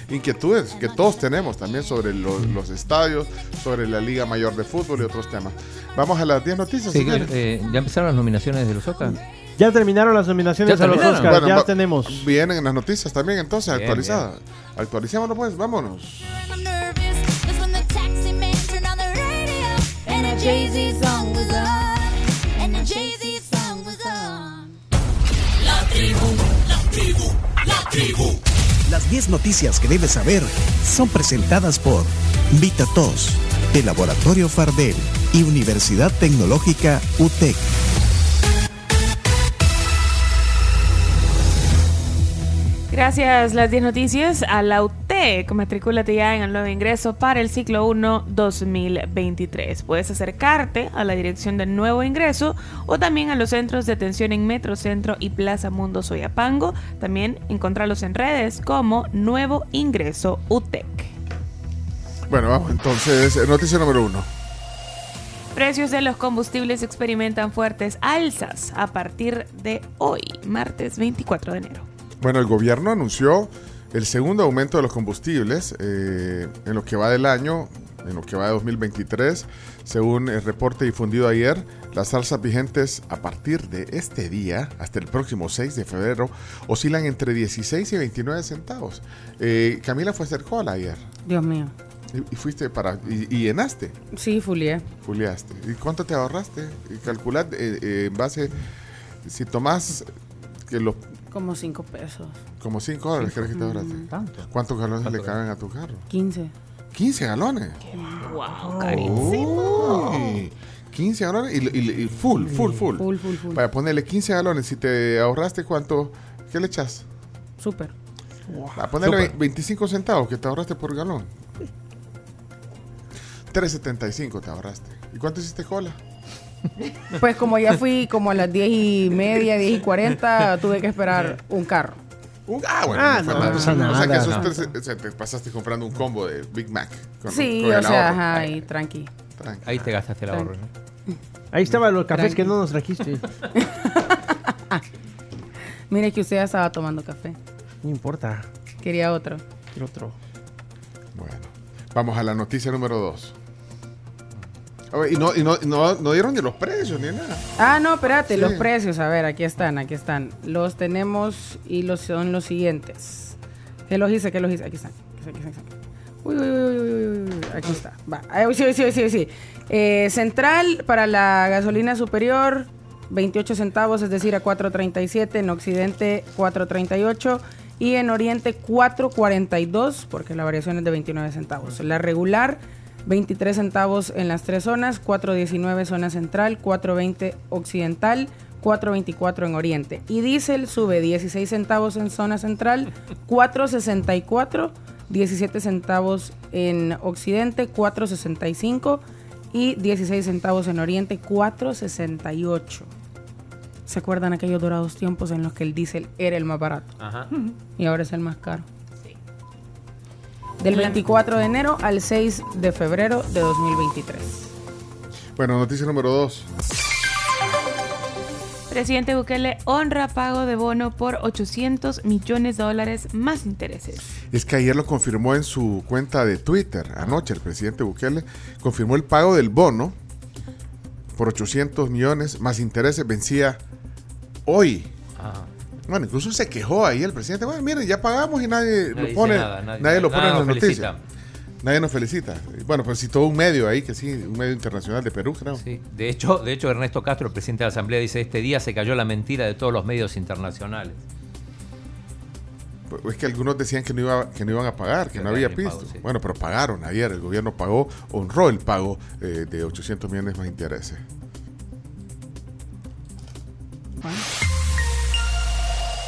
inquietudes que todos tenemos también sobre lo- los estadios, sobre la Liga Mayor de Fútbol y otros temas. Vamos a las 10 noticias. Sí, eh, ¿Ya empezaron las nominaciones de los Oscar? Ya terminaron las nominaciones ¿Ya a los? Oscars. Bueno, ya tenemos. Vienen en las noticias también, entonces, actualizadas. Actualicémonos, pues, vámonos. La tribu, la tribu, la tribu. Las 10 noticias que debes saber son presentadas por VitaTos, de Laboratorio Fardel y Universidad Tecnológica UTEC. Gracias, las 10 noticias a la UTEC. Matricúlate ya en el nuevo ingreso para el ciclo 1 2023. Puedes acercarte a la dirección del nuevo ingreso o también a los centros de atención en Metrocentro y Plaza Mundo Soyapango. También encontrarlos en redes como Nuevo Ingreso UTEC. Bueno, vamos entonces, eh, noticia número uno. Precios de los combustibles experimentan fuertes alzas a partir de hoy, martes 24 de enero. Bueno, el gobierno anunció el segundo aumento de los combustibles eh, en lo que va del año, en lo que va de 2023. Según el reporte difundido ayer, las alzas vigentes a partir de este día hasta el próximo 6 de febrero oscilan entre 16 y 29 centavos. Eh, Camila fue a hacer cola ayer. Dios mío. Y, y fuiste para. Y, y llenaste. Sí, fulié. Fuliaste. ¿Y cuánto te ahorraste? Calculad eh, eh, en base. Si tomás que los Como 5 pesos. como 5 dólares, ¿crees que te ahorraste? Tanto. ¿Cuántos galones le caben a tu carro? 15. 15 galones. Wow, carísimo. Uy, 15 galones y, y- y full, full, full. Full, full, full. Para ponerle 15 galones, si te ahorraste cuánto, ¿qué le echas? Súper. A ponerle Súper. 25 centavos que te ahorraste por galón. 3.75 te ahorraste. ¿Y cuánto hiciste cola? Pues como ya fui como a las 10 y media, 10 y 40, tuve que esperar un carro. Ah, bueno, Ah, no no, no pasa O sea que nada. No. tres, o sea, te pasaste comprando un combo de Big Mac. con- Sí, con o el sea, ahorro. ajá, y tranqui. Ahí te gastaste el ahorro. ¿no? Ahí estaban los cafés Tranqui. que no nos trajiste. (laughs) Mire que usted ya estaba tomando café. No importa. Quería otro. Quiero otro. Bueno, vamos a la noticia número 2. Y, no, y no, no, no dieron ni los precios ni nada. Ah, no, espérate, Sí. los precios, a ver, aquí están, aquí están. Los tenemos y los son los siguientes. ¿Qué los hice? ¿Qué los hice? Aquí están. Aquí están, aquí están. Uy, uy, uy, uy, Aquí está. Va. Ahí, sí, sí, sí, sí. Eh, central para la gasolina superior, 28 centavos, es decir, a 4.37. En Occidente, 4.38. Y en Oriente, 4.42, porque la variación es de 29 centavos. La regular, 23 centavos en las tres zonas, 4.19 zona central, 4.20 occidental, 4.24 en oriente. Y diésel sube 16 centavos en zona central, (laughs) 4.64, 17 centavos en occidente, 4.65 y 16 centavos en oriente, 4.68. ¿Se acuerdan aquellos dorados tiempos en los que el diésel era el más barato? Ajá. Y ahora es el más caro. Del 24 de enero al 6 de febrero de 2023. Bueno, noticia número 2. Presidente Bukele honra pago de bono por 800 millones de dólares más intereses. Es que ayer lo confirmó en su cuenta de Twitter. Anoche el presidente Bukele confirmó el pago del bono por 800 millones más intereses. Vencía hoy. Ajá. Bueno, incluso se quejó ahí el presidente. Bueno, miren, ya pagamos y nadie, Nadie lo pone. nada, nadie- nadie, lo nada pone en las noticias. Nadie nos felicita. Bueno, pues citó un medio ahí, que sí, un medio internacional de Perú, creo. Sí. De hecho, de hecho, Ernesto Castro, el presidente de la Asamblea, dice, este día se cayó la mentira de todos los medios internacionales. Pues es que algunos decían que no, iba, que no iban a pagar, que Que no había pisto. pago, sí. Bueno, pero pagaron ayer. El gobierno pagó, honró el pago eh, de 800 millones más intereses.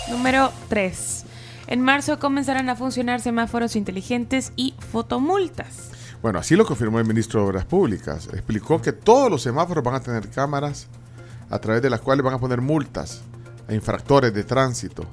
Número 3. En marzo comenzarán a funcionar semáforos inteligentes y fotomultas. Bueno, así lo confirmó el ministro de Obras Públicas. Explicó que todos los semáforos van a tener cámaras a través de las cuales van a poner multas a infractores de tránsito.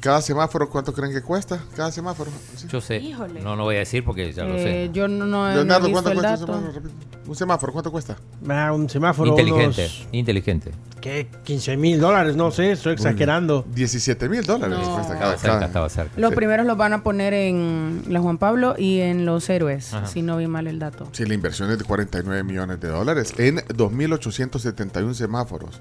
Cada semáforo, ¿cuánto creen que cuesta? Cada semáforo. Sí. Yo sé. Híjole. No, no voy a decir porque ya lo Eh, sé. yo no, no no Leonardo, visto ¿cuánto el cuesta un semáforo? Un semáforo, ¿cuánto cuesta? Ah, un semáforo. Inteligente, unos, inteligente. ¿Qué? 15 mil dólares, no sé, estoy exagerando. 17 mil dólares No. cuesta cada, Estaba cerca, cada- estaba cerca. Los Sí. primeros los van a poner en la Juan Pablo y en los héroes, Ajá. si no vi mal el dato. Sí, la inversión es de 49 millones de dólares en 2.871 semáforos.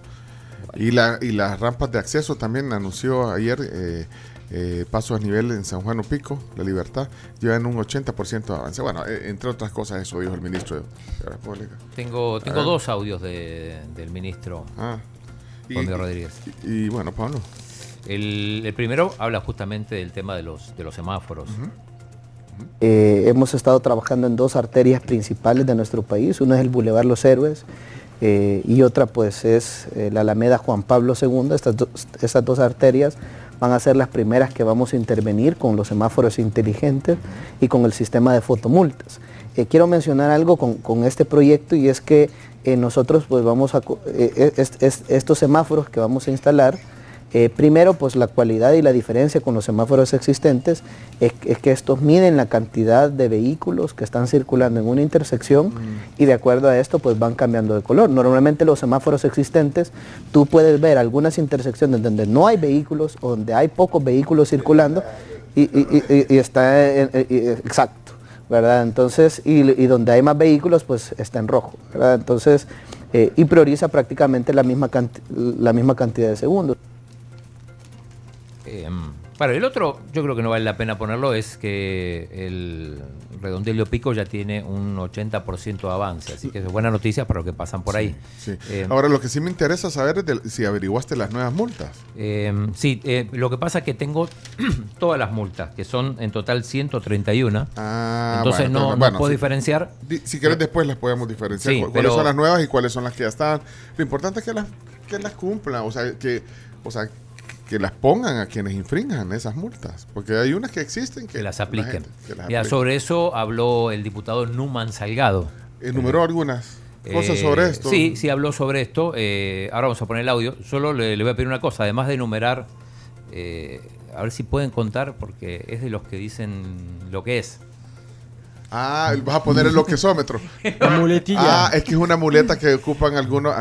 Y, la, y las rampas de acceso también anunció ayer eh, eh, pasos a nivel en San Juan Pico, La Libertad, llevan un 80% de avance. Bueno, eh, entre otras cosas eso dijo el ministro de Obras Públicas. Tengo, tengo Ah. dos audios de- del ministro Ah. Y- Rodríguez. Y, y bueno, Pablo. El, el primero habla justamente del tema de los, de los semáforos. Eh, hemos estado trabajando en dos arterias principales de nuestro país. Una es el Boulevard Los Héroes eh, y otra pues es eh, la Alameda Juan Pablo II. Estas, dos- arterias van a ser las primeras que vamos a intervenir con los semáforos inteligentes y con el sistema de fotomultas. Eh, quiero mencionar algo con, con este proyecto y es que nosotros pues vamos a, estos semáforos que vamos a instalar, eh, primero, pues la cualidad y la diferencia con los semáforos existentes es, es que estos miden la cantidad de vehículos que están circulando en una intersección y de acuerdo a esto pues van cambiando de color. Normalmente los semáforos existentes, tú puedes ver algunas intersecciones donde no hay vehículos o donde hay pocos vehículos circulando y, y- y- y está en- exacto. ¿verdad? Entonces, y, donde hay más vehículos, pues está en rojo, ¿verdad? Entonces, eh, y prioriza prácticamente la misma, la misma cantidad de segundos. Eh, bueno, el otro, yo creo que no vale la pena ponerlo, es que el redondelio pico ya tiene un 80% de avance, así que es buena noticia para los que pasan por ahí. Sí. Eh, Ahora, lo que sí me interesa saber es de- si averiguaste las nuevas multas. Eh, sí, eh, lo que pasa es que tengo (clears throat) todas las multas, que son en total 131. Ah, Entonces bueno, no, pero no bueno, puedo diferenciar. Di- Si quieres después las podemos diferenciar. Sí, cu- pero- ¿Cuáles son las nuevas y cuáles son las que ya están? Lo importante es que las, que las cumplan, o sea, que, o sea, que las pongan a quienes infrinjan esas multas. Porque hay unas que existen que, las la apliquen. gente- que las Mira, apliquen. sobre eso habló el diputado Numan Salgado. Enumeró algunas cosas Eh, sobre esto. Sí, sí, habló sobre esto. Eh, ahora vamos a poner el audio. Solo le, le voy a pedir una cosa, además de enumerar, eh, a ver si pueden contar, porque es de los que dicen lo que es. Ah, vas a poner el loquesómetro. La muletilla. Ah, es que es una muleta que ocupan algunos.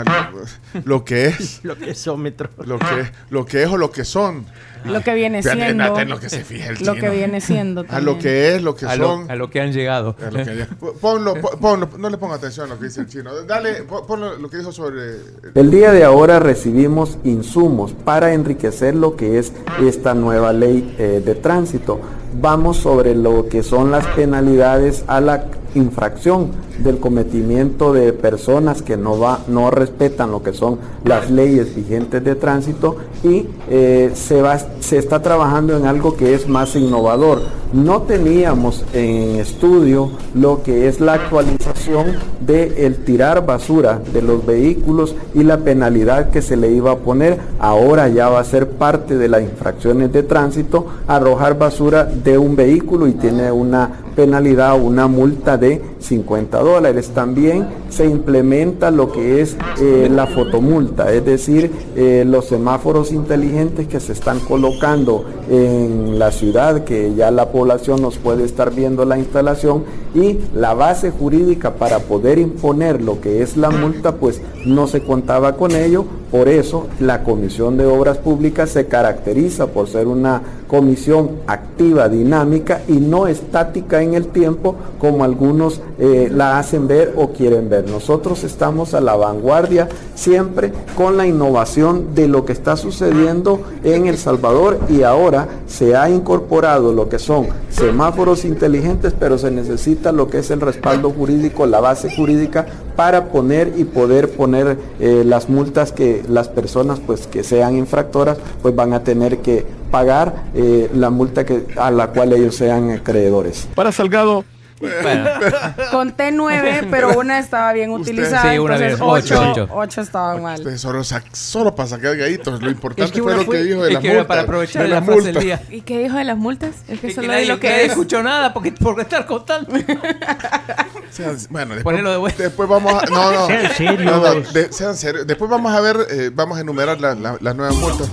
lo que es. Lo que es ómetro. Lo que, lo que es o lo que son. Lo que viene siendo. fíjate en lo que se fija el Lo chino. que viene siendo. A lo que es, lo que A lo, son. a lo que han llegado. a lo que- ponlo, po- ponlo, no le ponga atención a lo que dice el chino. Dale, po- ponlo lo que dijo sobre. El día de ahora recibimos insumos para enriquecer lo que es esta nueva ley eh, de tránsito. Vamos sobre lo que son las penalidades a la infracción del cometimiento de personas que no va, no respetan lo que son las leyes vigentes de tránsito y eh, se va, se está trabajando en algo que es más innovador. No teníamos en estudio lo que es la actualización de el tirar basura de los vehículos y la penalidad que se le iba a poner. Ahora ya va a ser parte de las infracciones de tránsito arrojar basura de un vehículo y tiene una penalidad una multa de 50 dólares. También se implementa lo que es eh, la fotomulta, es decir, eh, los semáforos inteligentes que se están colocando en la ciudad, que ya la población nos puede estar viendo la instalación y la base jurídica para poder imponer lo que es la multa, pues no se contaba con ello. Por eso la Comisión de Obras Públicas se caracteriza por ser una comisión activa, dinámica y no estática en el tiempo como algunos eh, la hacen ver o quieren ver. Nosotros estamos a la vanguardia siempre con la innovación de lo que está sucediendo en El Salvador y ahora se ha incorporado lo que son semáforos inteligentes, pero se necesita lo que es el respaldo jurídico, la base jurídica para poner y poder poner eh, las multas que las personas pues que sean infractoras pues van a tener que pagar eh, la multa que, a la cual ellos sean acreedores. Para Salgado. (laughs) Conté nueve, pero una estaba bien utilizada. Sí, una entonces bien, ocho, ocho, ocho. estaban mal. Ustedes Solo, solo para sacar gallitos. Lo importante Es que fue lo fue- que dijo de es la que era multa. para aprovechar de la la frase del multa. día. ¿Y qué dijo de las multas? Es que Es solo que di nadie, lo que nadie es. escuchó nada porque por estar contando. (laughs) Sean- bueno, después, Ponelo de vuelta. después vamos a. No, no. Sean serios. No, no, de- sean serios. Después vamos a ver, eh, vamos a enumerar la- la- las nuevas multas.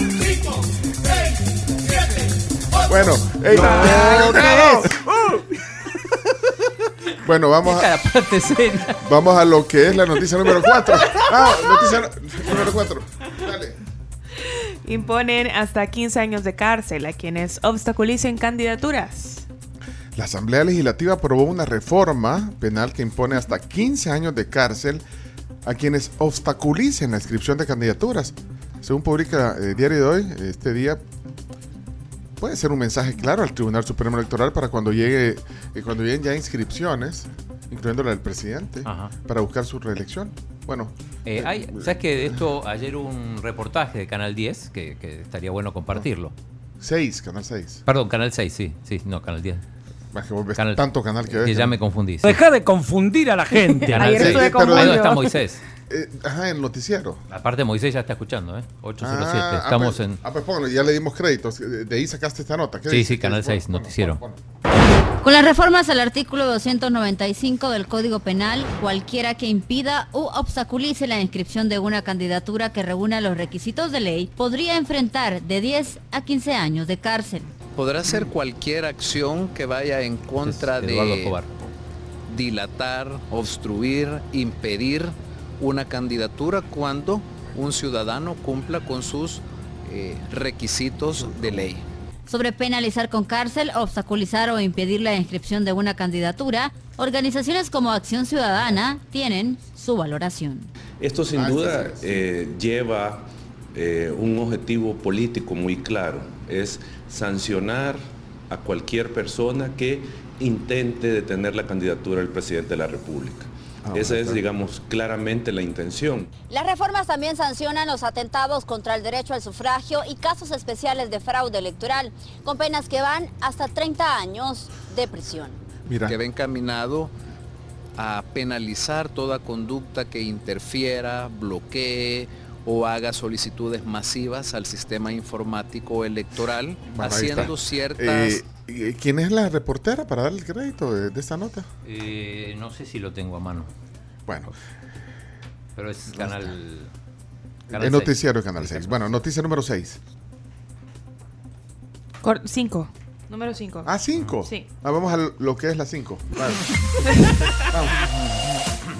(laughs) bueno, ey, (laughs) bueno, vamos a, La parte seria. vamos a lo que es la noticia número 4. Ah, noticia número 4. Dale. Imponen hasta 15 años de cárcel a quienes obstaculicen candidaturas. La Asamblea Legislativa aprobó una reforma penal que impone hasta 15 años de cárcel a quienes obstaculicen la inscripción de candidaturas. Según publica el diario de hoy, este día puede ser un mensaje claro al Tribunal Supremo Electoral para cuando llegue eh, cuando lleguen ya inscripciones, incluyendo la del presidente, Ajá. para buscar su reelección. Bueno. Eh, hay, ¿Sabes que de esto ayer un reportaje de Canal 10 que, que estaría bueno compartirlo? 6, Canal 6. Perdón, Canal 6, sí, sí, no, Canal 10. Más que vos ves tanto canal que ves. Que ya me confundí. sí. Deja de confundir a la gente. (laughs) Canal Ayer 6. estuve pero- con Ahí Julio. donde está Moisés. Eh, ajá, el noticiero. Aparte Moisés ya está escuchando, ¿eh? 807. Ah, Estamos ah, pues, en... Ah, pues póngalo, ya le dimos créditos. De de ahí sacaste esta nota. ¿Qué Sí, dice? sí, Canal 6, noticiero. Con las reformas al artículo 295 del Código Penal, cualquiera que impida u obstaculice la inscripción de una candidatura que reúna los requisitos de ley podría enfrentar de 10 a 15 años de cárcel. Podrá ser cualquier acción que vaya en contra Es Eduardo de dilatar, obstruir, impedir una candidatura cuando un ciudadano cumpla con sus eh, requisitos de ley. Sobre penalizar con cárcel, obstaculizar o impedir la inscripción de una candidatura, organizaciones como Acción Ciudadana tienen su valoración. Esto sin duda eh, lleva eh, un objetivo político muy claro, es sancionar a cualquier persona que intente detener la candidatura del presidente de la República. Ah, Esa es, digamos, claramente la intención. Las reformas también sancionan los atentados contra el derecho al sufragio y casos especiales de fraude electoral, con penas que van hasta 30 años de prisión. Mira. que va encaminado a penalizar toda conducta que interfiera, bloquee o haga solicitudes masivas al sistema informático electoral, Bueno, haciendo ciertas... Eh, ¿Quién es la reportera para darle el crédito de, de esta nota? Eh, no sé si lo tengo a mano. Bueno, Pero es Canal... el seis. noticiero de Canal 6. Bueno, noticia número 6. 5. Número 5. Ah, 5. Sí. Ah, vamos a lo que es la 5. (laughs)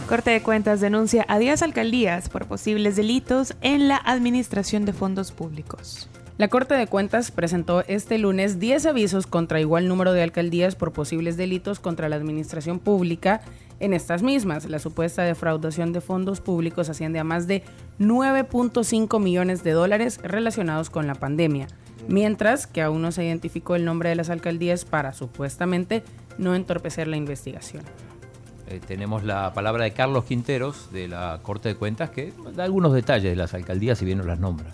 Corte de Cuentas denuncia a 10 alcaldías por posibles delitos en la administración de fondos públicos. La Corte de Cuentas presentó este lunes 10 avisos contra igual número de alcaldías por posibles delitos contra la administración pública en estas mismas. La supuesta defraudación de fondos públicos asciende a más de 9.5 millones de dólares relacionados con la pandemia, mientras que aún no se identificó el nombre de las alcaldías para supuestamente no entorpecer la investigación. Eh, tenemos la palabra de Carlos Quinteros de la Corte de Cuentas que da algunos detalles de las alcaldías y bien nos las nombra.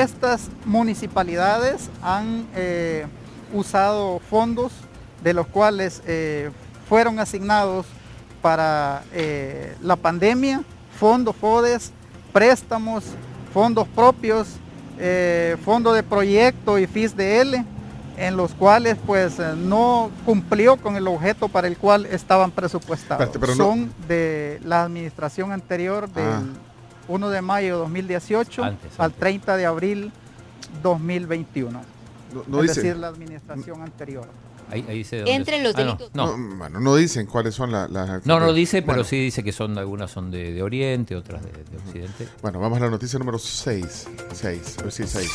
Estas municipalidades han eh, usado fondos de los cuales eh, fueron asignados para eh, la pandemia, fondos FODES, préstamos, fondos propios, eh, fondo de proyecto y FISDL, en los cuales pues no cumplió con el objeto para el cual estaban presupuestados. Espérate, pero no- Son de la administración anterior del Ah. 1 de mayo de 2018 Antes, al 30 de abril 2021. No, no es dice- decir, la administración anterior. Ahí, ahí dice Entre es. los Ah, no, delitos. no. No, bueno, no dicen cuáles son la- las. No, no dice, pero Bueno, sí dice que son algunas son de, de Oriente, otras de, de Occidente. Bueno, vamos a la noticia número 6. 6, a ver si 6.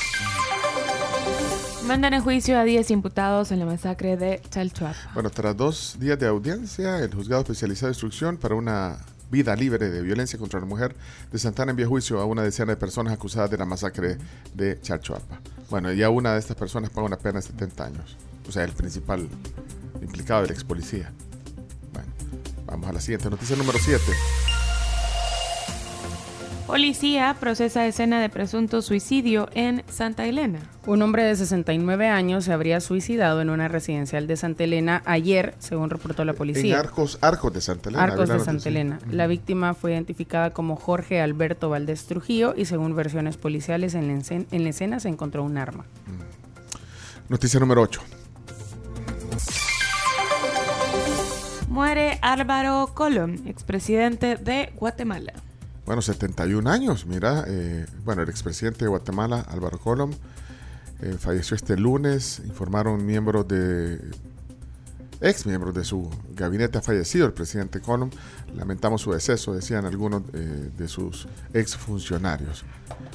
Mandan a juicio a 10 imputados en la masacre de Chalchuapa. Bueno, tras dos días de audiencia, el juzgado especializado de instrucción para una vida libre de violencia contra la mujer de Santana envió juicio a una decena de personas acusadas de la masacre de Chalchuapa. Bueno, ya una de estas personas paga una pena de 70 años. O sea, el principal implicado, el ex policía. Bueno, vamos a la siguiente noticia número 7. Policía procesa escena de presunto suicidio en Santa Elena. Un hombre de 69 años se habría suicidado en una residencial de Santa Elena ayer, según reportó la En policía. Arcos, Arcos de Santa Elena. Arcos de. Santa Elena. La víctima fue identificada como Jorge Alberto Valdés Trujillo y según versiones policiales en la, en la escena se encontró un arma. Noticia número 8. Muere Álvaro Colom, expresidente de Guatemala. Bueno, 71 años, mira. eh, bueno, el expresidente de Guatemala, Álvaro Colom, eh, falleció este lunes. Informaron miembros de. Ex miembros de su gabinete ha fallecido el presidente Colom. Lamentamos su deceso, decían algunos eh, de sus ex funcionarios.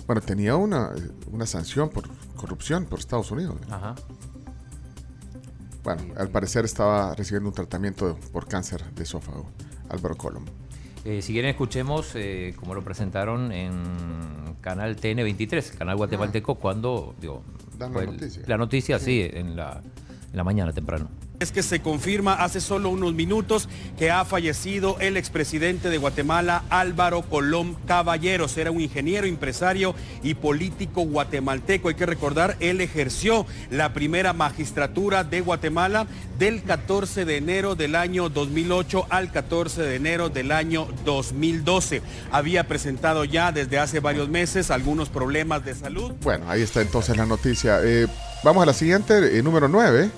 Bueno, tenía una, una sanción por corrupción por Estados Unidos. Ajá. Bueno, al parecer estaba recibiendo un tratamiento por cáncer de esófago, Álvaro Colom. Eh, si quieren escuchemos eh, como lo presentaron en Canal TN23, Canal Guatemalteco, cuando digo, Dan la el- noticia. la noticia, sí, en la, en la mañana temprano. Es que se confirma hace solo unos minutos que ha fallecido el expresidente de Guatemala, Álvaro Colón Caballeros. Era un ingeniero, empresario y político guatemalteco. Hay que recordar, él ejerció la primera magistratura de Guatemala del 14 de enero del año 2008 al 14 de enero del año 2012. Había presentado ya desde hace varios meses algunos problemas de salud. Bueno, ahí está entonces la noticia. Eh, vamos a la siguiente, eh, número 9.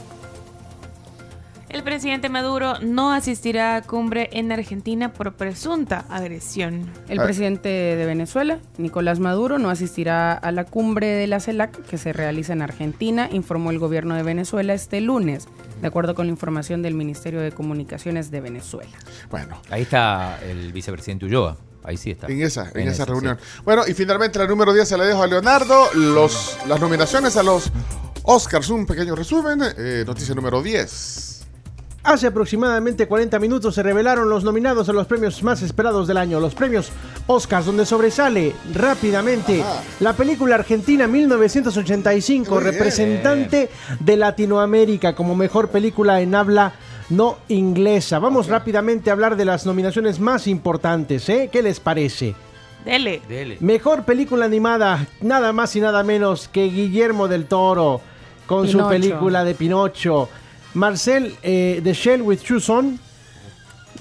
El presidente Maduro no asistirá a cumbre en Argentina por presunta agresión. El Ah. presidente de Venezuela, Nicolás Maduro, no asistirá a la cumbre de la CELAC que se realiza en Argentina, informó el gobierno de Venezuela este lunes, de acuerdo con la información del Ministerio de Comunicaciones de Venezuela. Bueno. Ahí está el vicepresidente Ulloa. Ahí sí está. En esa, en, esa esa, reunión. Bueno, y finalmente la número 10 se la dejo a Leonardo. Los, las nominaciones a los Oscars. Un pequeño resumen. Eh, noticia número 10. Hace aproximadamente 40 minutos se revelaron los nominados a los premios más esperados del año, los premios Oscars, donde sobresale rápidamente la película argentina 1985, Muy bien. representante de Latinoamérica como mejor película en habla no inglesa. Vamos rápidamente a hablar de las nominaciones más importantes, ¿eh? ¿Qué les parece? Dele. Mejor película animada, nada más y nada menos que Guillermo del Toro con su película de Pinocho. Marcel eh, The Shell with Shoes On,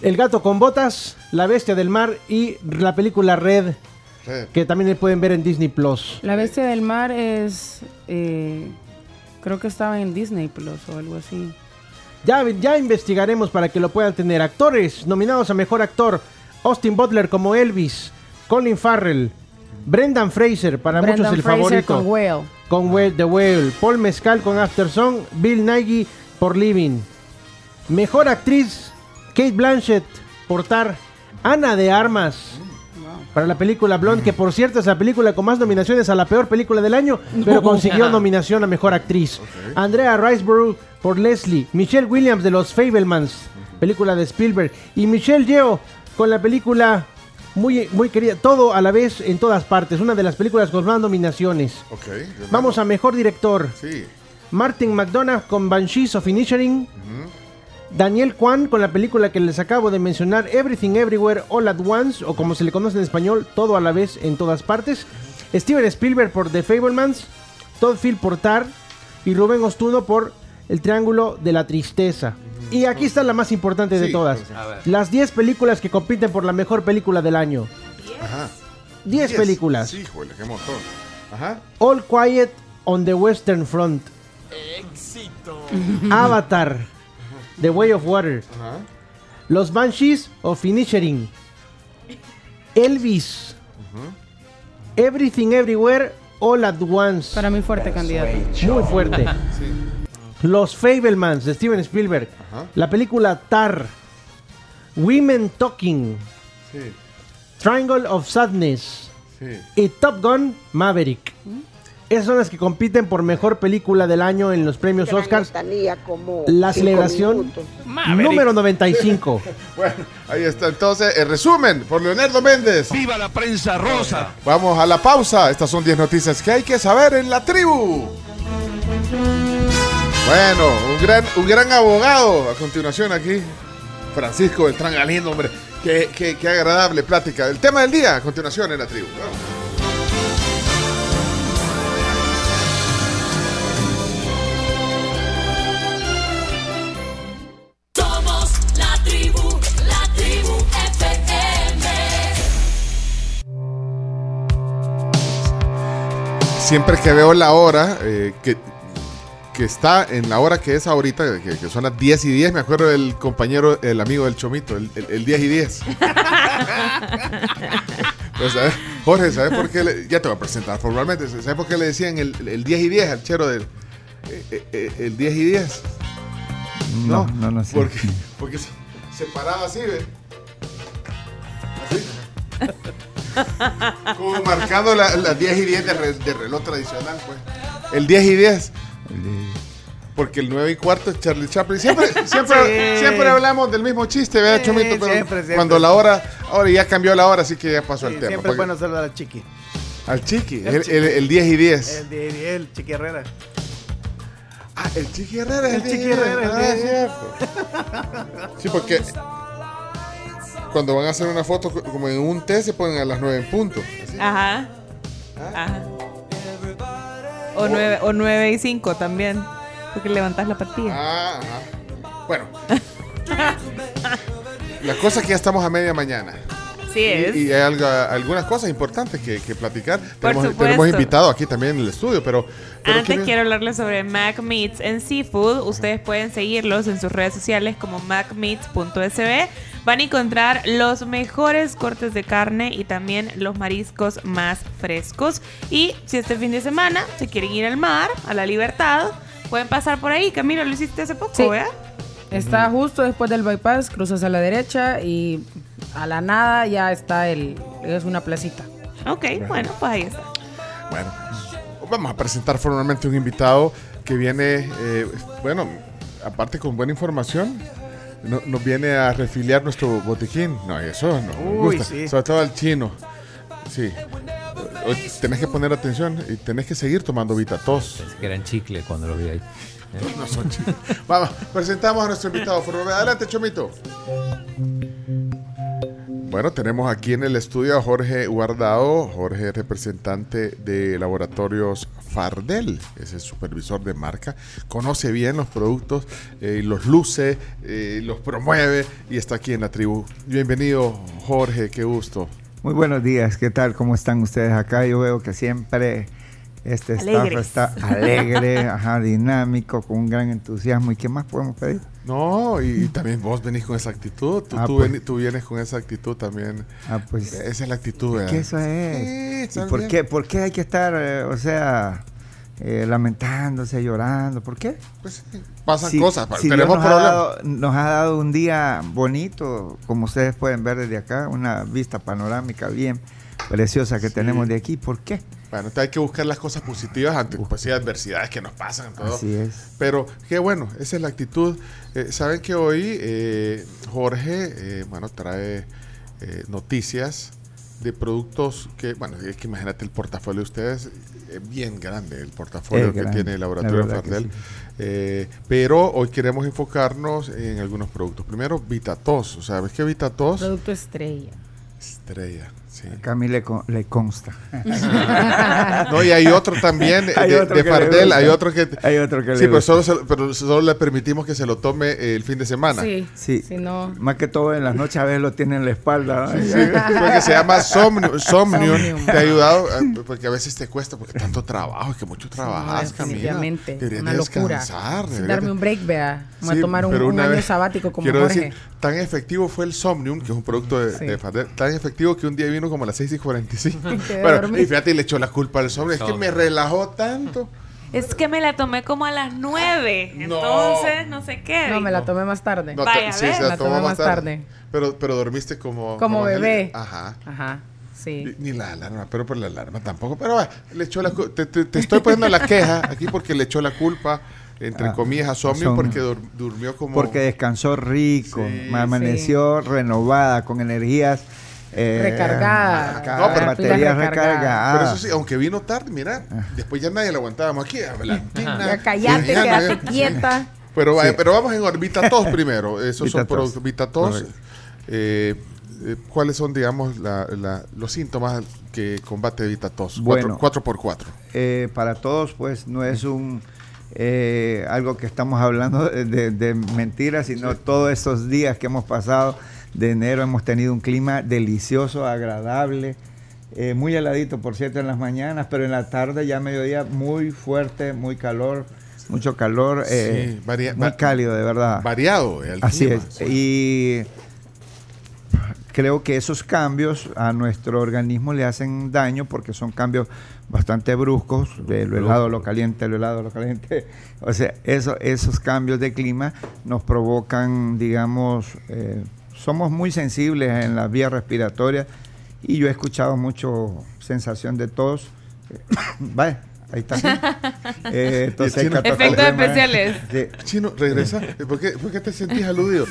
El gato con botas, La bestia del mar y la película Red, que también pueden ver en Disney Plus. La bestia del mar es, eh, creo que estaba en Disney Plus o algo así. Ya, ya investigaremos para que lo puedan tener. Actores nominados a mejor actor: Austin Butler como Elvis, Colin Farrell, Brendan Fraser, para Brendan muchos el Fraser favorito. con Whale. Con Whale, The Whale, Paul Mescal con After Song, Bill Nighy por Living. Mejor actriz: Kate Blanchett por Tar, Ana de Armas. Para la película Blonde, que por cierto es la película con más nominaciones a la peor película del año, pero No. consiguió nominación a mejor actriz. Andrea Riseborough por Leslie, Michelle Williams de Los Fablemans, película de Spielberg, y Michelle Yeoh con la película muy, muy querida, todo a la vez en todas partes, una de las películas con más nominaciones. Vamos a mejor director. Sí. Martin McDonough con Banshees of Inisherin. Daniel Kwan con la película que les acabo de mencionar, Everything Everywhere All at Once, o como se le conoce en español, Todo a la vez en todas partes. Steven Spielberg por The Fablemans, Todd Field por Tar y Rubén Ostuno por El Triángulo de la Tristeza. Y aquí está la más importante de Sí, todas. Las 10 películas que compiten por la mejor película del año. Ajá. 10 Diez. películas. Sí, híjole, qué montón. Ajá. All Quiet on the Western Front. Éxito. (laughs) Avatar, The Way of Water. Ajá. Los Banshees of Inisherin. Elvis. Everything Everywhere All at Once. Para mí fuerte candidato. Muy fuerte. (laughs) Los Fablemans de Steven Spielberg. Ajá. La película Tar. Women Talking. Sí. Triangle of Sadness. Sí. Y Top Gun Maverick. Esas son las que compiten por mejor película del año en los premios Oscars. La celebración número 95. (laughs) Bueno, ahí está entonces el resumen por Leonardo Méndez. ¡Viva la prensa rosa! Vamos a la pausa. Estas son 10 noticias que hay que saber en la tribu. Bueno, un gran, un gran abogado. A continuación aquí, Francisco Beltrán Galindo, hombre. Qué, qué- qué agradable plática. El tema del día a continuación en la tribu. Vamos. Siempre que veo la hora, eh, que, que está en la hora que es ahorita, que, que son las 10 y 10, me acuerdo del compañero, el amigo del Chomito, el, el- el 10 y 10. (laughs) Pues, ¿sabes? Jorge, ¿sabes por qué? le- ya te voy a presentar formalmente. ¿Sabes por qué le decían el, el 10 y 10 al chero del eh, eh, eh, el 10 y 10? No, no, no sé. Porque, porque se, se paraba así, ¿ve? Así. (laughs) Como marcando la- las 10 y 10 de, re- de reloj tradicional, pues. El 10 y 10. Porque el 9 y cuarto es Charlie Chaplin. Siempre, (laughs) siempre, Sí. siempre hablamos del mismo chiste, ¿verdad, Sí, Chomito? Pero siempre, siempre. cuando la hora, ahora ya cambió la hora, así que ya pasó el tema. Siempre es Porque- bueno saludar al chiqui. Al chiqui, El el, chiqui. el- el 10 y 10. El de el chiqui Herrera. Ah, el Chiqui Herrera es El el Chiqui. Herrera Ah, es cierto. Sí, porque cuando van a hacer una foto co- como en un té se ponen a las 9 en punto. Así. Ajá. Ajá. O 9, o nueve y 5 también. Porque levantas la patilla. Ah, ajá. Bueno. La cosa es que ya estamos a media mañana. Sí es. y hay algo- algunas cosas importantes que, que platicar. Tenemos, tenemos invitado aquí también en el estudio, pero... pero Antes ¿quién- quiero hablarles sobre Mac Meats en Seafood. Ustedes pueden seguirlos en sus redes sociales como macmeats.sb. Van a encontrar los mejores cortes de carne y también los mariscos más frescos. Y si este fin de semana se quieren ir al mar, a la libertad, pueden pasar por ahí. Camilo, lo hiciste hace poco, Sí. ¿verdad? Está justo después del bypass, cruzas a la derecha y a la nada ya está el. Es una placita. Ok, bueno, pues ahí está. Bueno, vamos a presentar formalmente un invitado que viene, eh, bueno, aparte con buena información, no- nos viene a refiliar nuestro botiquín. No, eso no me Uy, gusta. sí. Sobre todo al chino. Sí. Hoy tenés que poner atención y tenés que seguir tomando Vitatos. Pensé que eran chicle cuando los vi ahí. No son chicos. Vamos, presentamos a nuestro invitado. Adelante, Chomito. Bueno, tenemos aquí en el estudio a Jorge Guardado, Jorge representante de Laboratorios Fardel, es el supervisor de marca, conoce bien los productos, eh, los luce, eh, los promueve y está aquí en la tribu. Bienvenido Jorge, qué gusto. Muy buenos días, ¿qué tal? ¿Cómo están ustedes acá? Yo veo que siempre este staff está alegre, ajá, dinámico, con un gran entusiasmo. ¿Y qué más podemos pedir? No, y, y también vos venís con esa actitud, tú, Ah, tú pues. tú vienes con esa actitud también. Ah, pues. Esa es la actitud, ¿verdad? ¿Qué eso es? está ¿Y por qué, por qué hay que estar, eh, o sea, eh, lamentándose, llorando? ¿Por qué? Pues pasan Si- cosas, si tenemos Dios nos ha, problemas. dado, nos ha dado un día bonito, como ustedes pueden ver desde acá, una vista panorámica bien preciosa que tenemos de aquí. ¿Por qué? Bueno, hay que buscar las cosas positivas ante pues, sí, adversidades que nos pasan. Todo. Así es. Pero qué bueno, esa es la actitud. Eh, Saben que hoy eh, Jorge, eh, bueno, trae eh, noticias de productos que, bueno, es que imagínate el portafolio de ustedes, es bien grande el portafolio Es que grande, tiene el la laboratorio que Fardel. sí. Eh, pero hoy queremos enfocarnos en algunos productos. Primero, Vitatos. O sea, ¿ves que Vitatos? Producto estrella. Estrella, sí. A mí le, con- le consta. (laughs) No, y hay otro también Hay de, otro de Fardel, hay otro que... Hay otro que le Sí, pero gusta. solo, se- pero solo le permitimos que se lo tome el fin de semana. Sí. Sí. Si no. Más que todo en las noches a veces lo tiene en la espalda. ¿no? Sí, porque se llama Somnium. Somnium. Somnium. Te ha ayudado, eh, porque a veces te cuesta, porque tanto trabajo, es que mucho No, trabajas, Camila. definitivamente. Deberías Una locura. descansar, Sin deberías darme un break, vea. Voy a Sí, tomar un, pero un una año vez- sabático como Quiero Jorge. decir, tan efectivo fue el Somnium, que es un producto de, Sí. de Fardel, tan efectivo que un día vino como a las 6 y 45. Quedé bueno, y fíjate, y le echó la culpa al Somnium. Es que me relajó tanto. Es que me la tomé como a las 9. No. Entonces, no sé qué. No, me la tomé más tarde. No, Vaya, sí, se la la tomó tomé más tarde. tarde. Pero, pero dormiste como... Como bebé. Angélica. Ajá. Ajá. Sí. Ni la alarma, pero por la alarma tampoco. Pero va, le echó la te, te- te estoy poniendo la queja aquí porque le echó la culpa, entre Ah, comillas, a Somnium. porque dur- durmió como... Porque descansó rico, Sí, me amaneció renovada, con energías. Eh, Recargada. No, pero- baterías recargada. recargadas. Pero eso sí, aunque vino tarde, mira, después ya nadie lo aguantábamos aquí. Valentina. Ya (laughs) callate, quédate quieta. Pero, vaya, Sí. pero vamos en Orbita Tos primero. (laughs) Esos son Vitatos. Eh, eh, ¿Cuáles son, digamos, la- la- los síntomas que combate Vitatos? Bueno. 4 por 4 Eh, para todos, pues no es un eh, algo que estamos hablando de, de- de mentiras, sino todos estos días que hemos pasado de enero hemos tenido un clima delicioso, agradable, eh, muy heladito, por cierto, en las mañanas, pero en la tarde ya mediodía muy fuerte, muy calor, mucho calor, eh, Sí, muy cálido, de verdad. Variado. el Así clima. es. Y creo que esos cambios a nuestro organismo le hacen daño porque son cambios bastante bruscos, de lo helado a lo caliente, lo helado a lo caliente. (laughs) O sea, eso, esos cambios de clima nos provocan, digamos, eh, somos muy sensibles en las vías respiratorias y yo he escuchado mucho sensación de tos. (coughs) Vaya, ahí está. (laughs) Eh, chino- tos Efectos especiales. Chino, regresa. ¿Por qué, por qué te sentís aludido?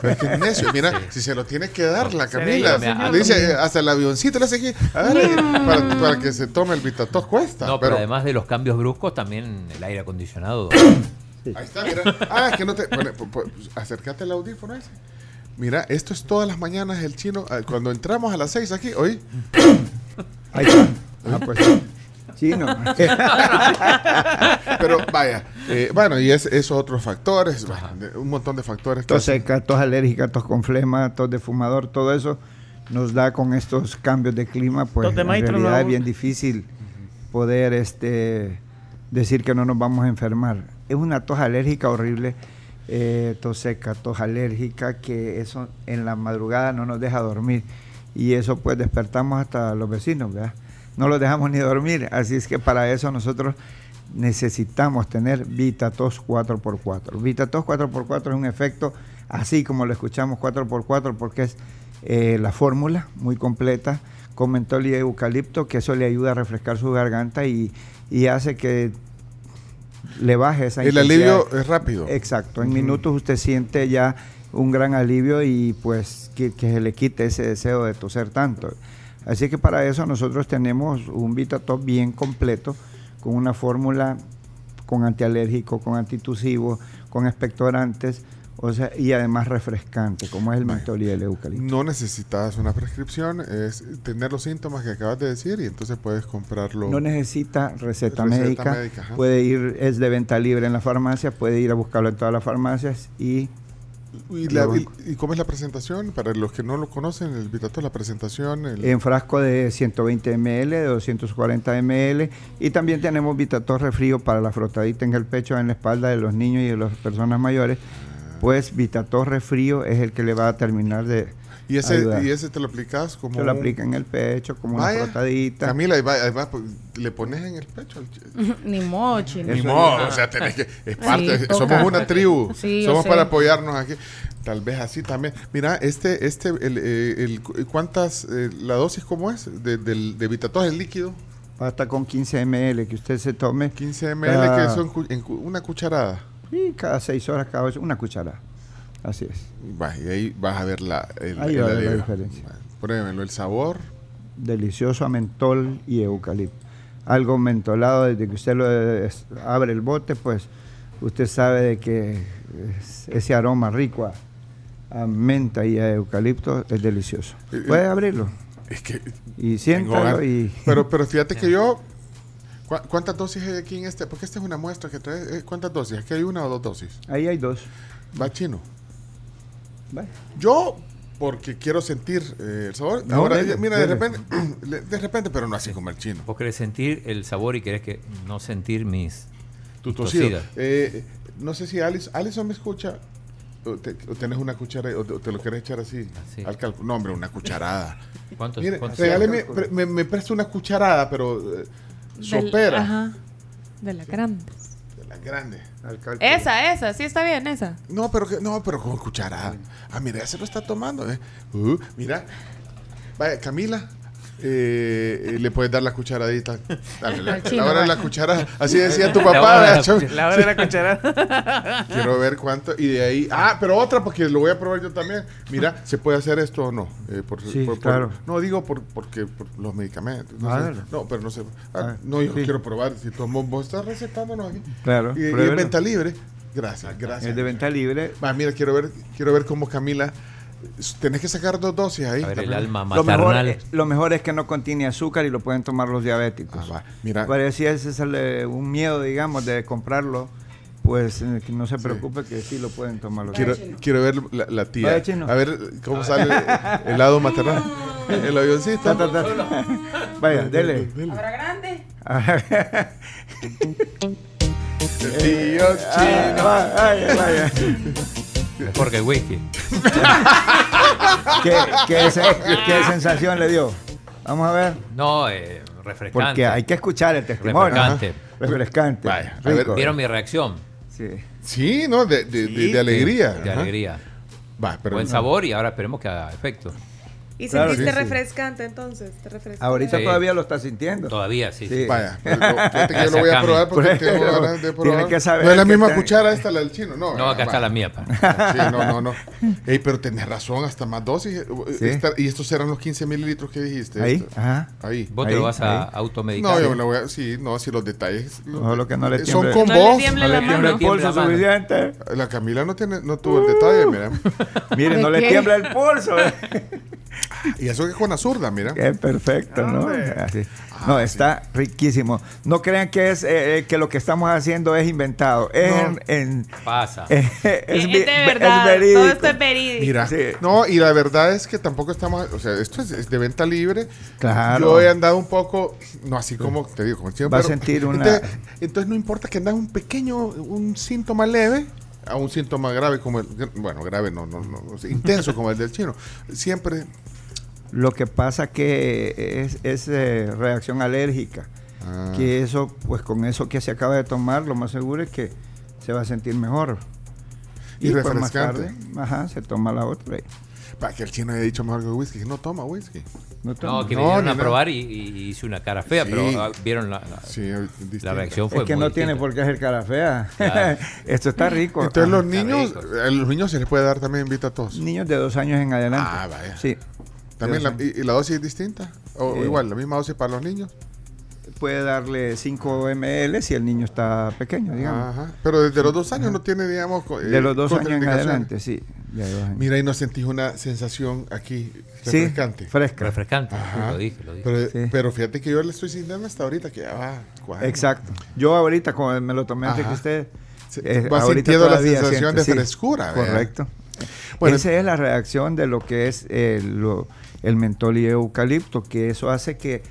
Pero es que es necio. Mira, si se lo tiene que dar la Camila. Le dice, eh, hasta el avioncito le hace aquí. agarre, para, para que se tome el Vitatos cuesta. No, pero, pero además de los cambios bruscos, también el aire acondicionado (coughs) Ahí está, mira. Ah, que no te. acércate al audífono ese. Mira, esto es todas las mañanas el chino. ah, Cuando entramos a las 6 aquí, hoy. (coughs) Ahí está. Ah, pues, chino. (laughs) Pero vaya, eh, bueno, y es, esos otros factores, bueno, un montón de factores. tos seca, tos alérgica, tos con flema, tos de fumador, todo eso nos da con estos cambios de clima, pues de en realidad no. es bien difícil poder este decir que no nos vamos a enfermar. Es una tos alérgica horrible, eh, tos seca, tos alérgica, que eso en la madrugada no nos deja dormir. Y eso pues despertamos hasta los vecinos, ¿verdad? No los dejamos ni dormir. Así es que para eso nosotros necesitamos tener VitaTos 4x4. VitaTos 4x4 es un efecto así como lo escuchamos 4x4 porque es eh, la fórmula muy completa con mentol y eucalipto que eso le ayuda a refrescar su garganta y, y hace que le baje esa El alivio es rápido. Exacto, en minutos usted siente ya un gran alivio y pues que, que se le quite ese deseo de toser tanto. Así que para eso nosotros tenemos un VitaTop bien completo con una fórmula con antialérgico, con antitusivo, con expectorantes, o sea, y además refrescante, como es el mentol y el eucalipto. No necesitas una prescripción, es tener los síntomas que acabas de decir y entonces puedes comprarlo. No necesita receta, Receta médica, médica, puede ir, es de venta libre en la farmacia, puede ir a buscarlo en todas las farmacias y... ¿Y, la- lo- y- y cómo es la presentación? Para los que no lo conocen, el Vitato, la presentación. el- en frasco de 120 ml, de 240 ml y también tenemos Vitator refrío para la frotadita en el pecho, en la espalda de los niños y de las personas mayores. Pues Vitator refrío es el que le va a terminar de y, ese, ayudar. y ese te lo aplicas como. Se lo aplica en el pecho como Vaya. una frotadita. Camila, ahí va, ahí va, pues, le pones en el pecho. Ni mochi. (laughs) Ni modo, o sea, tenés que, es parte, Sí, somos una tribu, Sí, somos para apoyarnos aquí. Tal vez así también. Mira, este, este, el, eh, el- ¿cuántas, eh, la dosis cómo es? De, del, de Vitatos, el líquido. Hasta con 15 ml que usted se tome. 15 ml, cada- que son cu- en cu- una cucharada. Sí, cada 6 horas, cada vez una cucharada. Así es. Y ahí vas a ver la, el, Ahí el va a ver la diferencia. Va, Pruébelo, el sabor. Delicioso a mentol y eucalipto. Algo mentolado desde que usted lo es- abre el bote, pues usted sabe de que es- ese aroma rico a, a menta y a eucalipto es delicioso. Eh, Puede abrirlo. Es que Y siéntalo y... Pero, pero fíjate que (laughs) yo. ¿Cu- ¿Cuántas dosis hay aquí en este? Porque esta es una muestra que trae. eh, ¿Cuántas dosis? ¿Aquí hay una o dos dosis? Ahí hay dos. Va chino. Va. Yo, porque quiero sentir eh, el sabor. No, Ahora, dele, mira, dele. de repente, (clears throat) de repente, pero no así como el chino. Vos querés sentir el sabor y querés que no sentir mis Tu tosido. tosidas. Eh, no sé si Alice, Alison me escucha. O, te- o tenés una cuchara o te, o te lo querés echar así. Al cal- no, hombre, una cucharada. ¿Cuántos- Mire, cuántos- regáleme, pre- me, me presta una cucharada, pero eh, sopera. Ajá. De la grande. De la grande. Esa, esa, sí está bien, esa. No, pero que, no, pero con cucharada. Ah, mira, ya se lo está tomando, eh. Uh, mira. Vaya, Camila. Eh, le puedes dar la cucharadita. Dale, la, la hora de la cuchara. Así decía tu La papá. hora de la la hora de la cucharada. Quiero ver cuánto. Y de ahí. Ah, pero otra, porque lo voy a probar yo también. Mira, ¿se puede hacer esto o no? Eh, por, Sí, por- por- claro. no, digo por, porque por los medicamentos. No, sé. Hágalo. no pero no sé. Ah, Ah, no, yo sí. quiero probar. Si tú, vos vos estás recetándonos aquí. Claro, Y, y es pruébelo. venta libre. Gracias, gracias. Es de venta libre. Va, mira, quiero ver, quiero ver cómo Camila. Tenés que sacar dos dosis ahí. A ver, el alma Lo mejor, maternal. eh, lo mejor es que no contiene azúcar y lo pueden tomar los diabéticos. Ah, Mira. Parecía ese es el, eh, un miedo, digamos, de comprarlo. Pues eh, que no se preocupe que sí lo pueden tomar los Quiero, diabéticos. quiero ver la, la tía. Vaya, chino. A ver cómo sale el, el lado maternal. (laughs) El avioncito. Ta, ta, ta. Vaya, dele. ¿Habrá grande? El tío Ay, chino. vaya, vaya. (laughs) Mejor que el whisky. ¿Qué, qué se- qué sensación le dio? Vamos a ver. No, eh, refrescante. Porque hay que escuchar el testimonio. Refrescante. Refrescante. Vaya, a ver. rico. ¿Vieron mi reacción? Sí. Sí, ¿no? De, de, de- de alegría. De Ajá. alegría. Va, pero Buen no. sabor y ahora esperemos que haga efecto. ¿Y Claro, sentiste sí, sí. refrescante entonces? ¿Te refresca? Ahorita Sí. todavía lo está sintiendo. Todavía, sí. sí. Vaya, (laughs) pero fíjate que yo lo voy a probar porque tengo ganas de tiene probar. que saber no es la misma te- cuchara esta, la del chino, no. No, acá está la mía, pa. Sí, no, no, no. Ey, pero tenés razón, hasta más dosis. Sí. Esta- y estos eran los 15 mililitros que dijiste. Ahí, esto. ajá. Ahí. Vos te Ahí, lo vas a ahí. automedicar. No, yo me la voy a. Sí, no, si los detalles. Ojalá que no le son con No le vos. No le tiembla el pulso suficiente. La Camila no, tiene, no tuvo el detalle, mira. Mire, ¿De no le tiembla el pulso. (laughs) Y eso que con la zurda, mira. Es perfecto, ¿no? Así. No, está riquísimo. No crean que es eh, eh, que lo que estamos haciendo es inventado. Es, No. en- en- Pasa. es, (laughs) Es, es de verdad. es verídico. Todo esto es verídico. Mira, Sí. no, y la verdad es que tampoco estamos, o sea, esto es, es de venta libre. Claro. Yo he andado un poco, no así como te digo, como el chino, Va a sentir una- Entonces, entonces no importa que andas un pequeño, un síntoma leve a un síntoma grave como el, bueno, grave no, no, no, intenso como el del chino. Siempre, Lo que pasa que es, es, eh, reacción alérgica. Ah. Que eso, pues con eso que se acaba de tomar, lo más seguro es que se va a sentir mejor. Y pues, más tarde, ajá, se toma la otra. y para que el chino haya dicho mejor que whisky, no toma whisky. no toma. No, que No, vinieron ni a probar y, y hice una cara fea, Sí. pero ah, vieron la, la- Sí, la reacción fue es que muy no tiene distinta. por qué hacer cara fea. Claro. (laughs) Esto está rico. Entonces los niños, rico. a los niños se les puede dar también invita a todos. Niños de dos años en adelante. Ah, vaya. Sí. También la, y, y la dosis es distinta? O Eh, igual, la misma dosis para los niños. Puede darle 5 ml si el niño está pequeño, digamos. Ajá. Pero desde los dos años no tiene, digamos, co- De eh, los dos años en adelante, sí. de dos años. Mira, y no sentís una sensación aquí Sí, refrescante. fresca. Refrescante, Ajá. lo dije, lo dije. Pero, Sí. pero fíjate que yo le estoy sintiendo hasta ahorita que ya va. Exacto. Yo ahorita, como me lo tomé antes que usted, eh, va sintiendo la sensación siento, de sí, frescura. Correcto. Bueno, Esa es la reacción de lo que es eh, lo- el mentol y eucalipto, que eso hace que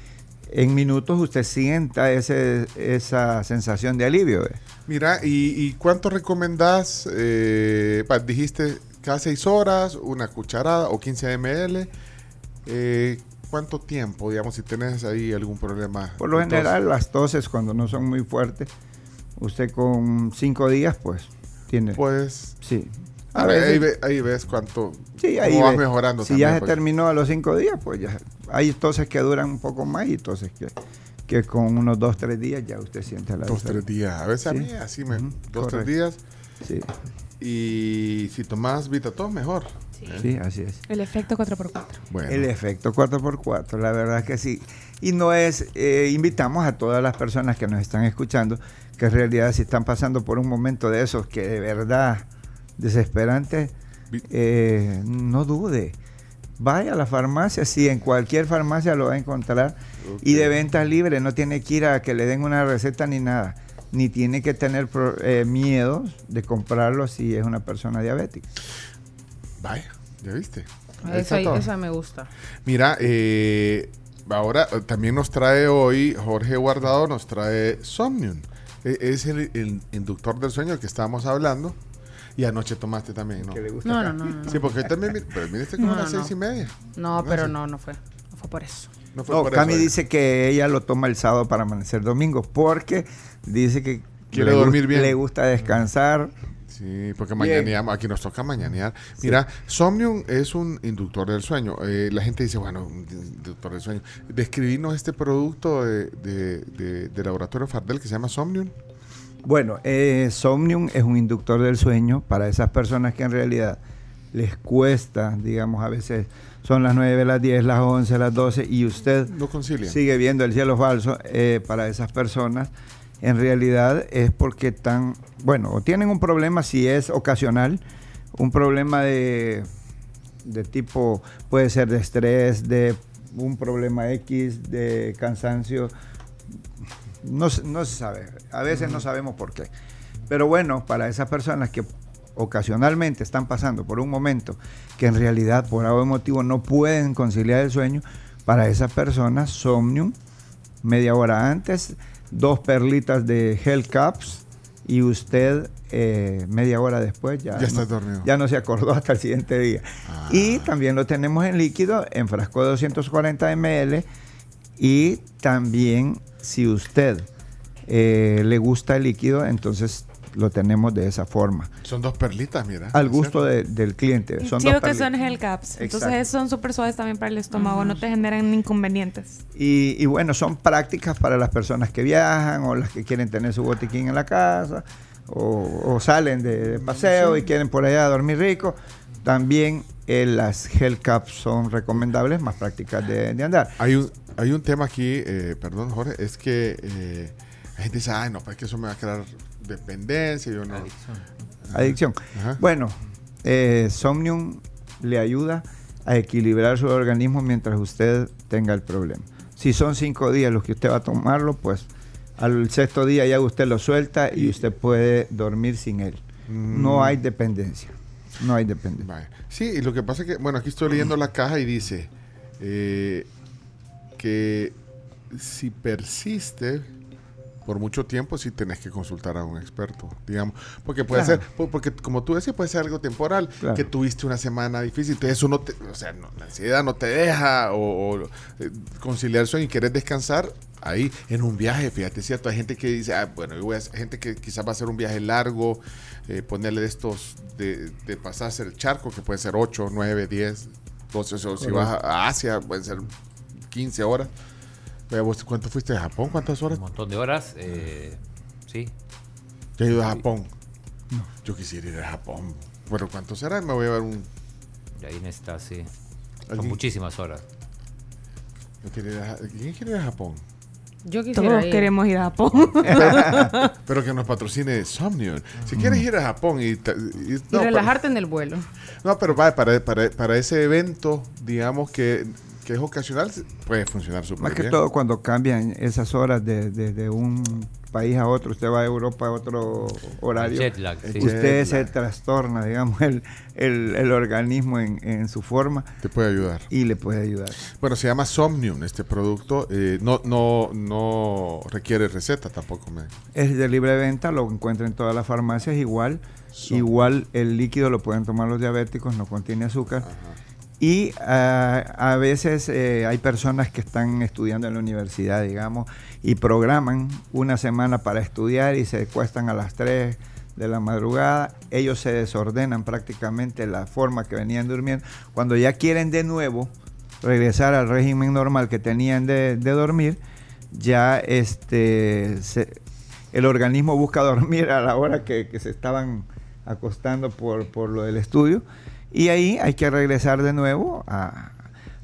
en minutos usted sienta ese, esa sensación de alivio. ¿eh? Mira, ¿y, y cuánto recomendás? Eh, dijiste cada seis horas, una cucharada o 15 ml. Eh, ¿Cuánto tiempo, digamos, si tenés ahí algún problema? Por lo tos? general, las toses cuando no son muy fuertes, usted con cinco días, pues, tiene... Pues, sí. A ver, ahí, ve- ahí ves cuánto Sí, ahí vas mejorando. Si también, ya se porque- terminó a los cinco días, pues ya. Hay toses que duran un poco más y toses que, que con unos dos, tres días ya usted siente la Dos, tres días. A veces a mí así me... Dos, tres correcto. días. Sí, Y si tomás Vitatos, mejor. ¿eh? sí, así es. El efecto 4x4. Bueno. El efecto 4x4, la verdad que sí. Y no es, eh, invitamos a todas las personas que nos están escuchando, que en realidad si están pasando por un momento de esos que de verdad desesperante, eh, no dude. Vaya a la farmacia, sí, en cualquier farmacia lo va a encontrar. Y de venta libre, no tiene que ir a que le den una receta ni nada. Ni tiene que tener pro- eh, miedo de comprarlo si es una persona diabética. Vaya, ya viste. Ahí Esa, esa me gusta. Mira, eh, ahora eh, también nos trae hoy Jorge Guardado, nos trae Somnium. E- Es el, el inductor del sueño que estábamos hablando. Y anoche tomaste también, ¿no? Que le gusta No, acá. no, no, no. Sí, porque hoy también, pero viniste como No, a las no, seis y media. No, pero no, no fue. No fue por eso. No fue No, por Cami eso, dice que ella lo toma el sábado para amanecer domingo porque dice que Quiere dormir bien. le gusta descansar. Sí, porque mañaneamos, aquí nos toca mañanear. Mira, Somnium es un inductor del sueño. Eh, la gente dice, bueno, inductor del sueño. Describirnos este producto de, de- de- de laboratorio Fardel que se llama Somnium. Bueno, eh, Somnium es un inductor del sueño para esas personas que en realidad les cuesta, digamos, a veces son las 9, las 10, las 11, las 12 y usted No concilia. sigue viendo el cielo falso, eh, para esas personas, en realidad es porque están, bueno, o tienen un problema si es ocasional, un problema de, de tipo, puede ser de estrés, de un problema X, de cansancio, no, se- no se sabe, a veces no sabemos por qué. Pero bueno, para esas personas que ocasionalmente están pasando por un momento que en realidad por algún motivo no pueden conciliar el sueño, para esas personas Somnium, media hora antes, dos perlitas de Hell Caps y usted eh, media hora después ya, Ya no, dormido. ya no se acordó hasta el siguiente día. Ah. Y también lo tenemos en líquido, en frasco de 240 ml y también si usted eh, le gusta el líquido, entonces lo tenemos de esa forma. Son dos perlitas, mira. Al gusto de- del cliente. Son Chido dos que son gel caps. Exacto. Entonces son súper suaves también para el estómago, no te generan inconvenientes. Y, y bueno, son prácticas para las personas que viajan o las que quieren tener su botiquín en la casa o, o salen de, de paseo y quieren por allá dormir rico. También eh, las gel caps son recomendables, más prácticas de, de andar. Hay un, hay un tema aquí, eh, perdón Jorge, es que eh, la gente dice, ay no, pues es que eso me va a crear dependencia, yo no. Adicción. Ajá. Bueno, eh, Somnium le ayuda a equilibrar su organismo mientras usted tenga el problema. Si son cinco días los que usted va a tomarlo, pues al sexto día ya usted lo suelta y usted puede dormir sin él. No Mm. hay dependencia. No hay dependencia. Sí, y lo que pasa es que, bueno, aquí estoy leyendo la caja y dice eh, que si persiste por mucho tiempo, sí tenés que consultar a un experto, digamos. Porque puede Claro. ser, po- porque como tú decías, puede ser algo temporal, Claro. que tuviste una semana difícil, entonces eso no te, o sea, no, la ansiedad no te deja, o, o, eh, conciliar el sueño y querés descansar, ahí en un viaje, fíjate, es cierto, hay gente que dice, ah, bueno, yo voy a, gente que quizás va a hacer un viaje largo, eh, ponerle de estos, de, de pasarse el charco, que puede ser 8, 9, 10, 12, o si Correcto. vas a, Asia, pueden ser 15 horas. ¿vos ¿Cuánto fuiste a Japón? ¿Cuántas horas? Un montón de horas. eh, sí. Yo he ido a Japón. Yo quisiera ir a Japón. Pero ¿cuánto será? Me voy a ver un... Y ahí está, sí. Son muchísimas horas. yo quiero ir a- ¿Quién quiere ir a Japón? Yo quisiera Todos ir. queremos ir a Japón. (laughs) pero, que nos patrocine Somnium. Si quieres ir a Japón y... y- Y no, relajarte en el vuelo. No, pero va, para, para, para ese evento, digamos que, que es ocasional, puede funcionar súper Más que bien. todo cuando cambian esas horas de, de- de un país a otro, usted va a Europa a otro horario, jet lag, sí. usted Jet se lag. trastorna, digamos, el, el, el organismo en, en su forma Te puede ayudar. y le puede ayudar. Bueno, se llama Somnium este producto. eh, no, no, no requiere receta tampoco. Me... Es de libre venta, lo encuentra en todas las farmacias igual. Igual el líquido lo pueden tomar los diabéticos, no contiene azúcar. Y ah, a veces eh, hay personas que están estudiando en la universidad, digamos, y programan una semana para estudiar y se cuestan a las 3 de la madrugada. Ellos se desordenan prácticamente la forma que venían durmiendo. Cuando ya quieren de nuevo regresar al régimen normal que tenían de, dormir, ya este el organismo busca (laughs) dormir a la hora que, que se estaban acostando por, por lo del estudio y ahí hay que regresar de nuevo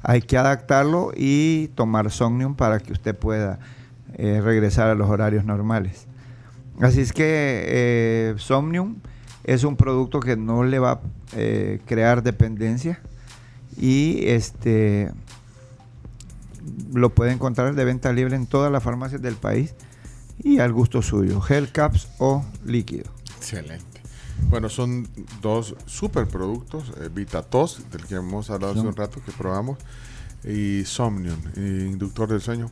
hay que adaptarlo y tomar Somnium para que usted pueda eh, regresar a los horarios normales así es que eh, Somnium es un producto que no le va a eh, crear dependencia y este lo puede encontrar de venta libre en todas las farmacias del país y al gusto suyo, gel caps o líquido. Excelente. Bueno, son dos super productos, eh, Vitatos, del que hemos hablado hace un rato, que probamos, y Somnium, eh, inductor del sueño.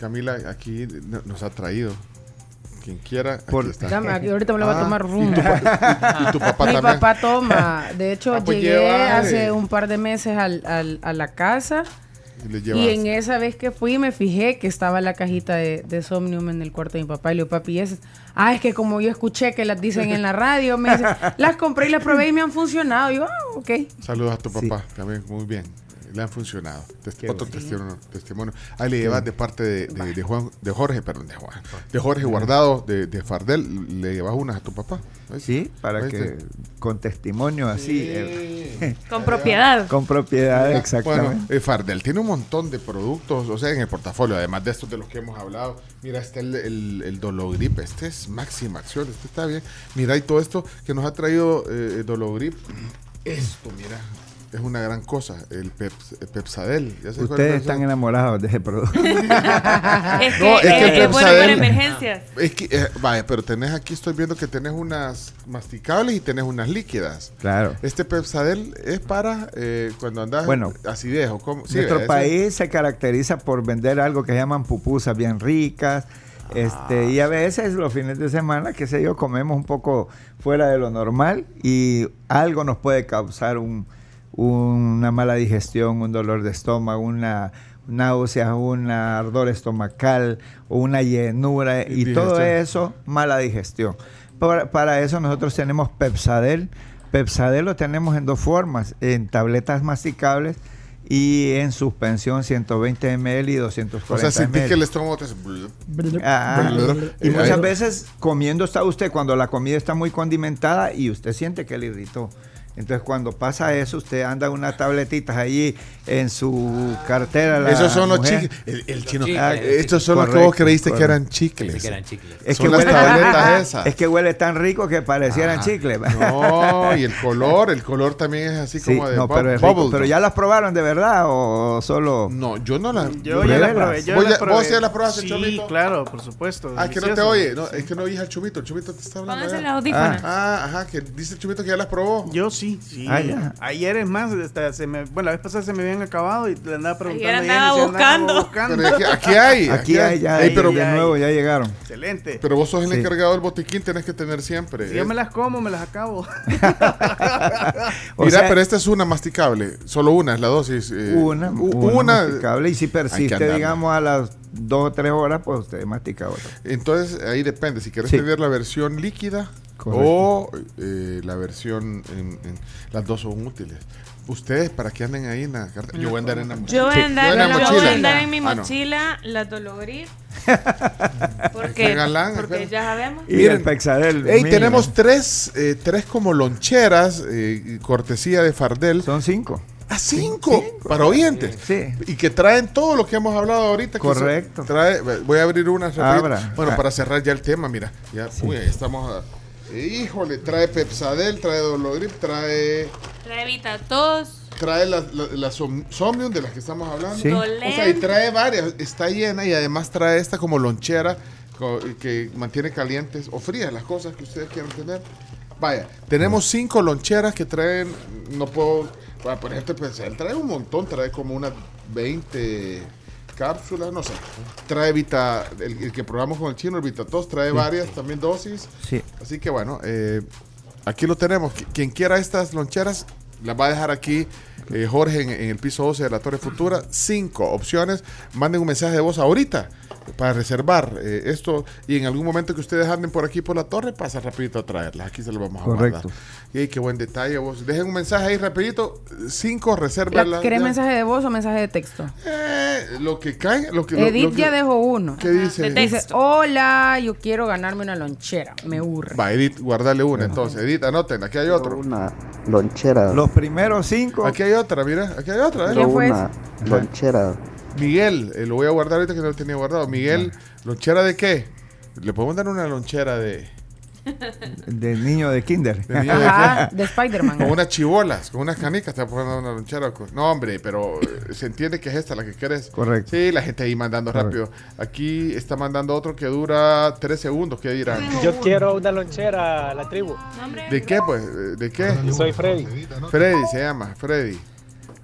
Camila aquí no- nos ha traído. Quien quiera, aquí Por- está. Dame, aquí ahorita me lo voy a Ah, tomar y rum. tu pa- y- y tu papá (laughs) Mi también. papá toma. De hecho, Ah, pues llegué hace un par de meses al- al- a la casa. Y en esa vez que fui me fijé que estaba la cajita de, de Somnium en el cuarto de mi papá. Y le digo, papi, ¿y esas? Ah, es que como yo escuché que las dicen en la radio, me dice, las compré y las probé y me han funcionado. Y yo, ah, ok. Saludos a tu Sí. papá, también muy bien. Le han funcionado. Test- Qué otro testimonio, testimonio. Ahí le llevas de parte de, de- de Juan, de Jorge, perdón, de Juan, de Jorge Guardado, de, de Fardel, le llevas unas a tu papá. ¿Ves? Sí, para que con testimonio así, eh, Con propiedad. (laughs) con propiedad, exactamente. Bueno, eh, Fardel tiene un montón de productos, o sea, en el portafolio, además de estos de los que hemos hablado. Mira, está el, el, el Dologrip, este es máxima acción, este está bien. Mira, y todo esto que nos ha traído eh, Dologrip, esto, mira, es una gran cosa, el, Peps- el Pepsadel. ¿Ya sabes cuál es Ustedes están enamorados de ese producto. (laughs) Es que, No, es que eh, el es bueno para emergencias. Es que, eh, vaya, pero tenés aquí, estoy viendo que tenés unas masticables y tenés unas líquidas. claro. Este Pepsadel es para eh, cuando andas Bueno, acidez o como. sí, Nuestro ese- país se caracteriza por vender algo que llaman pupusas bien ricas. Este, y a veces los fines de semana, qué sé yo, comemos un poco fuera de lo normal y algo nos puede causar un- una mala digestión, un dolor de estómago, una náuseas, un ardor estomacal o una llenura y todo eso, mala digestión. Para, para eso nosotros tenemos Pepsadel. Pepsadel lo tenemos en dos formas, en tabletas masticables y en suspensión 120 ml y 240 O sea, sentí ml. que el estómago te. Ah, y muchas veces comiendo está usted cuando la comida está muy condimentada y usted siente que le irritó. Entonces cuando pasa eso, usted anda unas tabletitas allí en su cartera. la Esos son los chicles. El, el chino. Ah, estos son los que vos creíste que eran chicles. Pensé que eran chicles. Es son que, las huele, tabletas (laughs) esas. es que huele tan rico que parecieran Ajá. chicles. No, y el color, el color también es así Sí, como de no, pero, es rico. bubble pero gum. ya las probaron de verdad o solo. No, yo no las. Yo ya las probé. Yo ¿Vos, las ya, probé. vos ya las probaste, Sí, Chomito? claro, por supuesto. Ah, que no te delicioso. oye. No, es que no oís al Chumito. El Chumito te está hablando. Ah, ajá, que dice el Chumito que ya las probó. Yo sí, sí. Ah, ya. Ayer es más, hasta se me, bueno, la vez pasada se me habían acabado y le andaba preguntando. Ayer andaba buscando. buscando. Pero aquí, aquí hay. Aquí hay, ya, hay, pero, de nuevo, ya llegaron. Excelente. pero vos sos el Sí. encargado del botiquín, tenés que tener siempre. Si yo me las como, me las acabo. (laughs) Mira, sea- pero esta es una masticable. Solo una es la dosis. eh, Una, una, masticable y si persiste, digamos, a las dos o tres horas, pues usted mastica otra. Entonces, ahí depende. Si quieres Sí. tener la versión líquida Correcto. o eh, la versión. En, en- las dos son útiles. Ustedes, para que anden ahí en la carta- Yo voy a andar en la mochila. Yo voy a andar, en la yo voy a mochila. andar en mi Ah, no. mochila la Dologrip. Qué (laughs) Porque, galán, porque espera. ya sabemos. Y el Pexadel. Tenemos tres, eh, tres como loncheras, eh, cortesía de Fardel. Son cinco. ¿A cinco? Para oyentes. Sí. Y que traen todo lo que hemos hablado ahorita. Correcto. trae, voy a abrir una. Abra. Bueno, Ah. para cerrar ya el tema, mira. Ya, uy, ahí estamos. a- eh, híjole, trae Pepsadel, trae Dologrip, trae. Trae Vita tos. Trae la, la, la Som- Somnium de las que estamos hablando. Sí. O sea, y trae varias. Está llena y además trae esta como lonchera que mantiene calientes o frías las cosas que ustedes quieran tener. Vaya, tenemos cinco loncheras que traen, no puedo, bueno, por ejemplo, pues, él trae un montón, trae como unas 20 cápsulas, no sé. Trae Vita, el, el que probamos con el chino, el Vitatos, trae varias también dosis. Sí. Así que bueno, eh, aquí lo tenemos. Qui- Quien quiera estas loncheras, las va a dejar aquí eh, Jorge en, en el piso 12 de la Torre Futura. Cinco opciones. Manden un mensaje de voz ahorita para reservar eh, esto. Y en algún momento que ustedes anden por aquí por la torre, pasa rapidito a traerlas. Aquí se los vamos a Correcto. guardar. Y qué buen detalle vos. Dejen un mensaje ahí rapidito. Cinco, reservarlas. ¿Querés ya. mensaje de voz o mensaje de texto? Eh, lo que cae, lo que... lo- Edith lo que- ya dejó uno. ¿Qué dice? Dice, hola, yo quiero ganarme una lonchera. Me urge. Va, Edith, guardale una entonces. Edith, anoten, aquí hay otro. Una lonchera. Los primeros cinco. Aquí hay otra, mira, aquí hay otra. ¿eh? ¿Quién fue una lonchera. Miguel, eh, lo voy a guardar ahorita que no lo tenía guardado. Miguel, ¿lonchera de qué? Le podemos dar una lonchera de, De niño de kinder. de niño de Ajá, qué? de Spider-Man. Con unas chibolas, con unas canicas, te pueden dar una lonchera. No, hombre, pero eh, se entiende que es esta la que querés. Correcto. Sí, la gente ahí mandando rápido. Aquí está mandando otro que dura tres segundos. ¿Qué dirán? Yo quiero una lonchera a la tribu. ¿De qué, pues? Eh, ¿De qué? Soy Freddy. Freddy se llama, Freddy.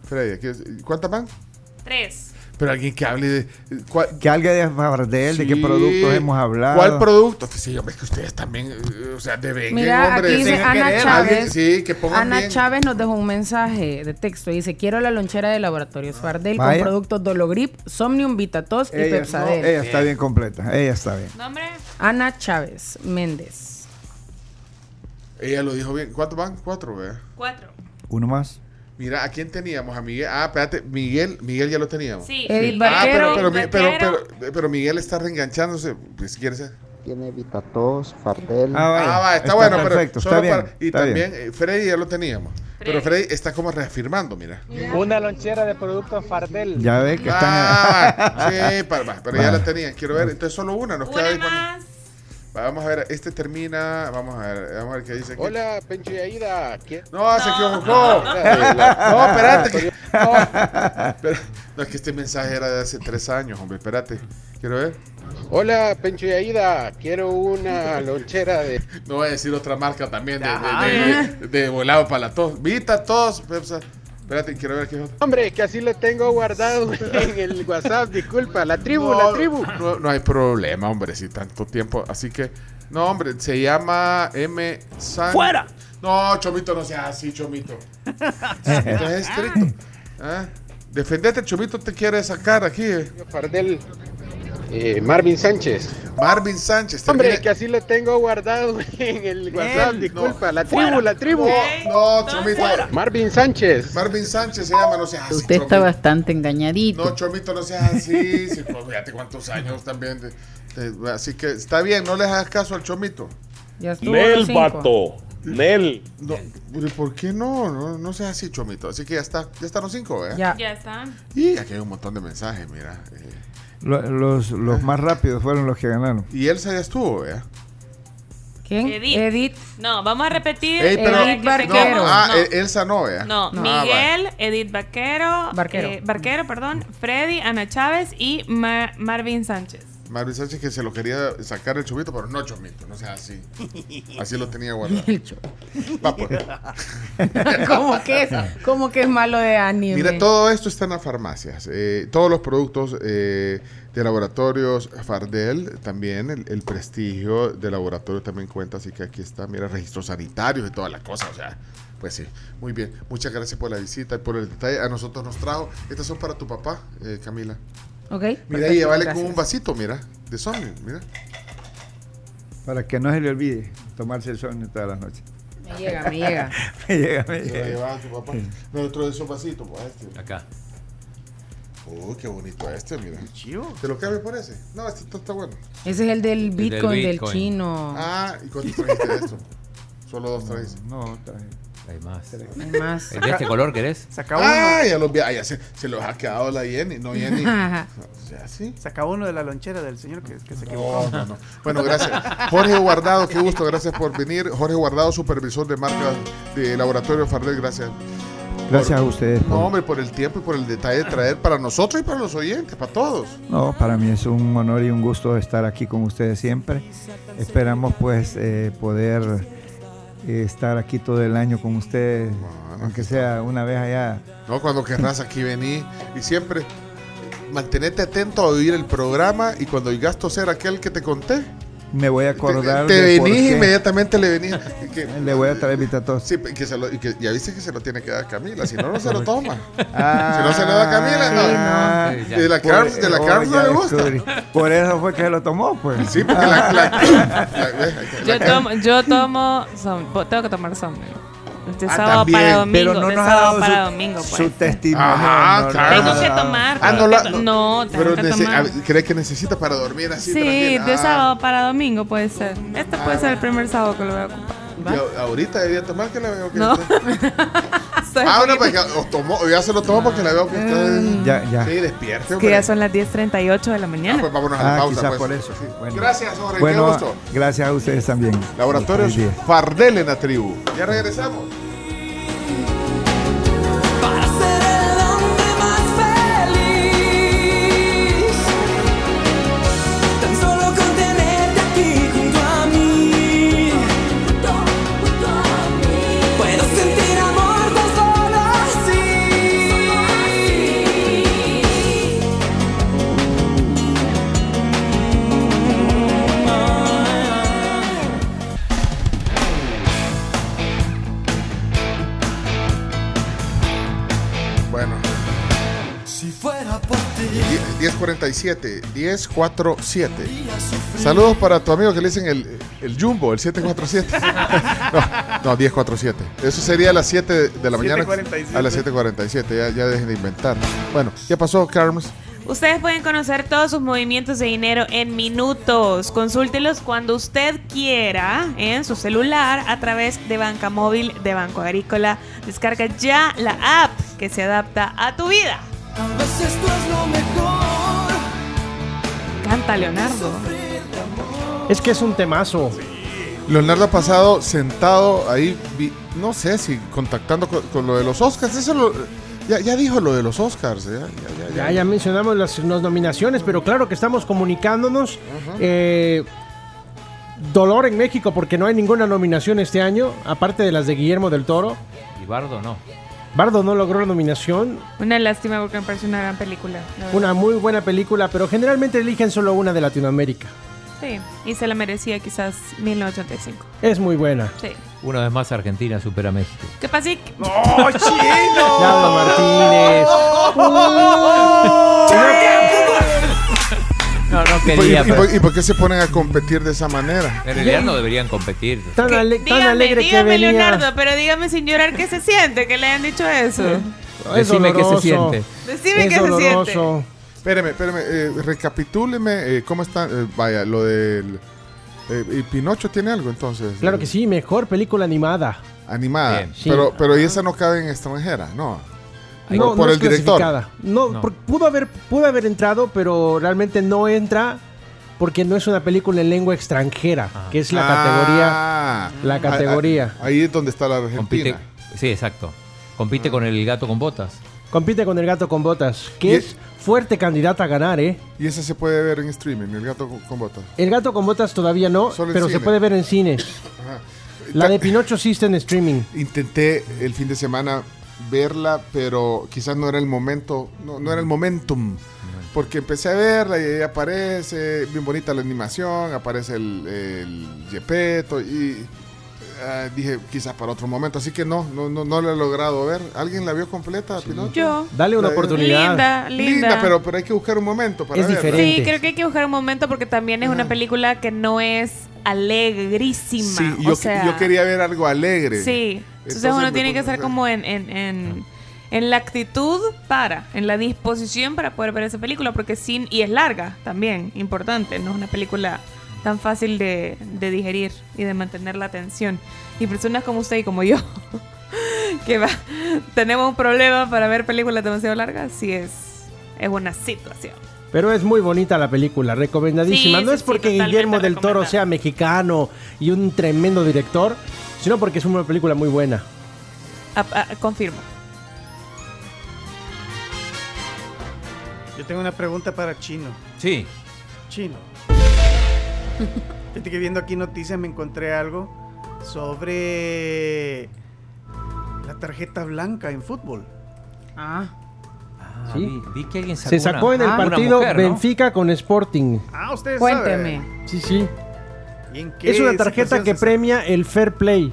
Freddy, ¿cuántas van? Tres. Pero alguien que hable de. ¿cuál- Que alguien de Fardel, de qué Sí. productos hemos hablado. ¿Cuál producto? Pues sí, hombre, que ustedes también, eh, o sea, deben, Mira, hombre. aquí dice Ana. Chávez. Alguien- sí, que pongan Ana bien. Chávez nos dejó un mensaje de texto. Dice, quiero la lonchera de laboratorios Fardel Vaya. con productos Dologrip, Somnium, Vitatos y Ella, no, Pepsadel. ella está bien completa. Ella está bien. ¿Nombre? Ana Chávez Méndez. Ella lo dijo bien. ¿Cuántos van? Cuatro, vea. Cuatro. Uno más. Mira, ¿a quién teníamos? A Miguel. Ah, espérate, Miguel, Miguel ya lo teníamos. Sí. Edith Ah, pero, Barquero. pero, mi- pero, Barquero. pero, pero Miguel está reenganchándose. Pues, ¿quiere ser? Tiene Vitatos, Fardel. Ah, vaya. Ah, va, está, Está bueno, perfecto, pero está solo bien, para- y está también eh, Freddy ya lo teníamos. Pero Freddy está como reafirmando, mira. Una lonchera de productos Fardel. Ya ve que están. Ah, sí, (laughs) para, va, pero ya Va. la tenían. Quiero ver. Entonces solo una nos queda Una disponible. más. Va, Vamos a ver, este termina. Vamos a ver, vamos a ver qué dice aquí. Hola, Pencho y Aida. ¿Quién? No, se equivocó. No, espérate. (laughs) que- no, es que este mensaje era de hace tres años, hombre. Espérate. Quiero ver. Hola, Pencho y Aida. Quiero una lonchera de. No voy a decir otra marca también de, de, de- de volado para la tos. Vita, tos. Pepsa. Espérate, quiero ver qué es otro. Hombre, que así lo tengo guardado (laughs) en el WhatsApp. Disculpa, la tribu, No, la tribu. No, no hay problema, hombre, si tanto tiempo. Así que, no, hombre, se llama M. San. ¡Fuera! No, Chomito, no seas así, Chomito. Chomito es estricto. (laughs) ¿Ah? Defendete, Chomito te quiere sacar aquí. eh. Fardel. Eh, Marvin Sánchez. Marvin Sánchez. Hombre, termina- que así lo tengo guardado (laughs) en el WhatsApp, Él, disculpa. La Fuera. tribu, la tribu. No, Chomito. Marvin Sánchez. Marvin Sánchez se llama, no seas así. Usted está Chomito. bastante engañadito. No, Chomito, no seas así. Sí, pues, fíjate cuántos años también. de- de- así que está bien, no le hagas caso al Chomito. Ya estuvo Nel, vato. Nel. No, ¿por qué no? no? No seas así, Chomito. Así que ya está. Ya están los cinco, ¿eh? Ya. Ya está. Y aquí hay un montón de mensajes, mira. eh. Lo- los, los más rápidos fueron los que ganaron. Y Elsa ya estuvo, ¿eh? ¿Quién? Edith. Edith. No, vamos a repetir. Ey, pero- no, tengamos- ah, no. El- Elsa no, ¿eh? No, Ah, Miguel, Edith Vaquero, Barquero. eh, Barquero, perdón, Freddy, Ana Chávez y Ma- Marvin Sánchez. Marvin Sánchez que se lo quería sacar el chomito, pero no chomito, no sea así. (laughs) Así lo tenía guardado. (laughs) Va, pues. (laughs) ¿Cómo que es? ¿Cómo que es malo de anime? Mira, todo esto está en las farmacias. Eh, todos los productos eh, de laboratorios Fardel, también el, el prestigio de laboratorio también cuenta, así que aquí está, mira, registros sanitarios y toda la cosa, o sea, pues sí, muy bien. Muchas gracias por la visita y por el detalle. A nosotros nos trajo, estas son para tu papá, eh, Camila. Ok. Mira, perfecto, y llévale con un vasito, mira, de Sony, mira. Para que no se le olvide tomarse el sueño todas las noches. Me llega, me llega. (laughs) me llega, me Se lo llega. llevaba a tu papá. No, otro de esos vasitos, pues este. Acá. Uy, qué bonito este, mira. ¿Te lo cambio por ese? No, este está, está bueno. Ese es el del Bitcoin, del, Bitcoin. chino. Ah, ¿y cuántos trajiste de esto? Solo dos traes. No, traje. Hay más. Hay más. ¿El de este color querés? Saca uno. Ah, ya, los vi- ah, ya se, se los ha quedado la Jenny, no Jenny. (laughs) O sea, sí. Saca uno de la lonchera del señor que, que se equivocó. No, no, no. Bueno, gracias. Jorge Guardado, qué gusto, gracias por venir. Jorge Guardado, supervisor de marcas de Laboratorio Fardel, gracias. Gracias a ustedes. No, hombre, por el tiempo y por el detalle de traer para nosotros y para los oyentes, para todos. No, para mí es un honor y un gusto estar aquí con ustedes siempre. Esperamos pues eh, poder eh, estar aquí todo el año con ustedes, aunque sea una vez allá. No, cuando querrás aquí vení y siempre mantenete atento a oír el programa y cuando oigas toser aquel que te conté, Me voy a acordar te de por venís qué inmediatamente le venís. que- le voy a traer vitatos. Sí, y que se lo, y que ya viste que se lo tiene que dar Camila, si no, no se lo toma. Ah, si no se lo da Camila, no. sí, no. De la Carms, de la oh, no le gusta. descubrí. Por eso fue que se lo tomó, pues. Sí, porque la, la- la- Yo la- tomo, yo tomo, som- tengo que tomar somnio. De Ah, sábado también, para domingo, pero no de nos ha sábado dado para su- domingo, pues. su testimonio. Ajá, no, no, claro. Tengo que tomar. Ah, no, que la- to- no. no, tengo Pero que tomar. ¿crees que necesita para dormir así? Sí, tranquila? de Ah. sábado para domingo puede ser. Este puede ser el primer sábado que lo voy a ocupar. ahorita debería tomar que la veo que No. Soy (laughs) Ah, no, poquito- porque o tomó, o ya se lo tomó porque la veo que está. Ya, ya. Sí, despierte, Es que ya son las 10.38 de la Ah, mañana. pues vámonos a la Ah, pausa. pues. por eso. Sí. Bueno. Gracias, Jorge. qué Bueno, gusto. gracias a ustedes también. Laboratorios. Fardel en la tribu. Ya regresamos. 1047, 1047. Saludos para tu amigo que le dicen el, el Jumbo, el 747. (laughs) No, no, 1047. Eso sería a las 7 de la mañana. 7:47. A las 7.47, ya, ya dejen de inventar. Bueno, ¿qué pasó, Carms? Ustedes pueden conocer todos sus movimientos de dinero en minutos. Consúltelos cuando usted quiera en su celular a través de Banca Móvil de Banco Agrícola. Descarga ya la app que se adapta a tu vida. Tal vez esto es lo mejor. Canta Leonardo. Es que es un temazo. Leonardo ha pasado sentado ahí, vi- no sé si contactando con, con lo de los Oscars. Eso lo- ya, ya dijo lo de los Oscars. Ya, ya, ya, Ya, ya mencionamos las, las nominaciones, pero claro que estamos comunicándonos. Eh, dolor en México porque no hay ninguna nominación este año, aparte de las de Guillermo del Toro. Y Bardo no. Bardo no logró la nominación. Una lástima porque me parece una gran película. Una muy buena película, pero generalmente eligen solo una de Latinoamérica. Sí, y se la merecía quizás 1985. Es muy buena. Sí. Una vez más Argentina supera a México. ¿Qué pasa? ¡No, chino! Martínez. No, no ¿Y por- quería, y por- pero- ¿Y por qué se ponen a competir de esa manera? En realidad no deberían competir. Tan, ale- tan Dígame, alegre que dígame, venía. Leonardo, pero dígame sin llorar qué se siente que le hayan dicho eso. Es Decime qué se siente. Decime qué se siente. Espéreme, espéreme, eh, recapitúleme eh, cómo está, eh, vaya, lo del... eh, ¿Y Pinocho tiene algo entonces? Claro que sí, mejor película animada. Animada. Bien. Sí. Pero, pero y esa no cabe en extranjera, ¿no. No, por, no el es director. clasificada. No, No. por- pudo haber pudo haber entrado, pero realmente no entra porque no es una película en lengua extranjera, que es la Ah. categoría. La categoría. Ahí, ahí es donde está la Argentina. Compite, sí, exacto. Compite con el gato con botas. Compite con el gato con botas, que es fuerte candidata a ganar, ¿eh? Y esa se puede ver en streaming, el gato con, con botas. El gato con botas todavía no, Solo pero se puede ver en cines. Ajá. La de Pinocho sí está en streaming. Intenté el fin de semana verla, pero quizás no era el momento, no, no era el momentum. Porque empecé a verla y ahí aparece, bien bonita la animación, aparece el, el Gepetto y ah, dije quizás para otro momento. Así que no, no, no, no la he logrado ver. ¿Alguien la vio completa, Pinocho? Yo. Dale una La- oportunidad. Linda, linda. pero, pero hay que buscar un momento para Es verla. diferente. Sí, creo que hay que buscar un momento porque también es una película que no es alegrísima. Sí, o yo, sea, yo quería ver algo alegre. Sí, entonces, Entonces uno tiene que estar como en, en, en, en la actitud para, en la disposición para poder ver esa película, porque sin, y es larga también, importante, no es una película tan fácil de, de digerir y de mantener la atención. Y personas como usted y como yo, (laughs) que va, tenemos un problema para ver películas demasiado largas, sí es, es una situación. Pero es muy bonita la película, recomendadísima. Sí, no sí, es sí, porque totalmente Guillermo del Toro sea mexicano y un tremendo director, sino porque es una película muy buena. Ah, ah, confirmo. Yo tengo una pregunta para Chino. Sí. Chino. Que viendo aquí noticias me encontré algo sobre la tarjeta blanca en fútbol. Ah. Ah, Sí. vi, vi que alguien sacó Se sacó una- en el una partido mujer, ¿no? Benfica con Sporting. Ah, ustedes Cuénteme. saben. Sí, sí. ¿Y en qué Es una tarjeta que premia el fair play.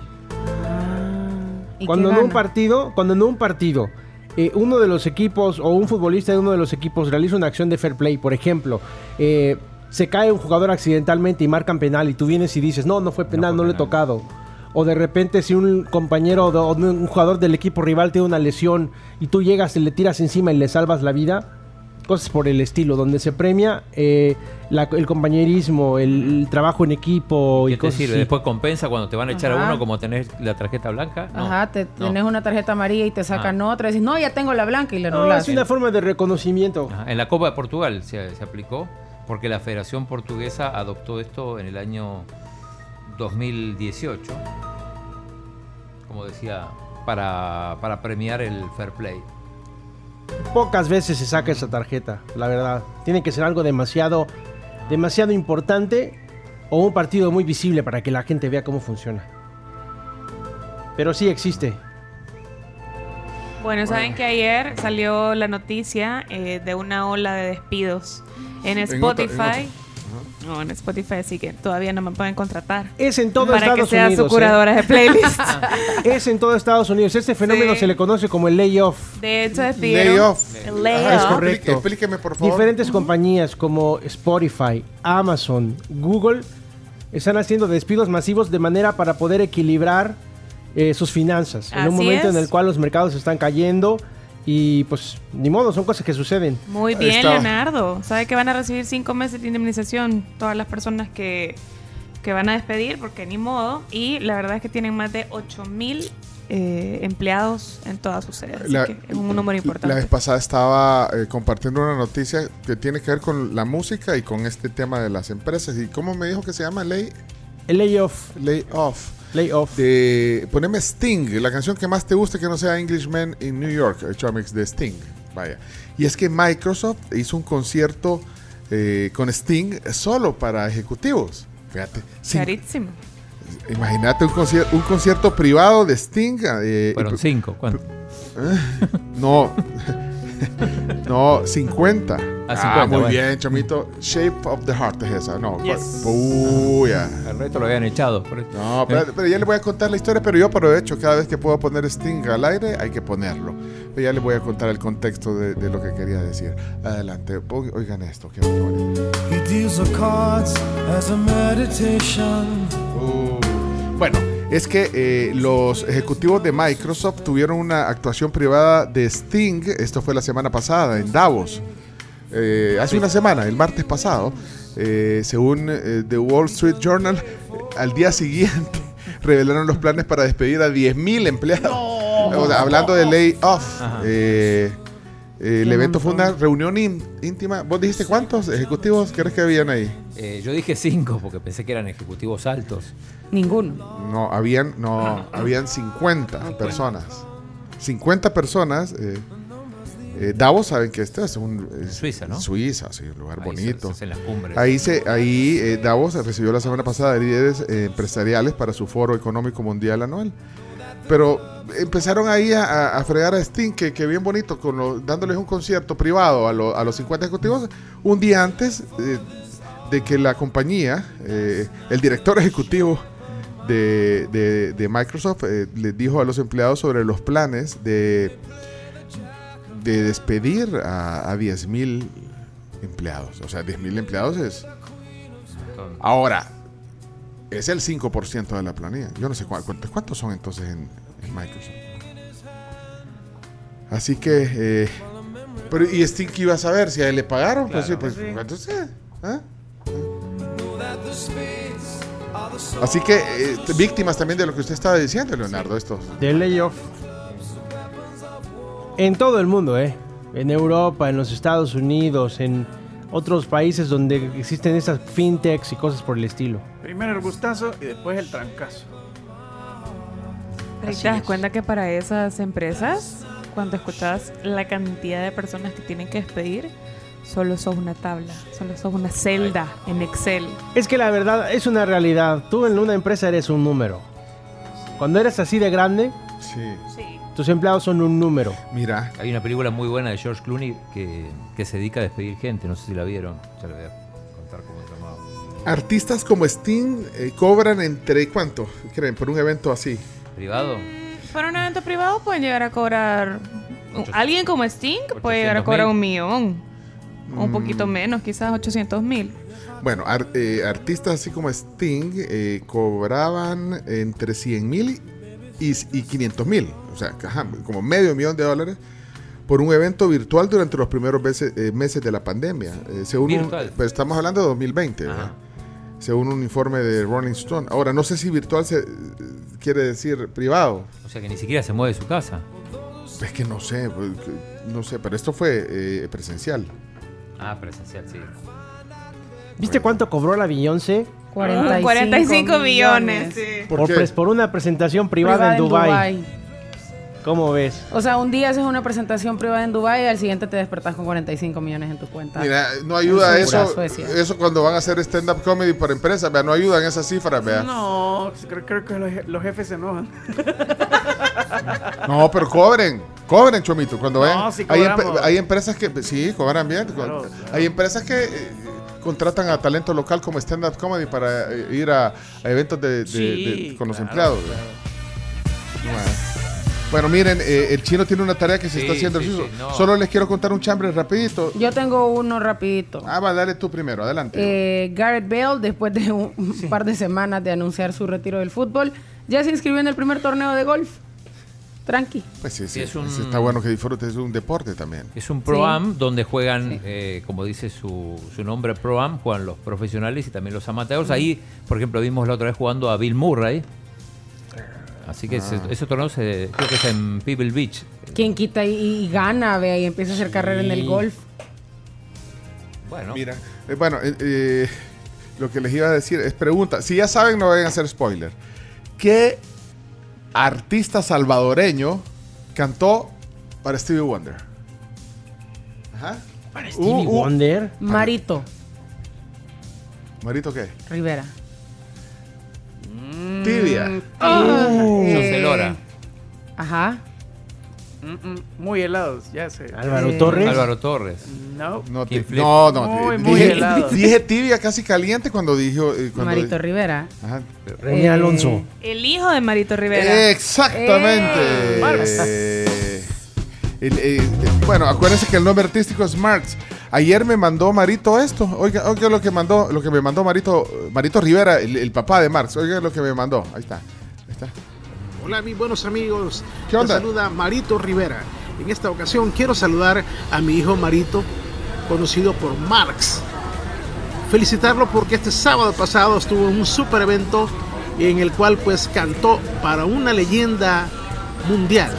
¿Y Cuando en un partido, cuando en un partido eh, uno de los equipos o un futbolista de uno de los equipos realiza una acción de fair play, por ejemplo, eh, se cae un jugador accidentalmente y marcan penal y tú vienes y dices, no, no fue penal, no, le he tocado. O de repente si un compañero o un jugador del equipo rival tiene una lesión y tú llegas y le tiras encima y le salvas la vida, cosas por el estilo, donde se premia eh, la- el compañerismo, el, el trabajo en equipo y ¿Qué te cosas sirve? así. Después compensa cuando te van a echar a uno como tenés la tarjeta blanca. No. Ajá, te no. tenés una tarjeta amarilla y te sacan Ah. otra. Y dices, no, ya tengo la blanca y le No, es una forma de reconocimiento. Ajá, En la Copa de Portugal se, se aplicó porque la Federación Portuguesa adoptó esto en el año 2018, como decía, para, para premiar el fair play. Pocas veces se saca esa tarjeta, la verdad. Tiene que ser algo demasiado, demasiado importante o un partido muy visible para que la gente vea cómo funciona. Pero sí existe. Bueno, saben que ayer salió la noticia eh, de una ola de despidos en En otra- en Spotify. No, en Spotify, así que todavía no me pueden contratar. Es en todo para Estados que sea Unidos. su curadora ¿eh? de playlist. (laughs) es en todo Estados Unidos. Este fenómeno Sí. se le conoce como el layoff. De hecho, despidieron. Layoff. El Ajá, layoff. Es correcto. Explíqueme, por favor. Diferentes compañías como Spotify, Amazon, Google están haciendo despidos masivos de manera para poder equilibrar eh, sus finanzas. en un momento es. en el cual los mercados están cayendo y pues ni modo, son cosas que suceden. Muy bien, está. Leonardo. Sabe que van a recibir cinco meses de indemnización todas las personas que, que van a despedir, porque ni modo. Y la verdad es que tienen más de 8 mil eh, empleados en todas sus sedes. Así La- que es un número La importante. vez pasada estaba eh, compartiendo una noticia que tiene que ver con la música y con este tema de las empresas. ¿Y cómo me dijo que se llama? Lay, El layoff. Layoff. Layoff. De, poneme Sting, la canción que más te guste que no sea Englishman in New York, el Chomix de Sting. Vaya. Y es que Microsoft hizo un concierto eh, con Sting solo para ejecutivos. Fíjate. Cin- Carísimo. Imagínate un, concier- un concierto privado de Sting. eh, Fueron y- cinco. ¿cuánto? (laughs) No. (laughs) no, 50. A Ah, 50, muy bueno. bien, Chomito. Shape of the Heart es esa, ¿no? Yes. Puya. El resto lo habían echado. por. No, pero, pero ya le voy a contar la historia, pero yo aprovecho cada vez que puedo poner Sting al aire, hay que ponerlo. Pero ya le voy a contar el contexto de, de lo que quería decir. Adelante, oigan esto. qué bonito. He deals the cards as a meditation. Bueno, es que eh, los ejecutivos de Microsoft tuvieron una actuación privada de Sting, esto fue la semana pasada, en Davos. Eh, hace una semana, el martes pasado, eh, según eh, The Wall Street Journal, eh, al día siguiente (laughs) revelaron los planes para despedir a 10.000 empleados. O sea, hablando de lay-off. Eh, el evento fue una reunión ín- íntima. ¿Vos dijiste cuántos ejecutivos crees que habían ahí? Eh, yo dije cinco porque pensé que eran ejecutivos altos. Ninguno. No, habían, no, habían 50 personas. 50 personas. eh, eh, Davos saben que este es un... es- Suiza, ¿no? Suiza, sí, un lugar Ahí se- bonito. se hacen las cumbres. Ahí, se, ahí eh, Davos recibió la semana pasada líderes eh, empresariales para su foro económico mundial anual. Pero empezaron ahí a, fregar a Sting, que, que bien bonito, con lo- dándoles un concierto privado a, lo- a los 50 ejecutivos, un día antes eh, de que la compañía, eh, el director ejecutivo de, de- de Microsoft, eh, les dijo a los empleados sobre los planes de, de despedir a, a 10.000 empleados. O sea, 10.000 empleados es... Ahora, es el 5% de la planilla. Yo no sé cuá- cuántos, cuántos son entonces en, en Microsoft. Así que, eh, pero ¿y Sting qué iba a saber? Si a él le pagaron, pues sí, pues entonces, ¿ah? Así que, eh, víctimas también de lo que usted estaba diciendo, Leonardo, estos. De layoff. En todo el mundo, ¿eh? En Europa, en los Estados Unidos, en otros países donde existen esas fintechs y cosas por el estilo. Primero el gustazo y después el trancazo. Pero ¿Te das cuenta que para esas empresas, cuando escuchas la cantidad de personas que tienen que despedir, solo sos una tabla, solo sos una celda en Excel? Es que la verdad es una realidad. Tú en una empresa eres un número. Cuando eres así de grande, tus empleados son un número. Mira. Hay una película muy buena de George Clooney que, que se dedica a despedir gente. No sé si la vieron. Ya le voy a contar cómo se llamaba. Artistas como Sting eh, cobran entre, ¿cuánto? ¿Creen? Por un evento así. ¿Privado? Para un evento privado pueden llegar a cobrar... Alguien como Sting puede llegar a 800.000. cobrar un millón. O un Mm. poquito menos, quizás 800 mil. Bueno, ar- eh, artistas así como Sting eh, cobraban entre 100 mil y, y 500 mil, o sea, ajá, como medio millón de dólares por un evento virtual durante los primeros meses, eh, meses de la pandemia. Eh, según un- pues estamos hablando de 2020, ¿verdad? según un informe de Rolling Stone. Ahora, no sé si virtual se, eh, quiere decir privado. O sea que ni siquiera se mueve de su casa. Es que no sé, pues, no sé, pero esto fue eh, presencial. Ah, presencial, sí. ¿Viste cuánto cobró la Beyoncé? 45 45 millones, sí. Por, ¿Por por una presentación privada, en Dubai. ¿Cómo ves? O sea, un día haces una presentación privada en Dubai y al siguiente te despertás con 45 millones en tu cuenta. Mira, no ayuda eso, Suecia. eso cuando van a hacer stand-up comedy por empresa, vea, no ayudan esas cifras, vea. No, creo, creo que los, je- los jefes se enojan. No, pero cobren, cobren, Chomito. Cuando No, vayan, sí hay, empe- hay empresas que sí cobran bien. Claro, Hay empresas que eh, contratan a talento local como stand-up comedy para eh, ir a, a eventos de, de- Sí, de- con los claro, empleados. claro. Bueno. Miren, eh, el chino tiene una tarea que se Sí, está haciendo. sí, el sí, suyo. no. Solo les quiero contar un chambre rapidito. Yo tengo uno rapidito. Ah, va, dale tú primero, adelante. Eh, Garrett Bale, después de un (laughs) un par de semanas de anunciar su retiro del fútbol, ya se inscribió en el primer torneo de golf. Tranqui. Pues sí, sí, es un- está bueno que disfrutes, es un deporte también. Es un Pro-Am donde juegan, eh, como dice su, su nombre, Pro-Am, juegan los profesionales y también los amateurs. Ahí, por ejemplo, vimos la otra vez jugando a Bill Murray. Así que ese, Ah. ese torneo se, creo que es en Pebble Beach. Quien quita y, y gana, ve, y empieza a hacer carrera en el golf. Bueno. Mira, eh, bueno, eh, eh, lo que les iba a decir es pregunta. Si ya saben, no vayan a hacer spoiler. ¿Qué artista salvadoreño cantó para Stevie Wonder? Ajá. ¿Para Stevie Wonder? Marito ¿Marito qué? Rivera. Tibia. Ah, Uh. eh, José Lora. Ajá. Mm, mm, muy helados, ya sé. Álvaro Eh, Torres. Álvaro Torres. No. No, no, no, Muy, di- muy dije, helado. dije tibia, casi caliente cuando dijo. eh, cuando Marito di- Rivera. Ajá. René Eh, Alonso. El hijo de Marito Rivera. Exactamente. Eh, El- eh, eh, bueno, acuérdense que el nombre artístico es Marx. Ayer me mandó Marito esto. Oiga, oiga lo que mandó, lo que me mandó Marito, Marito Rivera, el, el papá de Marx. Oiga lo que me mandó. Ahí está. Ahí está. Hola mis buenos amigos, ¿Qué onda? Les saluda Marito Rivera. En esta ocasión quiero saludar a mi hijo Marito, conocido por Marx. Felicitarlo porque este sábado pasado estuvo en un super evento en el cual pues cantó para una leyenda mundial,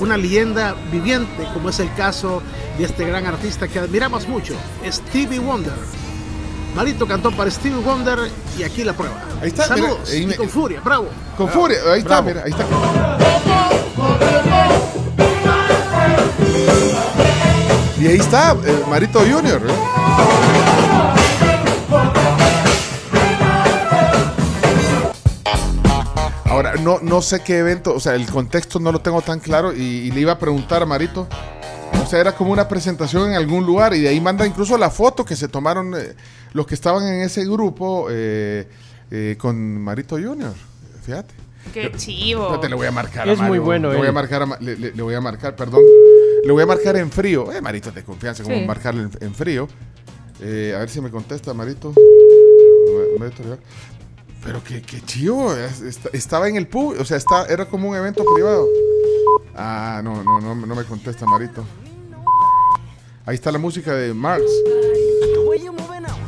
una leyenda viviente como es el caso de este gran artista que admiramos mucho, Stevie Wonder. Marito cantó para Stevie Wonder y aquí la prueba. Ahí está, mira, Saludos y con furia, bravo. Con furia. Ahí está, mira, ahí está. Y ahí está, eh, Marito Junior. ¿eh? Ahora, no, no sé qué evento, o sea, el contexto no lo tengo tan claro y, y le iba a preguntar a Marito. O sea, era como una presentación en algún lugar y de ahí manda incluso la foto que se tomaron eh, los que estaban en ese grupo eh, eh, con Marito Junior. Fíjate. Qué chivo. Espérate, le voy a marcar a Es muy bueno Le voy a marcar a le, le- le voy a marcar, perdón. Le voy a marcar en frío. Eh, Marito, de confianza, como Sí. marcarle en, en frío. Eh, a ver si me contesta, Marito. Pero qué, qué chivo. es- est- Estaba en el pub, o sea, está, era como un evento privado. Ah, no, no, no, no me contesta, Marito. Ahí está la música de Marx.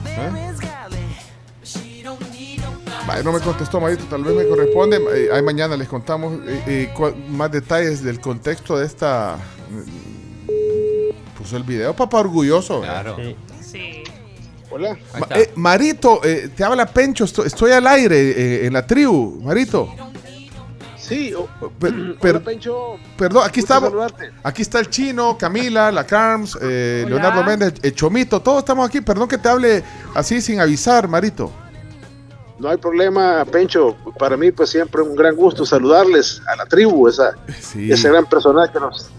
¿Eh? No me contestó Marito, tal vez me corresponde. Eh, ahí mañana les contamos eh, eh, más detalles del contexto de esta. Puso el video, papá orgulloso. Claro. Sí. Hola. Eh, Marito, eh, te habla Pencho, estoy, estoy al aire eh, en la tribu, Marito. Sí, o- Per- (clears throat) hola, per- Pencho. perdón, aquí estamos. saludarte. Aquí está el chino, Camila, la Carms, eh. Leonardo Méndez, el Chomito, todos estamos aquí. Perdón que te hable así sin avisar, Marito. No hay problema, Pencho. Para mí, pues siempre un gran gusto saludarles a la tribu, esa, Sí. ese gran personaje que nos,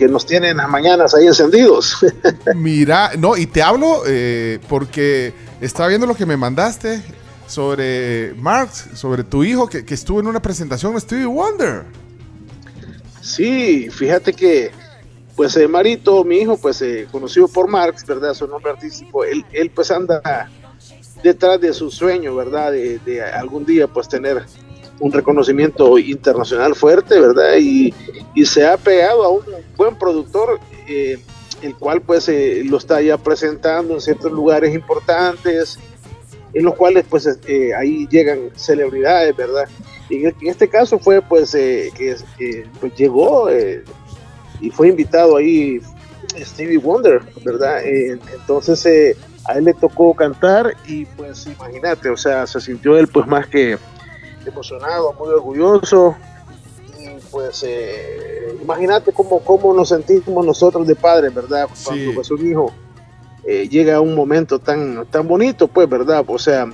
que nos tiene en las mañanas ahí encendidos. (laughs) Mira, no, y te hablo eh, porque estaba viendo lo que me mandaste sobre Marx, sobre tu hijo que, que estuvo en una presentación de Stevie Wonder. sí, fíjate que, pues eh, Marito, mi hijo, pues eh, conocido por Marx, ¿verdad? Su nombre artístico, él, él pues anda detrás de su sueño, ¿verdad? De, de algún día pues tener un reconocimiento internacional fuerte, ¿verdad? Y, y se ha pegado a un buen productor, eh, el cual pues eh, lo está ya presentando en ciertos lugares importantes, en los cuales pues eh, ahí llegan celebridades, ¿verdad? Y en, en este caso fue pues eh, que pues, llegó y fue invitado ahí Stevie Wonder, ¿verdad? Entonces a él le tocó cantar y pues imagínate, o sea, se sintió él pues más que emocionado, muy orgulloso. Y pues eh, imagínate cómo, cómo nos sentimos nosotros de padres, ¿verdad? Cuando pues, un hijo eh, llega a un momento tan, tan bonito, pues, ¿verdad? O sea,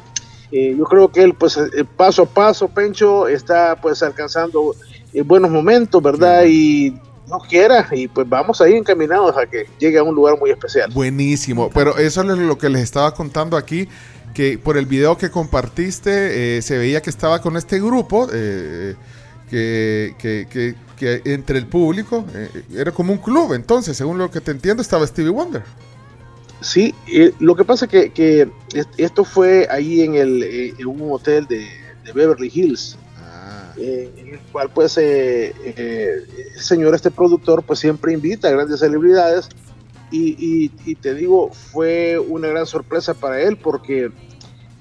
eh, yo creo que él, pues, eh, paso a paso, Pencho, está pues alcanzando eh, buenos momentos, ¿verdad? Y no quiera, y pues vamos ahí encaminados a que llegue a un lugar muy especial. Buenísimo, pero eso es lo que les estaba contando aquí, que por el video que compartiste eh, se veía que estaba con este grupo, eh, que, que- que- que entre el público eh, era como un club, entonces, según lo que te entiendo, estaba Stevie Wonder. Sí, lo que pasa que, que est- esto fue ahí en, el, eh, en un hotel de, de Beverly Hills, eh, en el cual pues eh, el señor, este productor, pues siempre invita a grandes celebridades. Y, y- y te digo, fue una gran sorpresa para él porque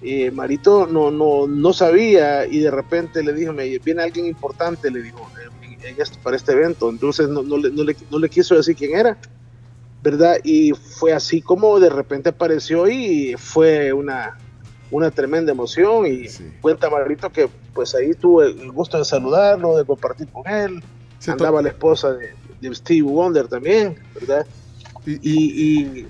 eh, Marito no, no, no sabía y de repente le dijo, me viene alguien importante, le dijo, eh, en para este evento, entonces no, no le, no le- no le quiso decir quién era. ¿verdad? Y fue así como de repente apareció y fue una, una tremenda emoción y cuenta Margarito que pues ahí tuve el gusto de saludarlo, de compartir con él, andaba la esposa de, de Steve Wonder también, ¿verdad? Y, y- y,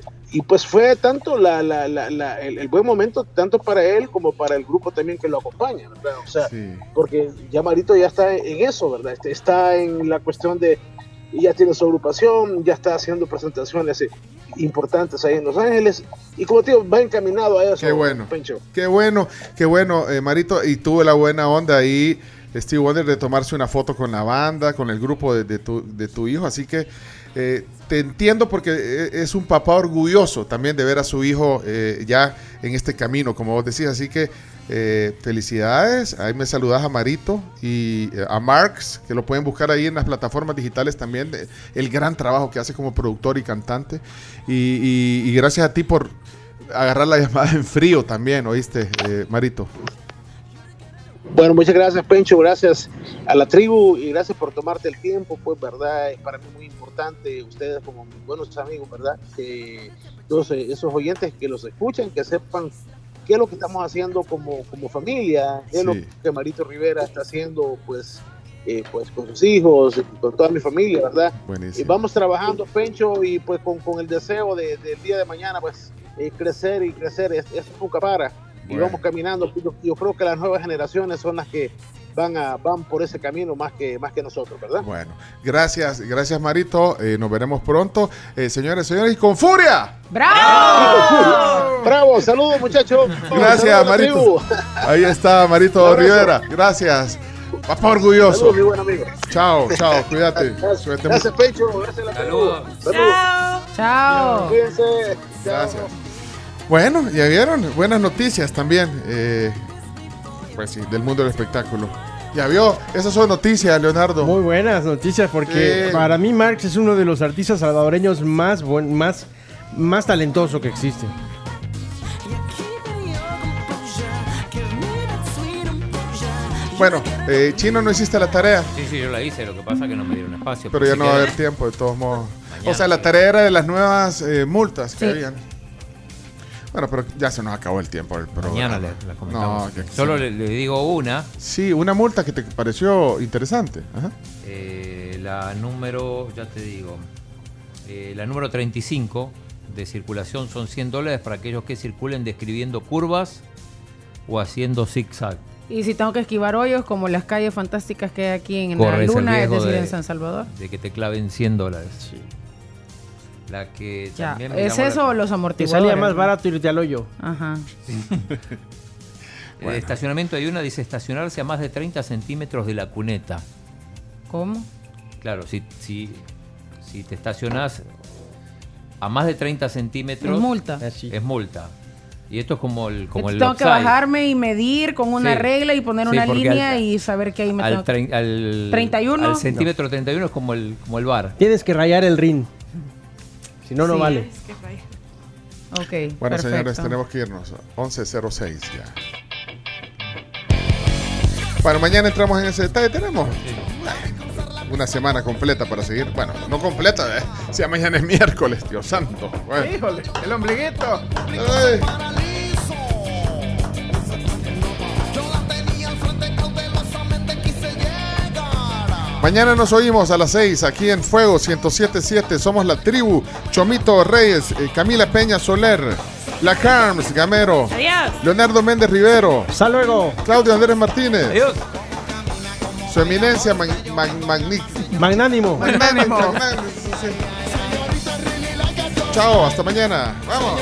pues fue tanto la, la- la- la- el, el buen momento, tanto para él como para el grupo también que lo acompaña, ¿verdad? O sea, porque ya Marito ya está en eso, ¿verdad? Este- Está en la cuestión de, y ya tiene su agrupación, ya está haciendo presentaciones eh, importantes ahí en Los Ángeles. Y como te digo, va encaminado a eso. Qué bueno. Pencho. Qué bueno, qué bueno, eh, Marito. Y tuvo la buena onda ahí, Steve Wonder, de tomarse una foto con la banda, con el grupo de, de tu, de tu hijo. Así que eh, te entiendo porque eh, es un papá orgulloso también de ver a su hijo eh, ya en este camino, como vos decís. Así que eh, felicidades. Ahí me saludas a Marito y eh, a Marx, que lo pueden buscar ahí en las plataformas digitales también. el gran trabajo que hace como productor y cantante. Y, y- y gracias a ti por agarrar la llamada en frío también, ¿oíste, eh, Marito? Bueno, muchas gracias, Pencho. Gracias a la tribu y gracias por tomarte el tiempo. Pues, verdad, es para mí muy importante. Ustedes, como mis buenos amigos, verdad, que todos eh, esos oyentes que los escuchan, que sepan qué es lo que estamos haciendo como, como familia, qué es lo que Marito Rivera está haciendo, pues. eh, pues con sus hijos, con toda mi familia, ¿verdad? Y vamos trabajando, Pencho, y pues con, con el deseo de- del día de mañana, pues eh, crecer y crecer, es- eso nunca para. Y vamos caminando. Yo, yo creo que las nuevas generaciones son las que van a van por ese camino más que más que nosotros, ¿verdad? Bueno, gracias, gracias Marito. Eh, nos veremos pronto. Eh, señores, señores, y con furia. ¡Bravo! ¡Bravo! Saludos, muchachos. Gracias, Saludos Marito. Ahí está Marito. Rivera. Gracias. Papá orgulloso. Saludos, mi buen amigo. Chao, chao, cuídate. (laughs) Gracias. Pencho. Gracias la tribu. Saludos. Chao. Cuídense. Chao. Gracias. Bueno, ya vieron, buenas noticias también. eh, pues sí, del mundo del espectáculo. Ya vio, esas son noticias, Leonardo. Muy buenas noticias porque Sí. para mí Marx es uno de los artistas salvadoreños más buen- más más talentoso que existe. Bueno, eh, Chino, no hiciste la tarea, Sí, sí, yo la hice, lo que pasa es que no me dieron espacio. pero ya no va a haber tiempo, de todos modos. Mañana. O sea, la tarea era de las nuevas eh, multas que Sí. habían. Bueno, pero ya se nos acabó el tiempo del programa. Mañana le- la comentamos. No, que- Solo le, le digo una. Sí, una multa que te pareció interesante. Ajá. eh, la número, ya te digo, eh, la número 35 de circulación son 100 dólares para aquellos que circulen describiendo curvas o haciendo zigzag. Y si tengo que esquivar hoyos, como las calles fantásticas que hay aquí en Corres la el Luna, es riesgo decir, de- en San Salvador. De que te claven 100 dólares. La que Ya, también me ¿es eso o los amortiguadores? salía más barato irte al hoyo. Ajá. (laughs) El estacionamiento hay una, dice estacionarse a más de 30 centímetros de la cuneta. ¿Cómo? Claro, si, si, si te estacionas a más de 30 centímetros. Es multa. Es multa. Y esto es como el, como el tengo que offside. bajarme y medir con una Sí. regla y poner Sí, una línea al- y saber que ahí me Al, tengo que... al, 31. al centímetro 31 es como el, como el bar. Tienes que rayar el ring. Si no, no Sí. vale. Ok, Bueno, señores, tenemos que irnos. 11.06 ya. Bueno, mañana entramos en ese detalle. Tenemos una semana completa para seguir. Bueno, no completa, ¿eh? Si mañana es miércoles, Dios santo. Bueno. Híjole, el ombliguito. Ay. Mañana nos oímos a las 6 aquí en Fuego 1077. Somos la tribu. Chomito Reyes, eh, Camila Peña Soler, La Carms, Gamero, Adiós. Leonardo Méndez Rivero, Hasta luego. Claudio Andrés Martínez, Adiós. Su Eminencia man- man- magni- Magnánimo. Magnánimo. Magnánimo, sí, sí. Chao, hasta mañana. Vamos.